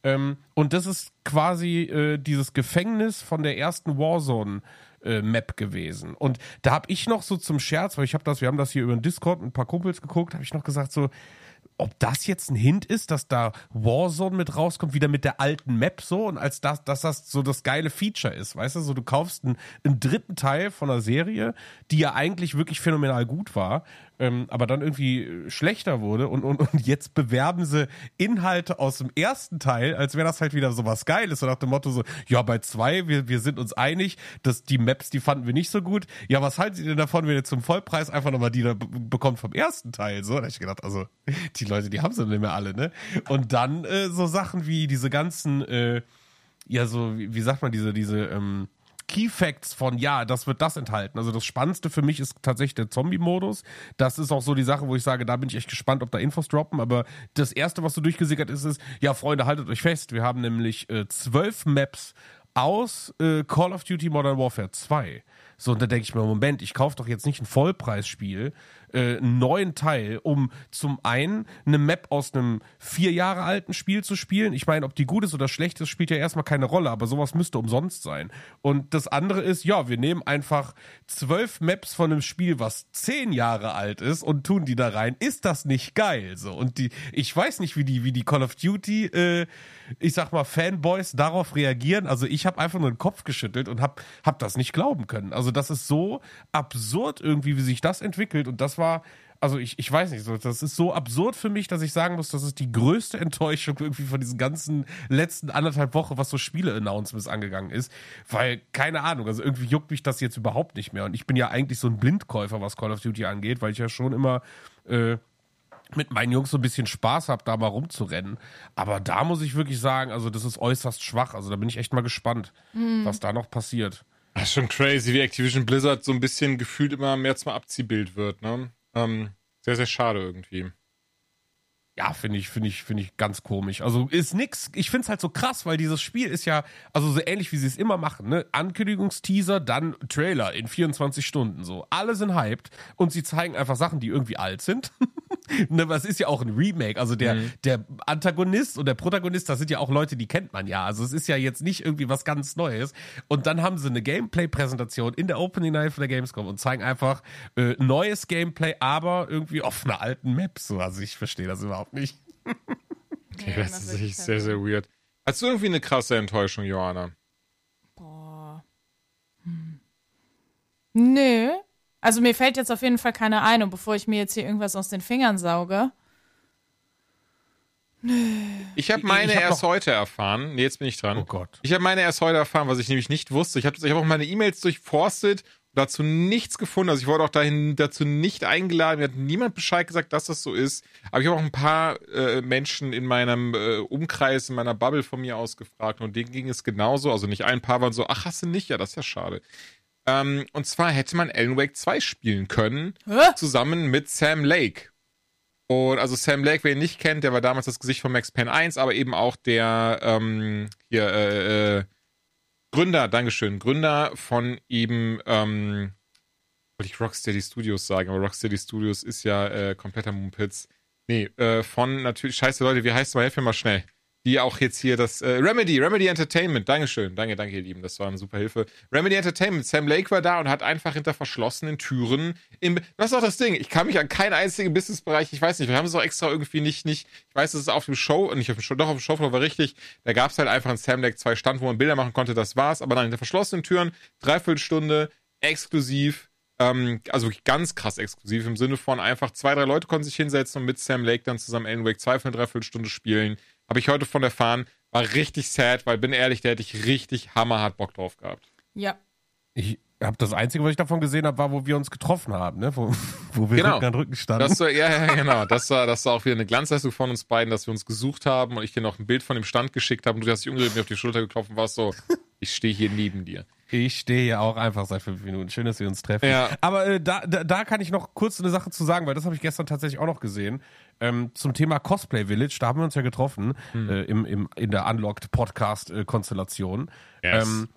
Ähm, und das ist quasi äh, dieses Gefängnis von der ersten Warzone äh, Map gewesen. Und da habe ich noch so zum Scherz, weil ich habe das, wir haben das hier über den Discord mit ein paar Kumpels geguckt, habe ich noch gesagt so, ob das jetzt ein Hint ist, dass da Warzone mit rauskommt, wieder mit der alten Map so und als das, dass das so das geile Feature ist, weißt du, so du kaufst einen, einen dritten Teil von einer Serie, die ja eigentlich wirklich phänomenal gut war, ähm, aber dann irgendwie schlechter wurde und, und, und jetzt bewerben sie Inhalte aus dem ersten Teil, als wäre das halt wieder so was Geiles, so nach dem Motto so, ja, bei zwei, wir, wir sind uns einig, dass die Maps, die fanden wir nicht so gut. Ja, was halten Sie denn davon, wenn ihr zum Vollpreis einfach nochmal die da bekommt vom ersten Teil? So, da hab ich gedacht, also, die Leute, die haben sie nicht mehr alle, ne? Und dann äh, so Sachen wie diese ganzen, äh, ja, so, wie, wie sagt man, diese, diese, ähm, Key Facts von, ja, das wird das enthalten. Also das Spannendste für mich ist tatsächlich der Zombie-Modus. Das ist auch so die Sache, wo ich sage, da bin ich echt gespannt, ob da Infos droppen. Aber das Erste, was so durchgesickert ist, ist, ja, Freunde, haltet euch fest. Wir haben nämlich äh, zwölf Maps aus äh, Call of Duty Modern Warfare 2. So, und da denke ich mir, Moment, ich kaufe doch jetzt nicht ein Vollpreisspiel, äh, neuen Teil, um zum einen eine Map aus einem vier Jahre alten Spiel zu spielen. Ich meine, ob die gut ist oder schlecht ist, spielt ja erstmal keine Rolle, aber sowas müsste umsonst sein. Und das andere ist, ja, wir nehmen einfach zwölf Maps von einem Spiel, was zehn Jahre alt ist und tun die da rein. Ist das nicht geil? So, und die, ich weiß nicht, wie die, wie die Call of Duty, äh, ich sag mal, Fanboys darauf reagieren. Also ich habe einfach nur den Kopf geschüttelt und hab, hab das nicht glauben können. Also das ist so absurd irgendwie, wie sich das entwickelt und das war, also ich, ich weiß nicht, so, das ist so absurd für mich, dass ich sagen muss, das ist die größte Enttäuschung irgendwie von diesen ganzen letzten anderthalb Wochen, was so Spiele-Announcements angegangen ist. Weil, keine Ahnung, also irgendwie juckt mich das jetzt überhaupt nicht mehr. Und ich bin ja eigentlich so ein Blindkäufer, was Call of Duty angeht, weil ich ja schon immer äh, mit meinen Jungs so ein bisschen Spaß habe, da mal rumzurennen. Aber da muss ich wirklich sagen, also das ist äußerst schwach. Also da bin ich echt mal gespannt, mhm. was da noch passiert. Das ist schon crazy, wie Activision Blizzard so ein bisschen gefühlt immer mehr zum Abziehbild wird, ne? Ähm, sehr, sehr schade irgendwie. Ja, finde ich, finde ich, finde ich ganz komisch. Also ist nix. Ich finde es halt so krass, weil dieses Spiel ist ja, also so ähnlich wie sie es immer machen, ne? Ankündigungsteaser, dann Trailer in 24 Stunden so. Alle sind hyped und sie zeigen einfach Sachen, die irgendwie alt sind. ne, was ist ja auch ein Remake. Also der, mhm. der Antagonist und der Protagonist, das sind ja auch Leute, die kennt man ja. Also es ist ja jetzt nicht irgendwie was ganz Neues. Und dann haben sie eine Gameplay-Präsentation in der Opening Night von der Gamescom und zeigen einfach äh, neues Gameplay, aber irgendwie auf einer alten Map. So, also ich verstehe das überhaupt nicht. okay, das ist echt sehr, sehr weird. Hast du irgendwie eine krasse Enttäuschung, Johanna? Boah. Hm. Nö. Also mir fällt jetzt auf jeden Fall keine ein und bevor ich mir jetzt hier irgendwas aus den Fingern sauge. Ich habe meine ich hab erst heute erfahren. Nee, jetzt bin ich dran. Oh Gott. Ich habe meine erst heute erfahren, was ich nämlich nicht wusste. Ich habe hab auch meine E-Mails durchforstet und dazu nichts gefunden. Also ich wurde auch dahin dazu nicht eingeladen. Mir hat niemand Bescheid gesagt, dass das so ist. Aber ich habe auch ein paar äh, Menschen in meinem äh, Umkreis, in meiner Bubble von mir aus gefragt und denen ging es genauso. Also nicht ein paar waren so, ach, hast du nicht? Ja, das ist ja schade. Ähm, und zwar hätte man Alan Wake 2 spielen können, Hä? zusammen mit Sam Lake. Und also Sam Lake, wer ihn nicht kennt, der war damals das Gesicht von Max Payne 1, aber eben auch der ähm, hier äh, äh, Gründer, Dankeschön, Gründer von eben, ähm, wollte ich Rocksteady Studios sagen, aber Rocksteady Studios ist ja äh, kompletter Mumpitz. Nee, äh, von natürlich, scheiße Leute, wie heißt es mal, helf mir mal schnell die auch jetzt hier das äh, Remedy, Remedy Entertainment, Dankeschön, danke, danke ihr Lieben, das war eine super Hilfe. Remedy Entertainment, Sam Lake war da und hat einfach hinter verschlossenen Türen im, das ist auch das Ding, ich kann mich an keinen einzigen Businessbereich, ich weiß nicht, wir haben es auch extra irgendwie nicht, nicht, ich weiß, es ist auf dem Show, nicht auf dem Show, doch auf dem Showfloor war richtig, da gab es halt einfach ein Sam Lake 2 Stand, wo man Bilder machen konnte, das war's, aber dann hinter verschlossenen Türen, Dreiviertelstunde, exklusiv, ähm, also ganz krass exklusiv im Sinne von einfach zwei, drei Leute konnten sich hinsetzen und mit Sam Lake dann zusammen Alan Wake 2 für eine Dreiviertelstunde spielen. Habe ich heute von erfahren. War richtig sad, weil bin ehrlich, da hätte ich richtig hammerhart Bock drauf gehabt. Ja. Ich habe das Einzige, was ich davon gesehen habe, war, wo wir uns getroffen haben, ne? wo, wo wir Genau. Rücken an Rücken standen. Das war, ja, ja, genau. Das war, das war auch wieder eine Glanzleistung von uns beiden, dass wir uns gesucht haben und ich dir noch ein Bild von dem Stand geschickt habe und du hast dich umgedreht und mir auf die Schulter geklopft und warst so, ich stehe hier neben dir. Ich stehe hier auch einfach seit fünf Minuten. Schön, dass wir uns treffen. Ja. Aber äh, da, da, da kann ich noch kurz eine Sache zu sagen, weil das habe ich gestern tatsächlich auch noch gesehen. Ähm, zum Thema Cosplay Village, da haben wir uns ja getroffen Hm. äh, im, im, in der Unlocked Podcast-Konstellation. Yes. Ähm,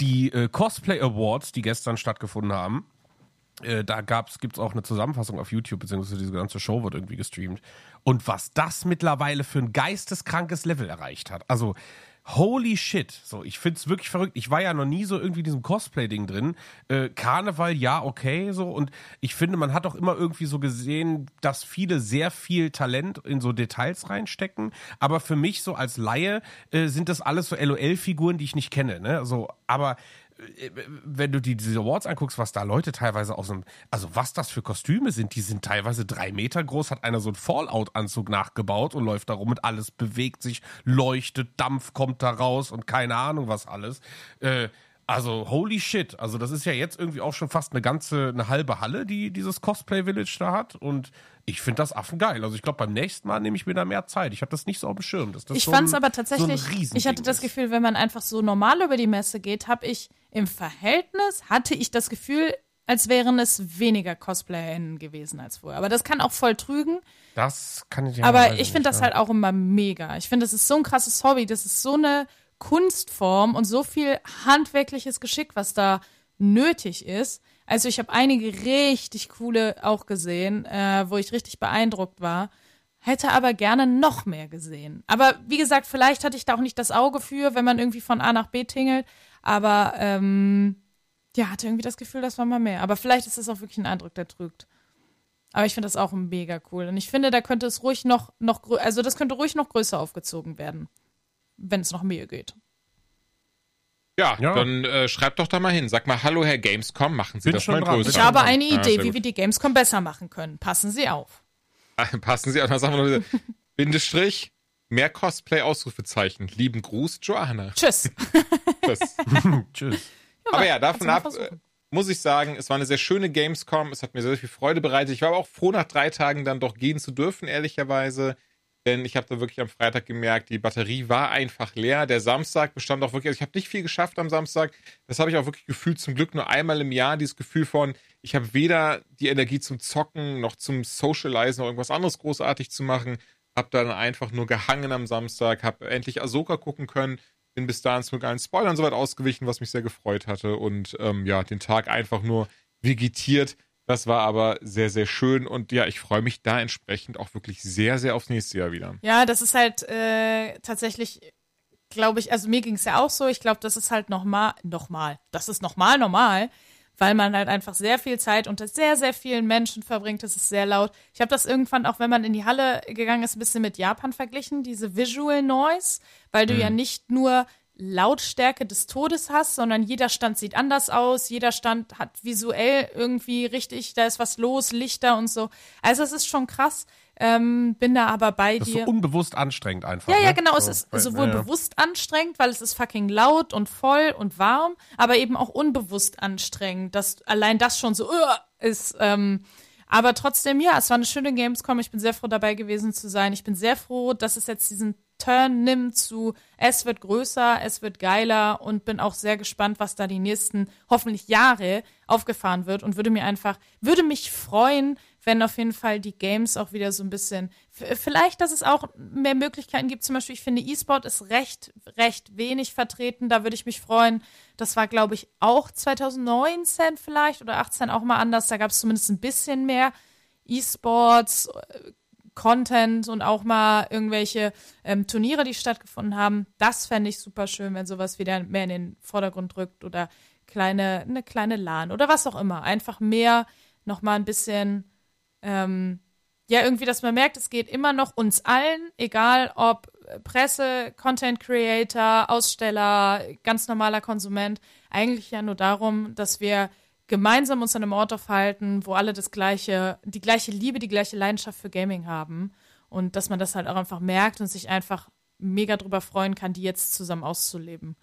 die äh, Cosplay Awards, die gestern stattgefunden haben, äh, da gab's, gibt's auch eine Zusammenfassung auf YouTube, beziehungsweise diese ganze Show wird irgendwie gestreamt. Und was das mittlerweile für ein geisteskrankes Level erreicht hat. Also, holy shit. So, ich find's wirklich verrückt. Ich war ja noch nie so irgendwie in diesem Cosplay-Ding drin. Äh, Karneval, ja, okay, so. Und ich finde, man hat auch immer irgendwie so gesehen, dass viele sehr viel Talent in so Details reinstecken. Aber für mich so als Laie äh, sind das alles so LOL-Figuren, die ich nicht kenne, ne? So, aber wenn du die, diese Awards anguckst, was da Leute teilweise aus dem, also was das für Kostüme sind, die sind teilweise drei Meter groß, hat einer so einen Fallout-Anzug nachgebaut und läuft da rum und alles bewegt sich, leuchtet, Dampf kommt da raus und keine Ahnung was alles. Äh, also holy shit, also das ist ja jetzt irgendwie auch schon fast eine ganze, eine halbe Halle, die dieses Cosplay Village da hat und ich finde das affengeil. Also ich glaube, beim nächsten Mal nehme ich mir da mehr Zeit. Ich habe das nicht so auf dem Schirm. das Ich so fand es aber so tatsächlich, ich Riesending hatte das. Gefühl, wenn man einfach so normal über die Messe geht, habe ich im Verhältnis, hatte ich das Gefühl, als wären es weniger CosplayerInnen gewesen als vorher. Aber das kann auch voll trügen. Das kann ich ja Aber ich finde das ja. halt auch immer mega. Ich finde, das ist so ein krasses Hobby, das ist so eine Kunstform und so viel handwerkliches Geschick, was da nötig ist. Also ich habe einige richtig coole auch gesehen, äh, wo ich richtig beeindruckt war. Hätte aber gerne noch mehr gesehen. Aber wie gesagt, vielleicht hatte ich da auch nicht das Auge für, wenn man irgendwie von A nach B tingelt. Aber ähm, ja, hatte irgendwie das Gefühl, das war mal mehr. Aber vielleicht ist es auch wirklich ein Eindruck, der trügt. Aber ich finde das auch mega cool. Und ich finde, da könnte es ruhig noch, noch also das könnte ruhig noch größer aufgezogen werden, wenn es noch mehr geht. Ja, Ja. dann äh, schreibt doch da mal hin. Sag mal, hallo Herr Gamescom, machen Sie Bin das schon mal dran. größer. Ich habe eine Ja, Idee, sehr wie gut. wir die Gamescom besser machen können. Passen Sie auf. Passen Sie auf, was sagen wir noch? Bindestrich, mehr Cosplay-Ausrufezeichen. Lieben Gruß, Joanna. Tschüss. Tschüss. Tschüss. Aber ja, davon ab, versuchen. äh, muss ich sagen, es war eine sehr schöne Gamescom. Es hat mir sehr viel Freude bereitet. Ich war aber auch froh, nach drei Tagen dann doch gehen zu dürfen, ehrlicherweise. Denn ich habe da wirklich am Freitag gemerkt, die Batterie war einfach leer. Der Samstag bestand auch wirklich, also ich habe nicht viel geschafft am Samstag. Das habe ich auch wirklich gefühlt, zum Glück nur einmal im Jahr, dieses Gefühl von, ich habe weder die Energie zum Zocken noch zum Socializen noch irgendwas anderes großartig zu machen. Hab dann einfach nur gehangen am Samstag, hab endlich Ahsoka gucken können, bin bis dahin zum allen Spoilern soweit ausgewichen, was mich sehr gefreut hatte und ähm, ja, den Tag einfach nur vegetiert. Das war aber sehr, sehr schön und ja, ich freue mich da entsprechend auch wirklich sehr, sehr aufs nächste Jahr wieder. Ja, das ist halt äh, tatsächlich, glaube ich, also mir ging es ja auch so. Ich glaube, das ist halt nochmal, nochmal, das ist nochmal normal, weil man halt einfach sehr viel Zeit unter sehr, sehr vielen Menschen verbringt. Das ist sehr laut. Ich habe das irgendwann auch, wenn man in die Halle gegangen ist, ein bisschen mit Japan verglichen, diese Visual Noise, weil du ja nicht nur Lautstärke des Todes hast, sondern jeder Stand sieht anders aus, jeder Stand hat visuell irgendwie richtig, da ist was los, Lichter und so. Also es ist schon krass. Ähm, bin da aber bei Das ist dir. so unbewusst anstrengend einfach. Ja, ja, ne? genau. Es So, ist weil- sowohl ja, ja. bewusst anstrengend, weil es ist fucking laut und voll und warm, aber eben auch unbewusst anstrengend. Das, allein das schon so uh, ist. Ähm, aber trotzdem, ja, es war eine schöne Gamescom. Ich bin sehr froh, dabei gewesen zu sein. Ich bin sehr froh, dass es jetzt diesen Turn nimmt zu, es wird größer, es wird geiler und bin auch sehr gespannt, was da die nächsten hoffentlich Jahre aufgefahren wird und würde mir einfach, würde mich freuen, wenn auf jeden Fall die Games auch wieder so ein bisschen, vielleicht, dass es auch mehr Möglichkeiten gibt. Zum Beispiel, ich finde, E-Sport ist recht, recht wenig vertreten. Da würde ich mich freuen. Das war, glaube ich, auch 2019 vielleicht oder 18 auch mal anders. Da gab es zumindest ein bisschen mehr E-Sports. Content und auch mal irgendwelche ähm, Turniere, die stattgefunden haben. Das fände ich super schön, wenn sowas wieder mehr in den Vordergrund rückt oder kleine, eine kleine LAN oder was auch immer. Einfach mehr noch mal ein bisschen, ähm, ja, irgendwie, dass man merkt, es geht immer noch uns allen, egal ob Presse, Content Creator, Aussteller, ganz normaler Konsument, eigentlich ja nur darum, dass wir gemeinsam uns an einem Ort aufhalten, wo alle das gleiche, die gleiche Liebe, die gleiche Leidenschaft für Gaming haben. Und dass man das halt auch einfach merkt und sich einfach mega drüber freuen kann, die jetzt zusammen auszuleben.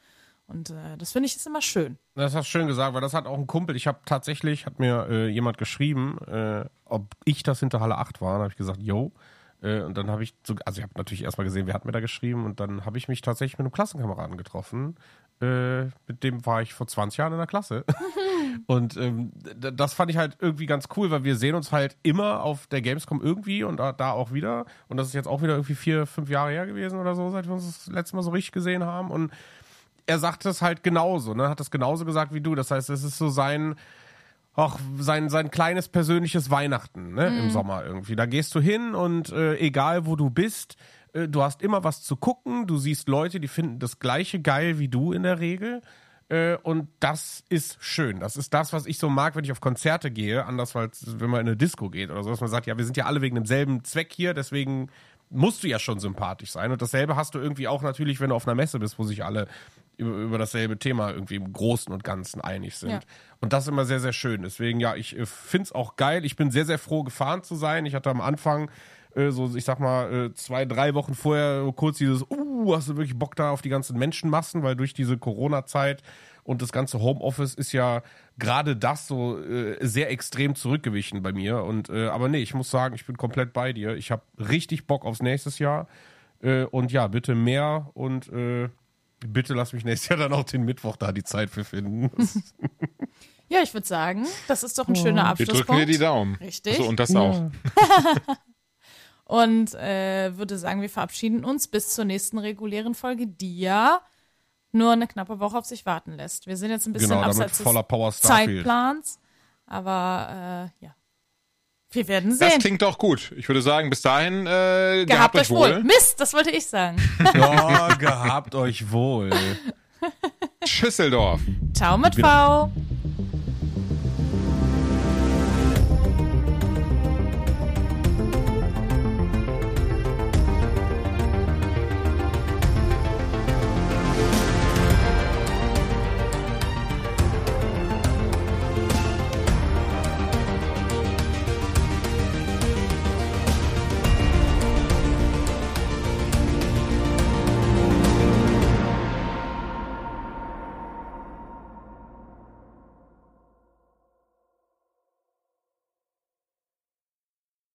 Und äh, das finde ich ist immer schön. Das hast du schön gesagt, weil das hat auch ein Kumpel. Ich habe tatsächlich, hat mir äh, jemand geschrieben, äh, ob ich das hinter Halle 8 war. Da habe ich gesagt, yo. Äh, und dann habe ich, so, also ich habe natürlich erstmal gesehen, wer hat mir da geschrieben. Und dann habe ich mich tatsächlich mit einem Klassenkameraden getroffen. Äh, mit dem war ich vor 20 Jahren in der Klasse. und ähm, das fand ich halt irgendwie ganz cool, weil wir sehen uns halt immer auf der Gamescom irgendwie und da, da auch wieder. Und das ist jetzt auch wieder irgendwie vier, fünf Jahre her gewesen oder so, seit wir uns das letzte Mal so richtig gesehen haben. Und er sagt es halt genauso, ne? Hat das genauso gesagt wie du. Das heißt, es ist so sein, auch sein, sein kleines persönliches Weihnachten, ne? Im Sommer irgendwie. Da gehst du hin und äh, egal wo du bist, du hast immer was zu gucken. Du siehst Leute, die finden das gleiche geil wie du in der Regel. Äh, und das ist schön. Das ist das, was ich so mag, wenn ich auf Konzerte gehe. Anders als wenn man in eine Disco geht oder so, dass man sagt, ja, wir sind ja alle wegen demselben Zweck hier, deswegen musst du ja schon sympathisch sein. Und dasselbe hast du irgendwie auch natürlich, wenn du auf einer Messe bist, wo sich alle über, über dasselbe Thema irgendwie im Großen und Ganzen einig sind. Ja. Und das ist immer sehr, sehr schön. Deswegen, ja, ich äh, find's auch geil. Ich bin sehr, sehr froh, gefahren zu sein. Ich hatte am Anfang äh, so, ich sag mal, äh, zwei, drei Wochen vorher kurz dieses, uh, hast du wirklich Bock da auf die ganzen Menschenmassen, weil durch diese Corona-Zeit und das ganze Homeoffice ist ja gerade das so äh, sehr extrem zurückgewichen bei mir. Und äh, aber nee, ich muss sagen, ich bin komplett bei dir. Ich habe richtig Bock aufs nächstes Jahr. Äh, und ja, bitte mehr und äh, bitte lass mich nächstes Jahr dann auch den Mittwoch da die Zeit für finden. Ja, ich würde sagen, das ist doch ein schöner Wir Abschlusspunkt. drücken dir die Daumen. Richtig. So, und das auch. Und äh, würde sagen, wir verabschieden uns bis zur nächsten regulären Folge, die ja nur eine knappe Woche auf sich warten lässt. Wir sind jetzt ein bisschen Genau, abseits voller des. Zeitplans, aber äh, ja. Wir werden Das sehen. klingt doch gut. Ich würde sagen, bis dahin, äh, Gehabt euch wohl. Mist, das wollte ich sagen. ja, gehabt euch wohl. Schüsseldorf. Ciao mit V.